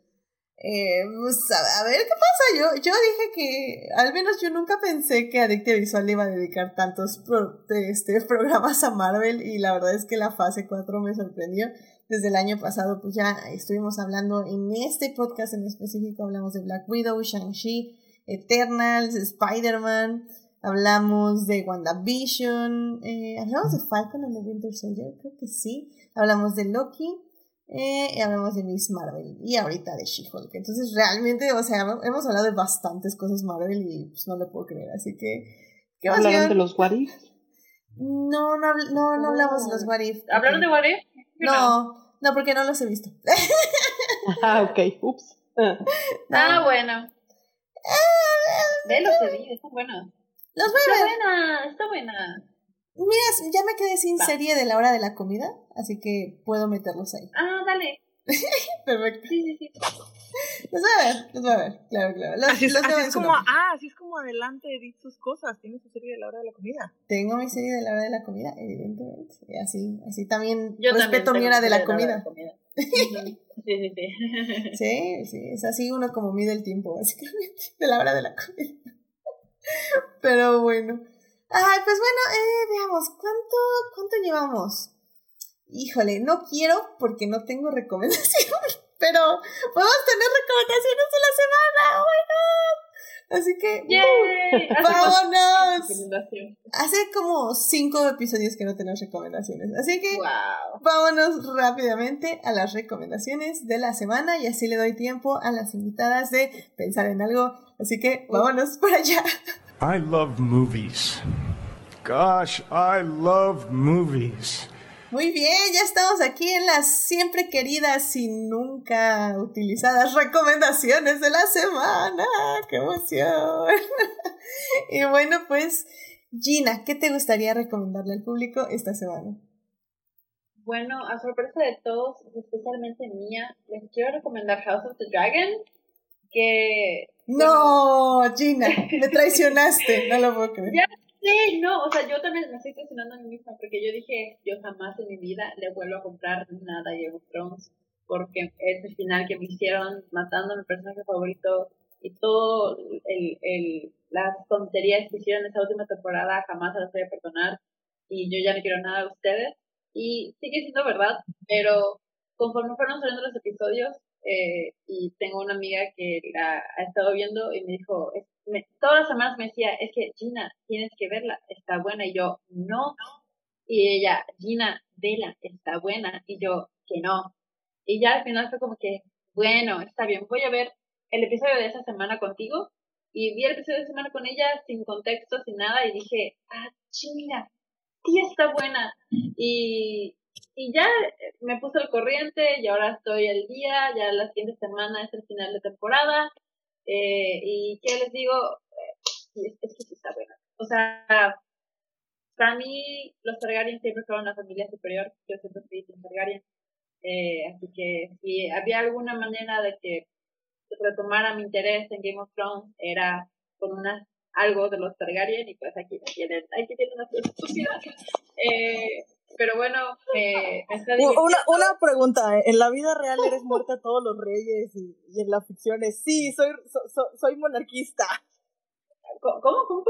Speaker 1: eh, pues, a, ver qué pasa. Yo, yo dije que, al menos yo nunca pensé que Adictia Visual iba a dedicar tantos este, programas a Marvel y la verdad es que la fase 4 me sorprendió. Desde el año pasado, pues ya estuvimos hablando en este podcast en específico, hablamos de Black Widow, Shang-Chi, Eternals, Spider-Man, hablamos de WandaVision, eh, hablamos de Falcon and the Winter Soldier, creo que sí, hablamos de Loki, eh, y hablamos de Miss Marvel y ahorita de She-Hulk. Entonces, realmente, o sea, hemos hablado de bastantes cosas Marvel y pues no lo puedo creer. Así que.
Speaker 3: ¿Qué ¿Hablaron de los What
Speaker 1: No, no, no, no hablamos de los What
Speaker 2: ¿Hablaron de What
Speaker 1: No, no, porque no los he visto. (laughs)
Speaker 3: ah, ok, ups.
Speaker 2: Ah, bueno. Ve los he visto, están buenos.
Speaker 1: Los voy a
Speaker 2: ver. Está buena, está buena.
Speaker 1: Mira, ya me quedé sin serie de la hora de la comida, así que puedo meterlos ahí.
Speaker 2: Ah, dale.
Speaker 1: Perfecto.
Speaker 2: Sí, sí, sí.
Speaker 1: Los voy a ver, los voy a ver, claro, claro. Los,
Speaker 4: así, es como, ah, así es como adelante de sus cosas. Tienes tu serie de la hora de la comida.
Speaker 1: Tengo mi serie de la hora de la comida, evidentemente. Así, así también Yo respeto mi hora de la, comida.
Speaker 2: sí, sí, sí.
Speaker 1: Sí, sí, es así uno como mide el tiempo, básicamente, de la hora de la comida. Pero bueno. Ay, pues bueno, eh, veamos, ¿cuánto, ¿cuánto llevamos? Híjole, no quiero porque no tengo recomendación, (laughs) pero podemos tener recomendaciones de la semana, oh. Así que,
Speaker 2: uh,
Speaker 1: vámonos. Hace como cinco episodios que no tenemos recomendaciones, así que vámonos rápidamente a las recomendaciones de la semana y así le doy tiempo a las invitadas de pensar en algo. Así que vámonos para allá.
Speaker 6: I love movies. Gosh, I love movies.
Speaker 1: Muy bien, ya estamos aquí en las siempre queridas y nunca utilizadas recomendaciones de la semana. ¡Qué emoción! (laughs) y bueno, pues, Gina, ¿qué te gustaría recomendarle al público esta semana?
Speaker 2: Bueno, a sorpresa de todos, especialmente mía, les quiero recomendar House of the Dragon que...
Speaker 1: No, Gina, me traicionaste, no lo puedo creer.
Speaker 2: Ya sé, no, o sea, yo también me estoy traicionando a mí misma porque yo dije, yo jamás en mi vida le vuelvo a comprar nada a Game of Thrones porque ese final que me hicieron matando a mi personaje favorito y todo el, el, las tonterías que hicieron esa última temporada jamás las voy a perdonar y yo ya no quiero nada de ustedes. Y sigue siendo verdad, pero conforme fueron saliendo los episodios, eh, y tengo una amiga que la ha estado viendo y me dijo, me, todas las semanas me decía, es que Gina, tienes que verla, está buena, y yo, no, y ella, Gina, vela, está buena, y yo, que no, y ya al final fue como que, bueno, está bien, voy a ver el episodio de esa semana contigo, y vi el episodio de semana con ella sin contexto, sin nada, y dije, ah, Gina, sí está buena, y, y ya me puse al corriente y ahora estoy al día, ya la siguiente semana es el final de temporada. Eh, y qué les digo, eh, es, que sí está buena. O sea, para mí los Targaryen siempre fueron una familia superior, yo siempre fui un Targaryen. Eh, así que si había alguna manera de que retomara mi interés en Game of Thrones era con una algo de los Targaryen y pues aquí tienen, aquí tienen una (laughs) estúpida. Eh, pero bueno, eh,
Speaker 4: una, una pregunta, ¿eh? ¿en la vida real eres muerta a todos los reyes y, y en la ficción es, sí, soy, soy monarquista?
Speaker 2: ¿Cómo? ¿Cómo?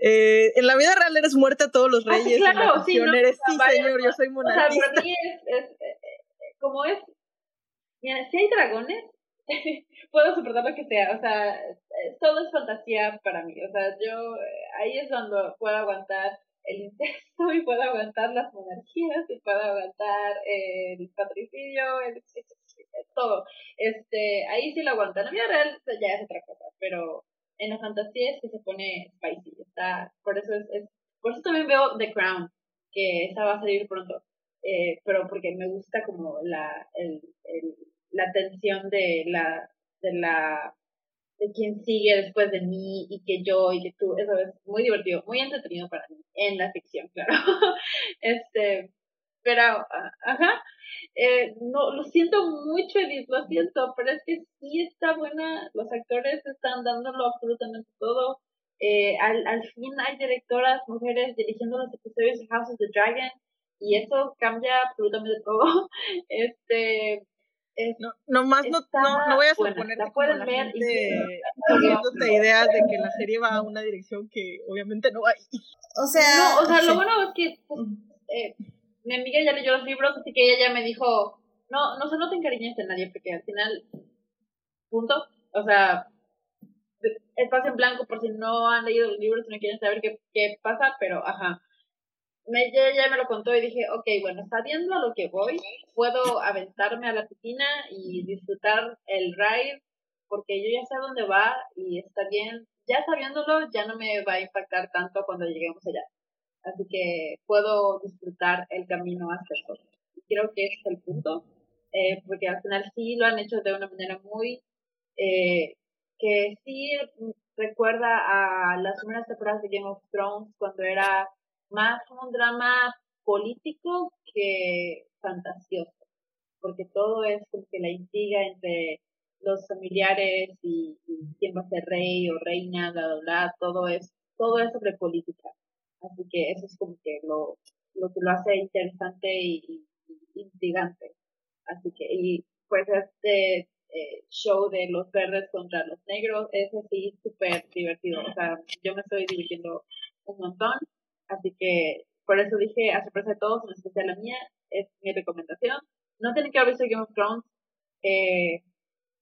Speaker 4: Eh, en la vida real eres muerta a todos los ah, reyes. claro, en la sí, eres, sí, señor, yo soy monarquista. O
Speaker 2: sea, para mí es, es, eh, como es, mira, si hay dragones, (laughs) puedo soportar lo que sea, o sea, todo es fantasía para mí, o sea, yo ahí es cuando puedo aguantar el incesto (laughs) y puedo aguantar las monarquías y puedo aguantar el patricidio, el, todo. Este, ahí sí lo aguanto. En la vida real ya es otra cosa, pero en la fantasía es que se pone spicy. Está, por eso es, es por eso también veo The Crown, que esa va a salir pronto. Eh, pero porque me gusta como la, el, el, la tensión de la, de la de quién sigue después de mí y que yo y que tú, eso es muy divertido, muy entretenido para mí, en la ficción, claro. (laughs) este, pero, ajá, eh, no, lo siento mucho, Edith, lo siento, pero es que sí está buena, los actores están dándolo absolutamente todo. Eh, al, al fin hay directoras mujeres dirigiendo los episodios de House of the Dragon y eso cambia absolutamente todo. (laughs) este,
Speaker 4: no, nomás no, no, no voy a suponer que pueden la ver gente ideas de que la serie va a una dirección que obviamente no hay.
Speaker 1: O sea,
Speaker 2: no, o sea, lo bueno es que pues, eh, mi amiga ya leyó los libros, así que ella ya me dijo, no, no se no te encariñes de nadie, porque al final, punto, o sea, espacio en blanco por si no han leído los libros y no quieren saber qué, qué pasa, pero ajá me, ya me lo contó y dije, ok, bueno, sabiendo a lo que voy, puedo aventarme a la piscina y disfrutar el ride, porque yo ya sé a dónde va y está bien. Ya sabiéndolo, ya no me va a impactar tanto cuando lleguemos allá. Así que puedo disfrutar el camino hasta el sol. Creo que ese es el punto, eh, porque al final sí lo han hecho de una manera muy, eh, que sí recuerda a las primeras temporadas de Game of Thrones cuando era más un drama político que fantasioso, porque todo es como que la intriga entre los familiares y, quién va a ser rey o reina, bla, bla, bla, todo es, todo es sobre política. Así que eso es como que lo, lo que lo hace interesante y, intrigante. Así que, y pues este eh, show de los verdes contra los negros, es así súper divertido. O sea, yo me estoy divirtiendo un montón. Así que por eso dije, a sorpresa de todos, en especial la mía, es mi recomendación. No tienen que haber visto Game of Thrones eh,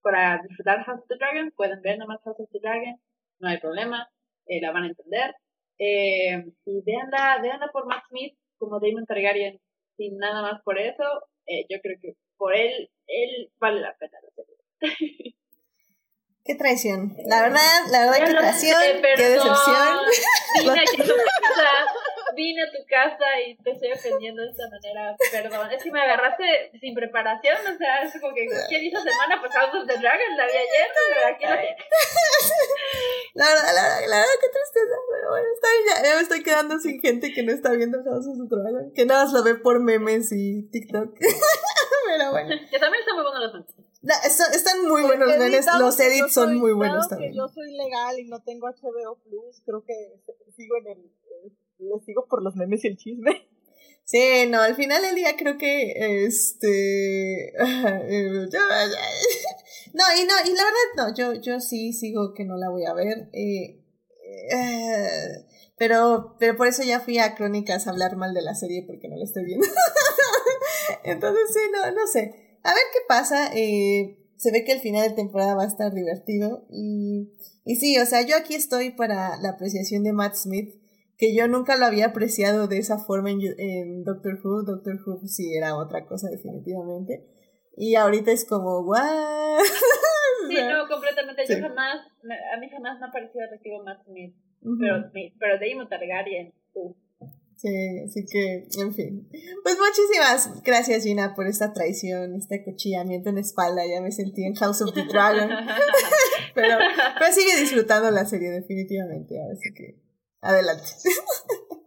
Speaker 2: para disfrutar House of the Dragon. Pueden ver nomás House of the Dragon, no hay problema, eh, la van a entender. Eh, y veanla, veanla por Matt Smith como Damon Targaryen, sin nada más por eso. Eh, yo creo que por él, él vale la pena la serie. (laughs)
Speaker 1: Qué traición. La verdad, la verdad, qué traición, qué decepción.
Speaker 2: Vine a, tu (laughs) casa, vine a tu casa y te estoy ofendiendo de esta manera. Perdón. Es que me agarraste sin preparación. O sea, es como que, ¿qué hizo semana? Pues House of the Dragon, la vi ayer, pero aquí (laughs)
Speaker 1: La verdad, la verdad, la verdad, qué tristeza. Pero bueno, está bien, ya, ya me estoy quedando sin gente que no está viendo House of the Dragon. Que nada más lo ve por memes y TikTok. (laughs) pero bueno.
Speaker 2: Que también está muy bueno los memes.
Speaker 1: No, está- están muy buenos
Speaker 4: He
Speaker 1: memes, los edits son muy buenos
Speaker 4: que
Speaker 1: también.
Speaker 4: yo soy legal y no tengo HBO Plus, creo que sigo en el. eh, Le sigo por los memes y el chisme.
Speaker 1: Sí, no, al final del día creo que este (laughs) no, y no, y la verdad no, yo, yo sí sigo que no la voy a ver. eh, eh, pero, pero por eso ya fui a Crónicas a hablar mal de la serie porque no la estoy viendo. (laughs) Entonces, sí, no, no sé. A ver qué pasa. eh, se ve que el final de temporada va a estar divertido. Y, y sí, o sea, yo aquí estoy para la apreciación de Matt Smith que yo nunca lo había apreciado de esa forma en, en Doctor Who. Doctor Who sí era otra cosa definitivamente. Y ahorita es como, ¿what? (laughs)
Speaker 2: Sí, no, completamente.
Speaker 1: Sí.
Speaker 2: Yo jamás, a mí jamás me ha parecido atractivo Matt Smith.
Speaker 1: Ujú.
Speaker 2: Pero, mi- pero Daemon Targaryen, uh,
Speaker 1: Sí, así que, en fin. Pues muchísimas gracias, Gina, por esta traición, este acuchillamiento en espalda. Ya me sentí en House of the Dragon. (laughs) pero, pero sigue disfrutando la serie, definitivamente. Así que, adelante. (laughs)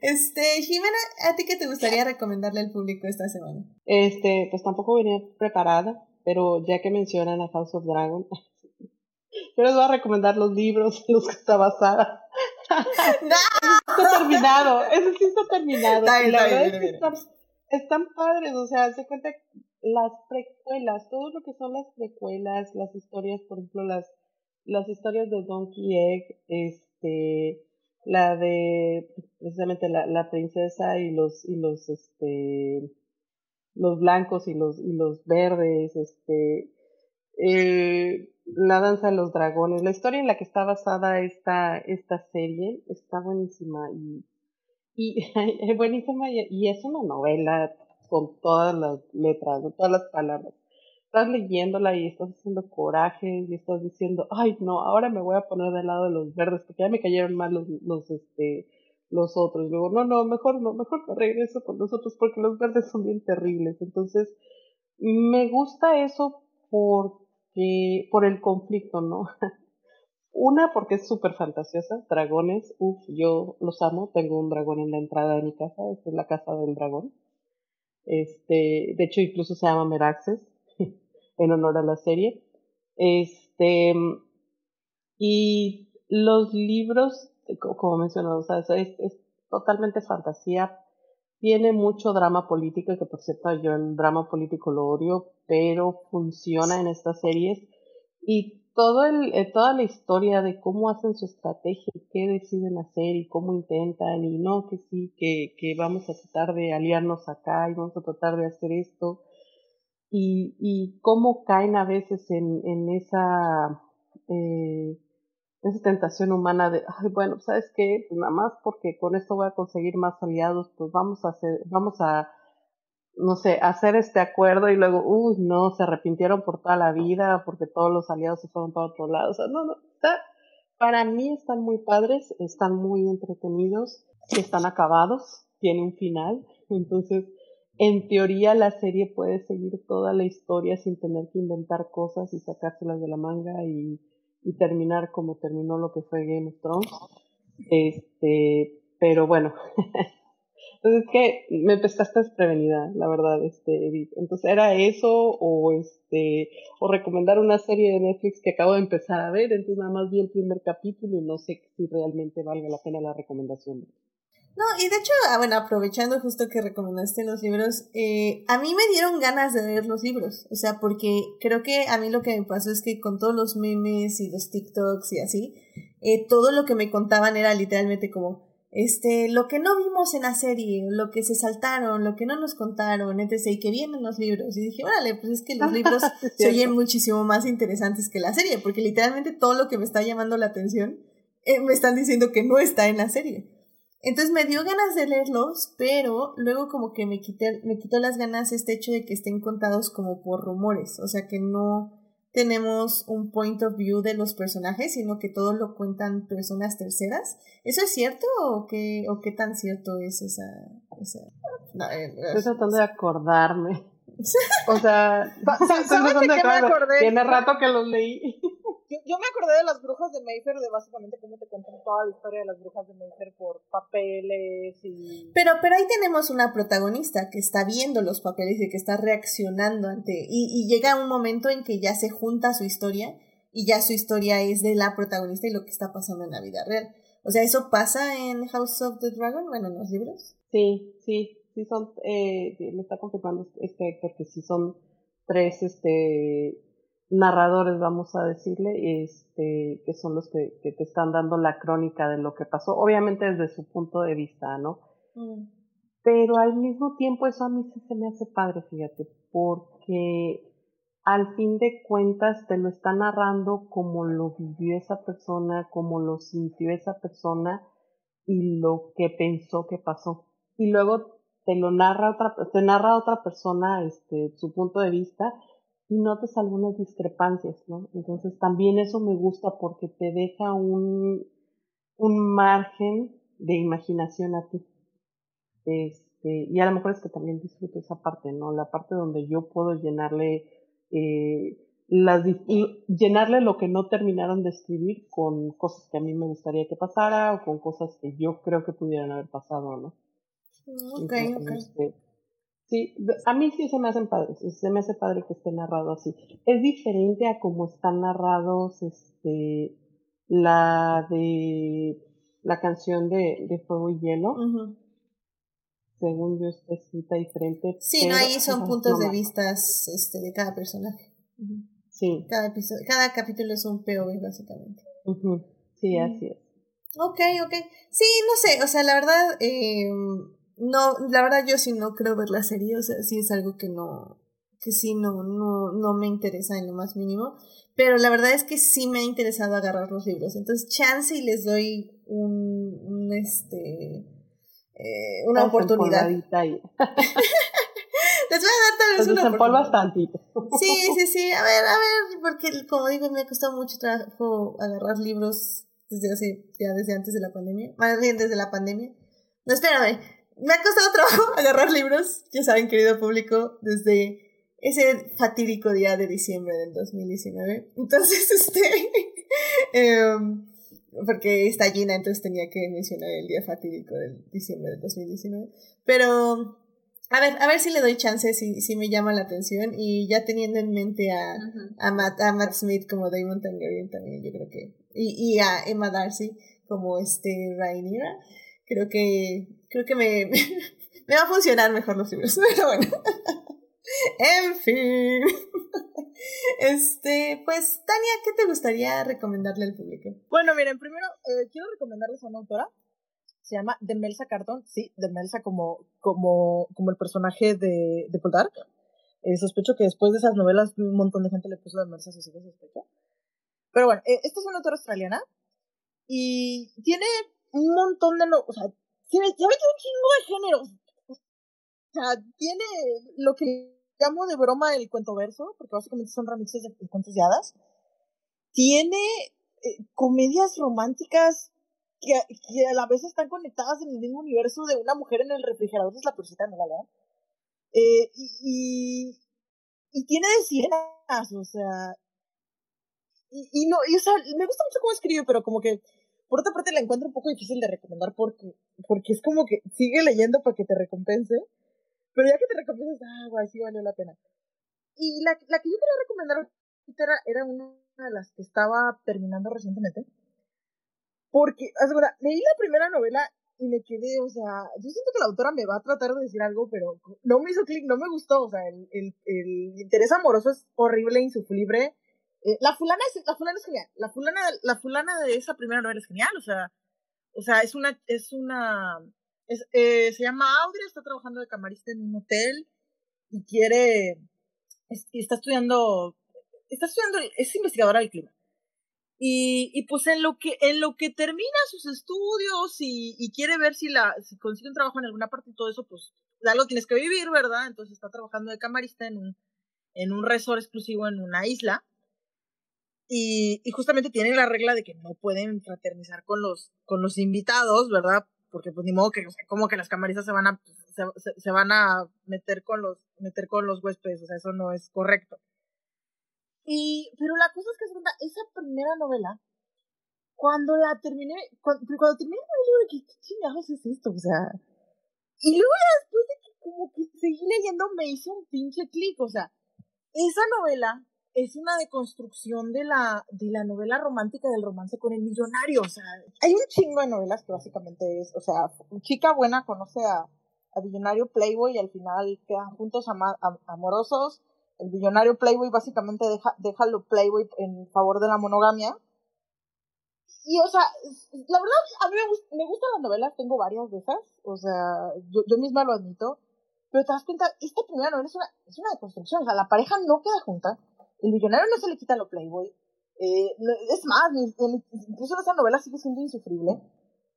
Speaker 1: Este, Jimena, ¿a ti qué te gustaría recomendarle al público esta semana?
Speaker 3: Este, pues tampoco venía preparada, pero ya que mencionan a House of Dragon, (laughs) yo les voy a recomendar los libros en los que está basada. (laughs) Está terminado, eso sí está terminado.
Speaker 1: Está bien,
Speaker 3: Y la
Speaker 1: está bien,
Speaker 3: verdad es que están, están padres, o sea, se cuenta las precuelas, todo lo que son las precuelas, las historias, por ejemplo, las, las historias de Donkey Egg, este, la de precisamente la, la princesa y los, y los, este, los blancos y los, y los verdes, este, eh, la danza de los dragones, la historia en la que está basada esta, esta serie está buenísima y, y (laughs) buenísima y, es una novela con todas las letras, todas las palabras. Estás leyéndola y estás haciendo coraje y estás diciendo, ay no, ahora me voy a poner del lado de los verdes porque ya me cayeron mal los, los, este, los otros. Y luego, no, no, mejor no, mejor me regreso con los otros porque los verdes son bien terribles. Entonces, me gusta eso porque, por el conflicto, ¿no? (laughs) Una, porque es súper fantasiosa, dragones, uff, yo los amo, tengo un dragón en la entrada de mi casa, es la casa del dragón. Este, de hecho, incluso se llama Meraxes, (laughs) en honor a la serie. Este, y los libros, co- como mencionado, o sea, es, es totalmente fantasía, tiene mucho drama político, que por cierto yo el drama político lo odio, pero funciona en estas series. Y todo el, eh, toda la historia de cómo hacen su estrategia qué deciden hacer y cómo intentan y no, que sí, que, que vamos a tratar de aliarnos acá y vamos a tratar de hacer esto. Y, y cómo caen a veces en, en esa, eh, esa tentación humana de, ay, bueno, ¿sabes qué? Pues nada más porque con esto voy a conseguir más aliados, pues vamos a hacer, vamos a, no sé, hacer este acuerdo y luego, uy, no, se arrepintieron por toda la vida porque todos los aliados se fueron para otro lado. O sea, no, no, está, para mí están muy padres, están muy entretenidos, están acabados, tiene un final, entonces, en teoría la serie puede seguir toda la historia sin tener que inventar cosas y sacárselas de la manga y, y terminar como terminó lo que fue Game of Thrones. Este, pero bueno, (laughs) entonces que me pescaste desprevenida, la verdad, este, Edith. Entonces, ¿era eso o este, o recomendar una serie de Netflix que acabo de empezar a ver? Entonces nada más vi el primer capítulo y no sé si realmente valga la pena la recomendación.
Speaker 1: No, y de hecho, ah, bueno, aprovechando justo que recomendaste los libros, eh, a mí me dieron ganas de leer los libros, o sea, porque creo que a mí lo que me pasó es que con todos los memes y los TikToks y así, eh, todo lo que me contaban era literalmente como, este, lo que no vimos en la serie, lo que se saltaron, lo que no nos contaron, etc. Y que vienen los libros. Y dije, órale, pues es que los libros (laughs) se oyen muchísimo más interesantes que la serie, porque literalmente todo lo que me está llamando la atención eh, me están diciendo que no está en la serie. Entonces me dio ganas de leerlos, pero luego como que me quité, me quitó las ganas este hecho de que estén contados como por rumores, o sea que no tenemos un point of view de los personajes, sino que todo lo cuentan personas terceras. ¿Eso es cierto o qué, o qué tan cierto es esa... esa no, eh,
Speaker 3: Estoy tratando de acordarme. (laughs) O sea. Tiene rato que los leí.
Speaker 4: Yo, me acordé de las brujas de Mayfair, de básicamente cómo te cuentan toda la historia de las brujas de Mayfair por papeles y...
Speaker 1: Pero, pero ahí tenemos una protagonista que está viendo los papeles y que está reaccionando ante... Y, y llega un momento en que ya se junta su historia y ya su historia es de la protagonista y lo que está pasando en la vida real. O sea, ¿eso pasa en House of the Dragon? Bueno, en los libros.
Speaker 3: Sí, sí, sí son, eh, me está confirmando este Héctor que sí son tres, este, narradores, vamos a decirle, este, que son los que, que te están dando la crónica de lo que pasó, obviamente desde su punto de vista, ¿no?
Speaker 1: Mm.
Speaker 3: Pero al mismo tiempo eso a mí sí se me hace padre, fíjate, porque al fin de cuentas te lo está narrando como lo vivió esa persona, como lo sintió esa persona y lo que pensó que pasó. Y luego te lo narra otra, te narra otra persona, este, su punto de vista y notas algunas discrepancias, ¿no? Entonces también eso me gusta porque te deja un, un margen de imaginación a ti. Este, y a lo mejor es que también disfruto esa parte, ¿no? La parte donde yo puedo llenarle, eh, las, llenarle lo que no terminaron de escribir con cosas que a mí me gustaría que pasara o con cosas que yo creo que pudieran haber pasado, ¿no?
Speaker 1: Ok, ok.
Speaker 3: Este, Sí, a mí sí se me hacen padres, se me hace padre que esté narrado así. Es diferente a como están narrados este la de la canción de, de Fuego y Hielo. Según yo está escrita diferente.
Speaker 1: Sí, no, ahí son puntos de vista este, de cada personaje.
Speaker 3: Sí.
Speaker 1: Cada, episodio, cada capítulo es un POV, básicamente.
Speaker 3: Sí, así es.
Speaker 1: Ok, ok. Sí, no sé, o sea, la verdad, eh, no, la verdad yo sí no creo ver la serie, o sea, sí es algo que no, que sí no, no, no me interesa en lo más mínimo, pero la verdad es que sí me ha interesado agarrar los libros, entonces chance y les doy un, un este, eh, una oportunidad. (laughs) les voy a dar tal vez una oportunidad. Sí, (laughs) sí, sí, a ver, a ver, porque como digo, me ha costado mucho trabajo agarrar libros desde hace, ya desde antes de la pandemia, más bien desde la pandemia. No, espérame, me ha costado trabajo (laughs) agarrar libros, ya saben, querido público, desde ese fatídico día de diciembre del 2019. Entonces, (laughs) este, em, porque está llena, entonces tenía que mencionar el día fatídico del diciembre del 2019. Pero, a ver, a ver si le doy chance, si, si me llama la atención. Y ya teniendo en mente a, a, Matt, a Matt Smith como Damon Targaryen también, yo creo que, y, y a Emma Darcy como este Rhaenyra, creo que creo que me, (laughs) me va a funcionar mejor los libros, (laughs) pero bueno. en fin. Este, pues, Tania, ¿qué te gustaría recomendarle al público?
Speaker 4: Bueno, miren, primero eh, quiero recomendarles a una autora. Se llama Demelsa Carton, sí, Demelsa como, como, como el personaje de, de Poldark. Eh, sospecho que después de esas novelas un montón de gente le puso Demelsa a sus hijos, sospecho. Pero bueno, eh, esta es una autora australiana y tiene un montón de... No, o sea, tiene, ya un chingo de géneros. O sea, tiene lo que llamo de broma el cuento verso, porque básicamente son remixes de, cuentos de hadas. Tiene eh, comedias románticas que, a la vez están conectadas en el mismo universo de una mujer en el refrigerador, es la persita, no la lean. Eh, y, y, tiene de o sea. Y, y no, y, o sea, me gusta mucho cómo escribe, pero como que por otra parte la encuentro un poco difícil de recomendar porque, porque es como que sigue leyendo para que te recompense, pero ya que te recompensas, ah, guay, sí valió la pena. Y la, la que yo quería recomendar era, era una de las que estaba terminando recientemente, porque, asegura, leí la primera novela y me quedé, o sea, yo siento que la autora me va a tratar de decir algo, pero no me hizo clic, no me gustó, o sea, el, el, el interés amoroso es horrible, insufrible, eh, la fulana es, la fulana es genial. La fulana, la fulana de esa primera novela es genial, o sea, o sea, es una, es una, es, eh, se llama Audrey, está trabajando de camarista en un hotel y quiere, está estudiando, está estudiando, es investigadora del clima. Y, y pues en lo que, en lo que termina sus estudios y, quiere ver si la, si consigue un trabajo en alguna parte y todo eso, pues algo tienes que vivir, ¿verdad? Entonces está trabajando de camarista en un, en un resort exclusivo en una isla y, y justamente tienen la regla de que no pueden fraternizar con los, con los invitados, ¿verdad? Porque pues ni modo que, o sea, como que las camaristas se van a, se, se, van a meter con los, meter con los huéspedes, o sea, eso no es correcto. Y, pero la cosa es que esa primera novela cuando la terminé, cuando, cuando terminé el libro, ¿qué, ¿qué chingados es esto? O sea, y luego después de que como que seguí leyendo me hizo un pinche clic, o sea, esa novela es una deconstrucción de la, de la novela romántica del romance con el millonario, o sea, hay un chingo de novelas que básicamente es, o sea, chica buena conoce a, a billonario Playboy y al final quedan juntos ama- am- amorosos, el billonario Playboy básicamente deja, deja lo Playboy en favor de la monogamia, y, o sea, la verdad, a mí me, gust- me gustan las novelas, tengo varias de esas, o sea, yo, yo misma lo admito, pero te das cuenta, esta primera novela es una, es una deconstrucción, o sea, la pareja no queda junta, el millonario no se le quita lo Playboy, eh, es más, incluso esa novela sigue siendo insufrible.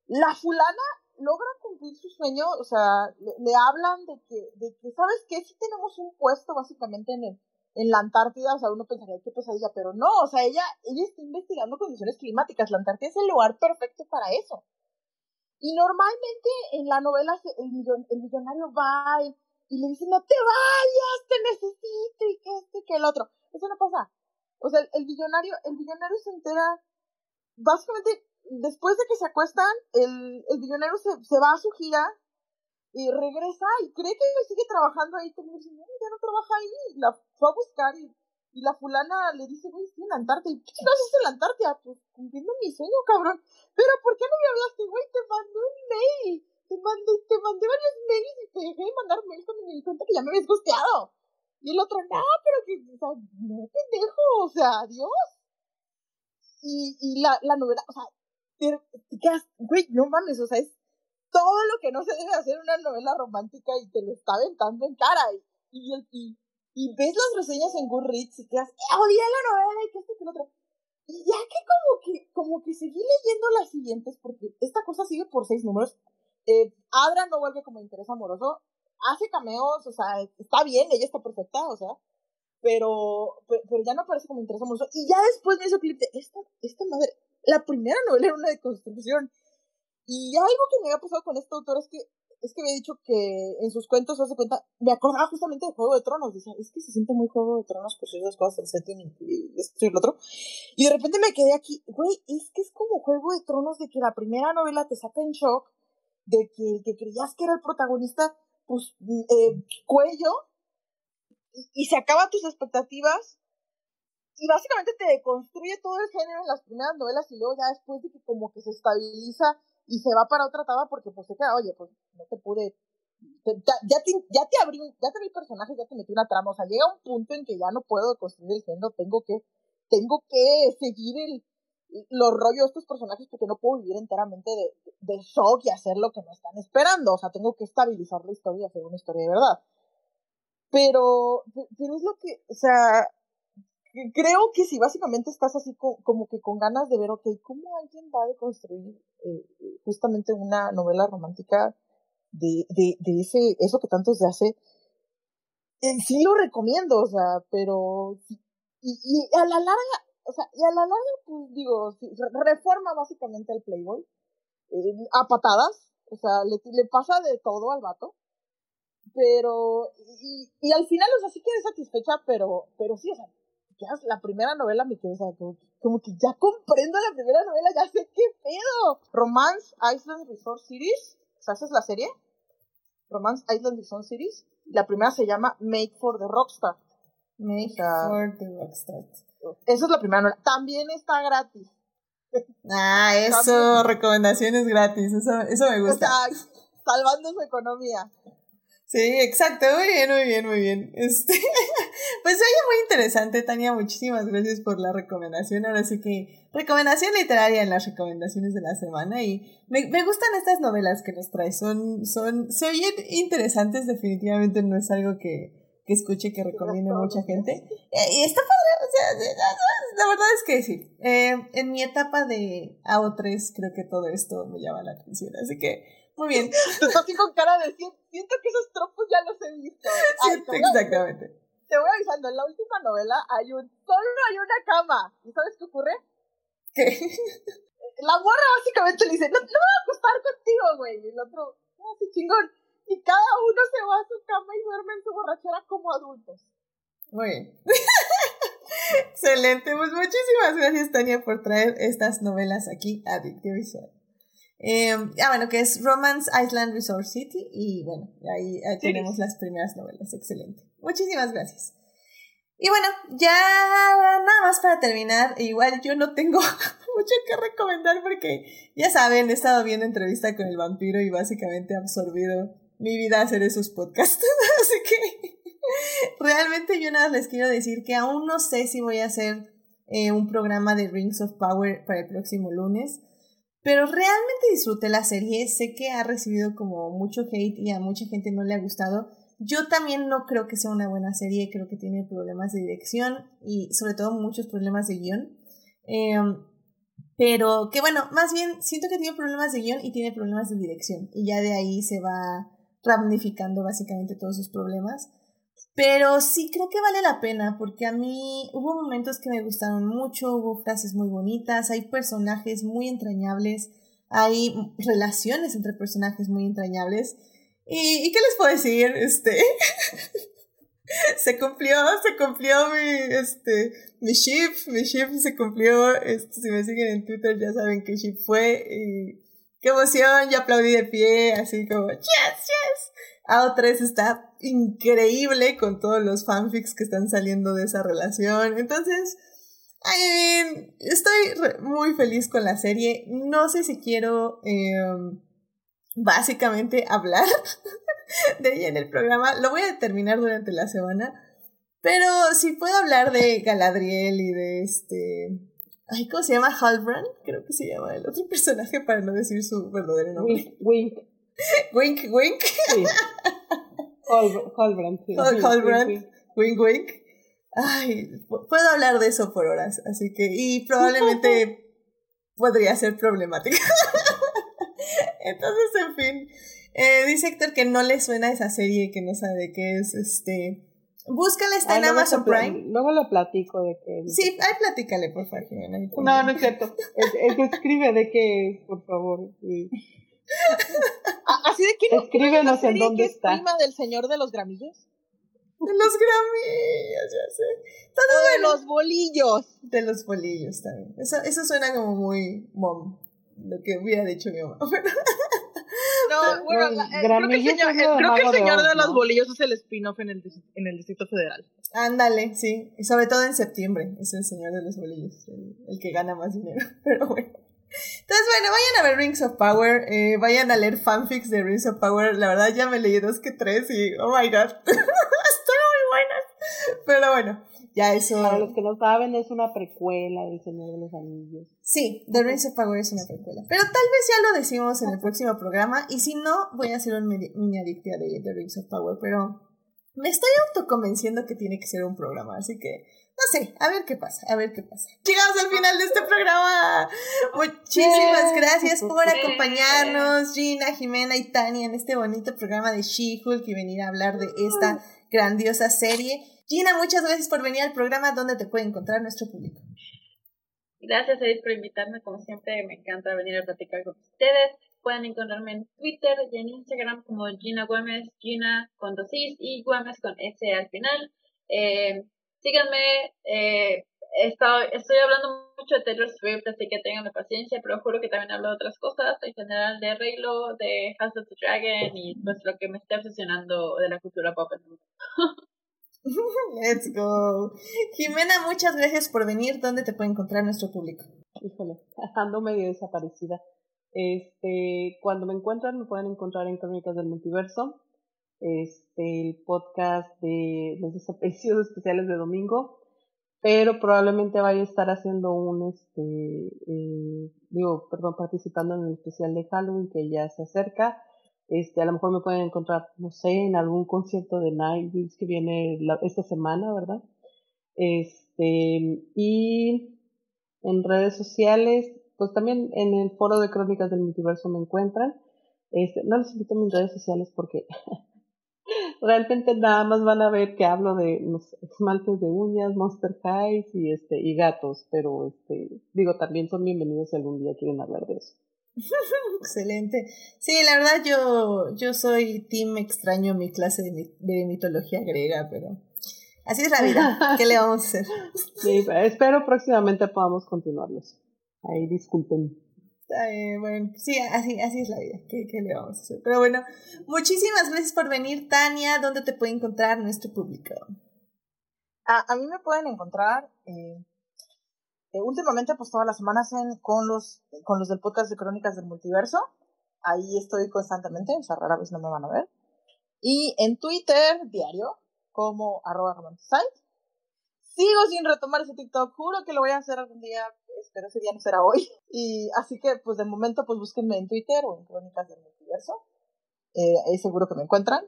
Speaker 4: La fulana logra cumplir su sueño, o sea, le, hablan de que, de que, ¿sabes qué? Si tenemos un puesto básicamente en el, en la Antártida, o sea, uno pensaría qué pesadilla, pero no, o sea, ella, ella está investigando condiciones climáticas, la Antártida es el lugar perfecto para eso. Y normalmente en la novela el, millon- el millonario va y, y le dice, no te vayas, te necesito, y que esto y que el otro. Eso no pasa. O sea, el, el billonario, el billonario se entera, básicamente, después de que se acuestan, el, el billonario se, se va a su gira y regresa y cree que sigue trabajando ahí, como dice, no, ya no trabaja ahí, la fue a buscar y, y la fulana le dice, güey, estoy en la Antártida, y ¿qué no haces en la Antártida? Pues cumpliendo mi sueño, cabrón, pero ¿por qué no me hablaste, güey? Te mandé un mail, te mandé, te mandé varios mails y te dejé de mandar mails cuando me di cuenta que ya me habías gusteado. Y el otro, no, pero que, o sea, no, pendejo, o sea, Dios. Y, y la, la novela, o sea, te, te quedas, güey, no mames, o sea, es todo lo que no se debe hacer una novela romántica y te lo está aventando en cara. Y, y, y, y ves las reseñas en Goodreads y quedas, "Eh, odié la novela y que esto que lo otro. Y ya que como que, como que seguí leyendo las siguientes, porque esta cosa sigue por seis números. Eh, no vuelve como interés amoroso, hace cameos, o sea, está bien, ella está perfecta, o sea, pero, pe- pero ya no aparece como interés amoroso. Y ya después me hizo clip de esta, esta madre, la primera novela era una deconstrucción. Y algo que me había pasado con este autor es que, es que había dicho que en sus cuentos, hace cuenta, me acordaba justamente de Juego de Tronos. Decía, es que se siente muy Juego de Tronos por ciertas cosas, el setting y, esto y el otro. Y de repente me quedé aquí, güey, es que es como Juego de Tronos de que la primera novela te saca en shock, de que el que creías que era el protagonista, pues, eh, cuello, y, se acaba tus expectativas, y básicamente te deconstruye todo el género en las primeras novelas, y luego ya después de que como que se estabiliza y se va para otra etapa porque pues se queda, oye, pues no te pude, ya, ya te, ya te abrí, ya te abrí personajes, ya te metí una trama, o sea, llega un punto en que ya no puedo construir el género, tengo que, tengo que seguir el, los rollos de estos personajes porque no puedo vivir enteramente de, de shock y hacer lo que me están esperando, o sea, tengo que estabilizar la historia y hacer una historia de verdad. Pero, pe- pero es lo que, o sea, creo que si básicamente estás así co- como que con ganas de ver, ok, ¿cómo alguien va a deconstruir eh, justamente una novela romántica de, de, de ese, eso que tanto se hace? Eh, sí lo recomiendo, o sea, pero, y, y a la larga, o sea, y a la larga, pues digo, reforma básicamente al Playboy, eh, a patadas, o sea, le, le pasa de todo al vato, pero, y, y al final, o sea, sí quedé satisfecha, pero, pero sí, o sea, ya la primera novela me quedó, o sea, como, como que ya comprendo la primera novela, ya sé qué pedo. Romance Island Resort Series, o sea, esa es la serie. Romance Island Resort Series. La primera se llama Made for the Rockstar.
Speaker 1: Make for the Rockstar.
Speaker 4: Esa es la primera novela. También está gratis.
Speaker 1: Ah, eso, recomendaciones gratis, eso, eso me
Speaker 4: O
Speaker 1: gusta.
Speaker 4: sea, salvando su economía.
Speaker 1: Sí, exacto, muy bien, muy bien, muy bien. Este, (laughs) pues oye, muy interesante, Tania, muchísimas gracias por la recomendación. Ahora sí que recomendación literaria en las recomendaciones de la semana y me, me gustan estas novelas que nos traes, son, son, se oyen interesantes, definitivamente no es algo que, que escuche que recomiende mucha gente. Eh, y está padre, o sea, la verdad es que sí. Eh, en mi etapa de AO3 creo que todo esto me llama la atención, así que muy bien.
Speaker 4: Tú estás así con cara de "Sien- siento que esos tropos ya los he visto. Ay, te a-
Speaker 1: exactamente.
Speaker 4: Te voy avisando, en la última novela hay un, solo hay una cama. ¿Y sabes qué ocurre?
Speaker 1: ¿Qué?
Speaker 4: La morra básicamente le dice, no, no voy a acostar contigo, güey. Y el otro, ah, sí, chingón. Y cada uno se va a su cama y duerme en su borrachera como adultos.
Speaker 1: Muy bien. (laughs) Excelente, pues muchísimas gracias Tania por traer estas novelas aquí a Dictio Visual. Eh, ah, bueno, que es Romance Island Resort City y bueno, ahí, ahí tenemos las primeras novelas, excelente. Muchísimas gracias. Y bueno, ya nada más para terminar, igual yo no tengo (laughs) mucho que recomendar porque ya saben, he estado viendo entrevista con el vampiro y básicamente he absorbido mi vida hacer esos podcasts. (laughs) Así que realmente yo nada les quiero decir que aún no sé si voy a hacer eh, un programa de Rings of Power para el próximo lunes. Pero realmente disfruté la serie, sé que ha recibido como mucho hate y a mucha gente no le ha gustado, yo también no creo que sea una buena serie, creo que tiene problemas de dirección y sobre todo muchos problemas de guion. Em, pero que bueno, más bien siento que tiene problemas de guion y tiene problemas de dirección y ya de ahí se va ramificando básicamente todos sus problemas. Pero sí creo que vale la pena porque a mí hubo momentos que me gustaron mucho, hubo frases muy bonitas, hay personajes muy entrañables, hay relaciones entre personajes muy entrañables ¿Y, ¿Y, qué les puedo decir? Este. (laughs) se cumplió, se cumplió mi, este, mi ship, mi ship se cumplió. Este, si me siguen en Twitter ya saben qué ship fue. Y qué emoción, ya aplaudí de pie, así como, yes, yes. AO3 está increíble con todos los fanfics que están saliendo de esa relación. Entonces, estoy muy feliz con la serie. No sé si quiero. Eh, básicamente hablar (laughs) de ella en el programa. Lo voy a determinar durante la semana. Pero si puedo hablar de Galadriel y de este. Ay, ¿cómo se llama? Halbrand, creo que se llama el otro personaje para no decir su verdadero nombre.
Speaker 3: Wink.
Speaker 1: Wink, wink. Sí.
Speaker 3: Halbrand. Sí.
Speaker 1: Halbrand. Wink, wink. Ay, puedo hablar de eso por horas, así que. Y probablemente (laughs) podría ser problemático. (laughs) Entonces, en fin. Eh, dice Héctor que no le suena esa serie, que no sabe de qué es. Este. Búscala, está en Amazon Prime.
Speaker 3: Luego le platico de qué
Speaker 1: Sí, ahí platícale, por favor, Jimena.
Speaker 3: No, no es cierto. El, que escribe de qué es, por favor.
Speaker 4: Así de que no
Speaker 3: Escríbenos en dónde
Speaker 4: es
Speaker 3: está.
Speaker 4: prima del señor de los gramillos?
Speaker 1: De los gramillos, ya sé.
Speaker 4: Todo o de los bolillos.
Speaker 1: De los bolillos también. Eso, eso suena como muy mom lo que hubiera dicho mi mamá. (laughs)
Speaker 4: no, bueno, la, eh, creo que el señor, creo que el señor de los bolillos es el spin-off en el, en el Distrito Federal.
Speaker 1: Ándale, sí. Y sobre todo en septiembre. Es el señor de los bolillos, el, el que gana más dinero. (laughs) Pero bueno. Entonces, bueno, vayan a ver Rings of Power, eh, vayan a leer fanfics de Rings of Power. La verdad ya me leí dos que tres y, oh my god, (laughs) están muy buenas. Pero bueno, ya eso.
Speaker 3: Para los que no saben, es una precuela del Señor de los Anillos.
Speaker 1: Sí, The Rings of Power es una precuela. Pero tal vez ya lo decimos en el próximo programa. Y si no, voy a hacer un mini adictia de The Rings of Power. Pero me estoy autoconvenciendo que tiene que ser un programa. Así que, no sé, a ver qué pasa, a ver qué pasa. Llegamos al final de este programa. Muchísimas gracias por acompañarnos, Gina, Jimena y Tania, en este bonito programa de She-Hulk y venir a hablar de esta grandiosa serie. Gina, muchas gracias por venir al programa donde te puede encontrar nuestro público.
Speaker 2: Gracias, Edith, por invitarme. Como siempre, me encanta venir a platicar con ustedes. Pueden encontrarme en Twitter y en Instagram como Gina Gómez, Gina con dos Is y Gómez con S al final. Eh, síganme. Eh, estoy hablando mucho de Taylor Swift, así que tengan paciencia, pero juro que también hablo de otras cosas, en general de Raylo, de House of the Dragon y pues lo que me está obsesionando de la cultura pop en el mundo. (laughs)
Speaker 1: Let's go. Jimena, muchas gracias por venir. ¿Dónde te puede encontrar nuestro público?
Speaker 3: Híjole, (laughs) ando medio desaparecida. Este, cuando me encuentran, me pueden encontrar en Crónicas del Multiverso, este, el podcast de los desaparecidos especiales de domingo, pero probablemente vaya a estar haciendo un, este, eh, digo, perdón, participando en el especial de Halloween que ya se acerca este, a lo mejor me pueden encontrar, no sé, en algún concierto de Nightwish que viene esta semana, ¿verdad? Este, y en redes sociales, pues también en el foro de Crónicas del Multiverso me encuentran. Este, no les invito a mis redes sociales porque (laughs) realmente nada más van a ver que hablo de esmaltes de uñas, Monster Highs y este y gatos, pero este digo también son bienvenidos si algún día quieren hablar de eso.
Speaker 1: Excelente. Sí, la verdad yo, yo soy team extraño mi clase de, de, mitología griega, pero Así es la vida. (laughs) ¿Qué le vamos a hacer?
Speaker 3: Sí, espero próximamente podamos continuarlos. Ahí disculpen.
Speaker 1: Eh, bueno, sí, así, así es la vida. ¿Qué, ¿Qué, le vamos a hacer? Pero bueno, muchísimas gracias por venir, Tania. ¿Dónde te puede encontrar nuestro público?
Speaker 4: A, a mí me pueden encontrar eh, eh, últimamente, pues todas las semanas en, con, los, con los del podcast de Crónicas del Multiverso. Ahí estoy constantemente, o sea, rara vez no me van a ver. Y en Twitter, diario, como arroba Sigo sin retomar ese TikTok, juro que lo voy a hacer algún día, espero ese día no será hoy. (laughs) Y así que, pues de momento, pues búsquenme en Twitter o en Crónicas del Multiverso. Eh, ahí seguro que me encuentran.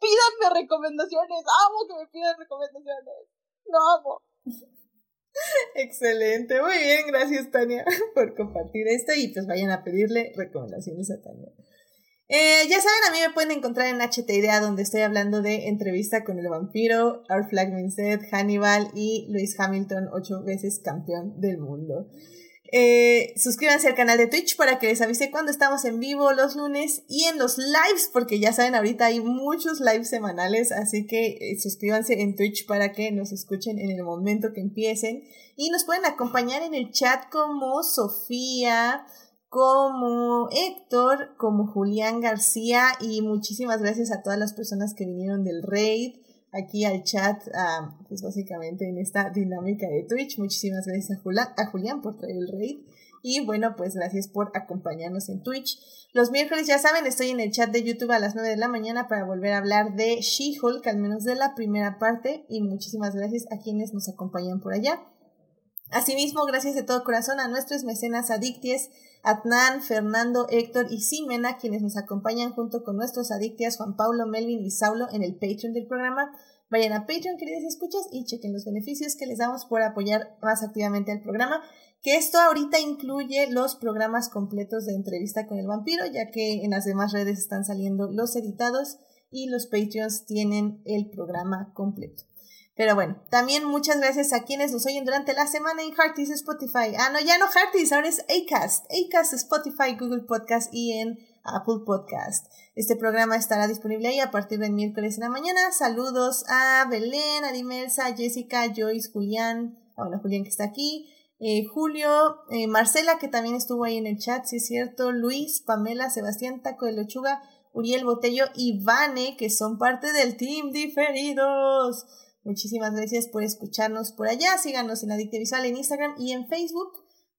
Speaker 4: Pídanme recomendaciones, amo que me pidan recomendaciones. Lo amo. (laughs)
Speaker 1: Excelente, muy bien, gracias Tania (laughs) por compartir esto y pues vayan a pedirle recomendaciones a Tania. Eh, ya saben, a mí me pueden encontrar en HT Idea, donde estoy hablando de entrevista con el vampiro, Our Flag Dead, Hannibal y Luis Hamilton, ocho veces campeón del mundo. Eh, suscríbanse al canal de Twitch para que les avise cuando estamos en vivo los lunes y en los lives, porque ya saben, ahorita hay muchos lives semanales, así que eh, suscríbanse en Twitch para que nos escuchen en el momento que empiecen. Y nos pueden acompañar en el chat como Sofía, como Héctor, como Julián García y muchísimas gracias a todas las personas que vinieron del raid aquí al chat, pues básicamente en esta dinámica de Twitch. Muchísimas gracias a, a Julián por traer el raid. Y bueno, pues gracias por acompañarnos en Twitch. Los miércoles, ya saben, estoy en el chat de YouTube a las 9 de la mañana para volver a hablar de She-Hulk, al menos de la primera parte. Y muchísimas gracias a quienes nos acompañan por allá. Asimismo, gracias de todo corazón a nuestros mecenas adicties, Adnan, Fernando, Héctor y Simena, quienes nos acompañan junto con nuestros adictias Juan Pablo, Melvin y Saulo en el Patreon del programa. Vayan a Patreon, queridos escuchas, y chequen los beneficios que les damos por apoyar más activamente al programa. Que esto ahorita incluye los programas completos de entrevista con el vampiro, ya que en las demás redes están saliendo los editados y los Patreons tienen el programa completo. Pero bueno, también muchas gracias a quienes nos oyen durante la semana en Hearties, Spotify. Ah, no, ya no Hearties, ahora es Acast. Acast, Spotify, Google Podcast y en Apple Podcast. Este programa estará disponible ahí a partir del miércoles en la mañana. Saludos a Belén, Arimelsa, Jessica, Joyce, Julián, ah, bueno, Julián que está aquí, eh, Julio, eh, Marcela que también estuvo ahí en el chat, sí es cierto, Luis, Pamela, Sebastián, Taco de Lechuga, Uriel Botello y Vane que son parte del team diferidos. Muchísimas gracias por escucharnos por allá. Síganos en Adicte Visual en Instagram y en Facebook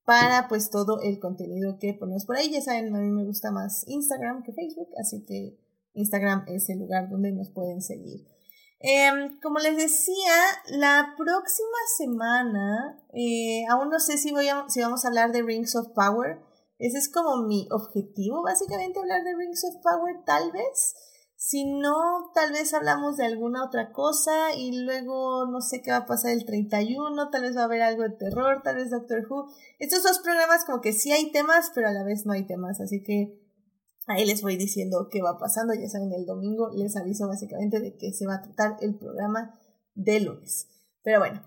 Speaker 1: para pues todo el contenido que ponemos por ahí. Ya saben, a mí me gusta más Instagram que Facebook, así que Instagram es el lugar donde nos pueden seguir. Em, como les decía, la próxima semana, eh, aún no sé si, voy a, si vamos a hablar de Rings of Power. Ese es como mi objetivo, básicamente, hablar de Rings of Power, tal vez. Si no, tal vez hablamos de alguna otra cosa y luego no sé qué va a pasar el 31, tal vez va a haber algo de terror, tal vez Doctor Who. Estos dos programas como que sí hay temas, pero a la vez no hay temas, así que ahí les voy diciendo qué va pasando. Ya saben, el domingo les aviso básicamente de que se va a tratar el programa de lunes. Pero bueno,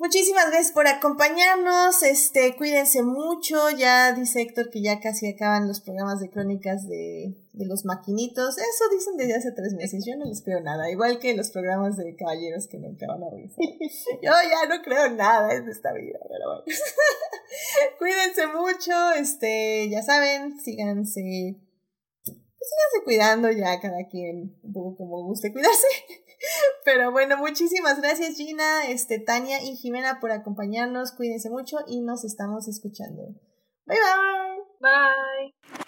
Speaker 1: Muchísimas gracias por acompañarnos. Este, cuídense mucho. Ya dice Héctor que ya casi acaban los programas de crónicas de, de los maquinitos. Eso dicen desde hace tres meses. Yo no les creo nada. Igual que los programas de caballeros que nunca van a regresar. (laughs) Yo ya no creo nada en esta vida, pero bueno. (laughs) cuídense mucho. Este, ya saben, síganse. Pues síganse cuidando ya cada quien un poco como guste cuidarse. Pero bueno, muchísimas gracias Gina, este, Tania y Jimena por acompañarnos. Cuídense mucho y nos estamos escuchando. Bye bye.
Speaker 2: Bye.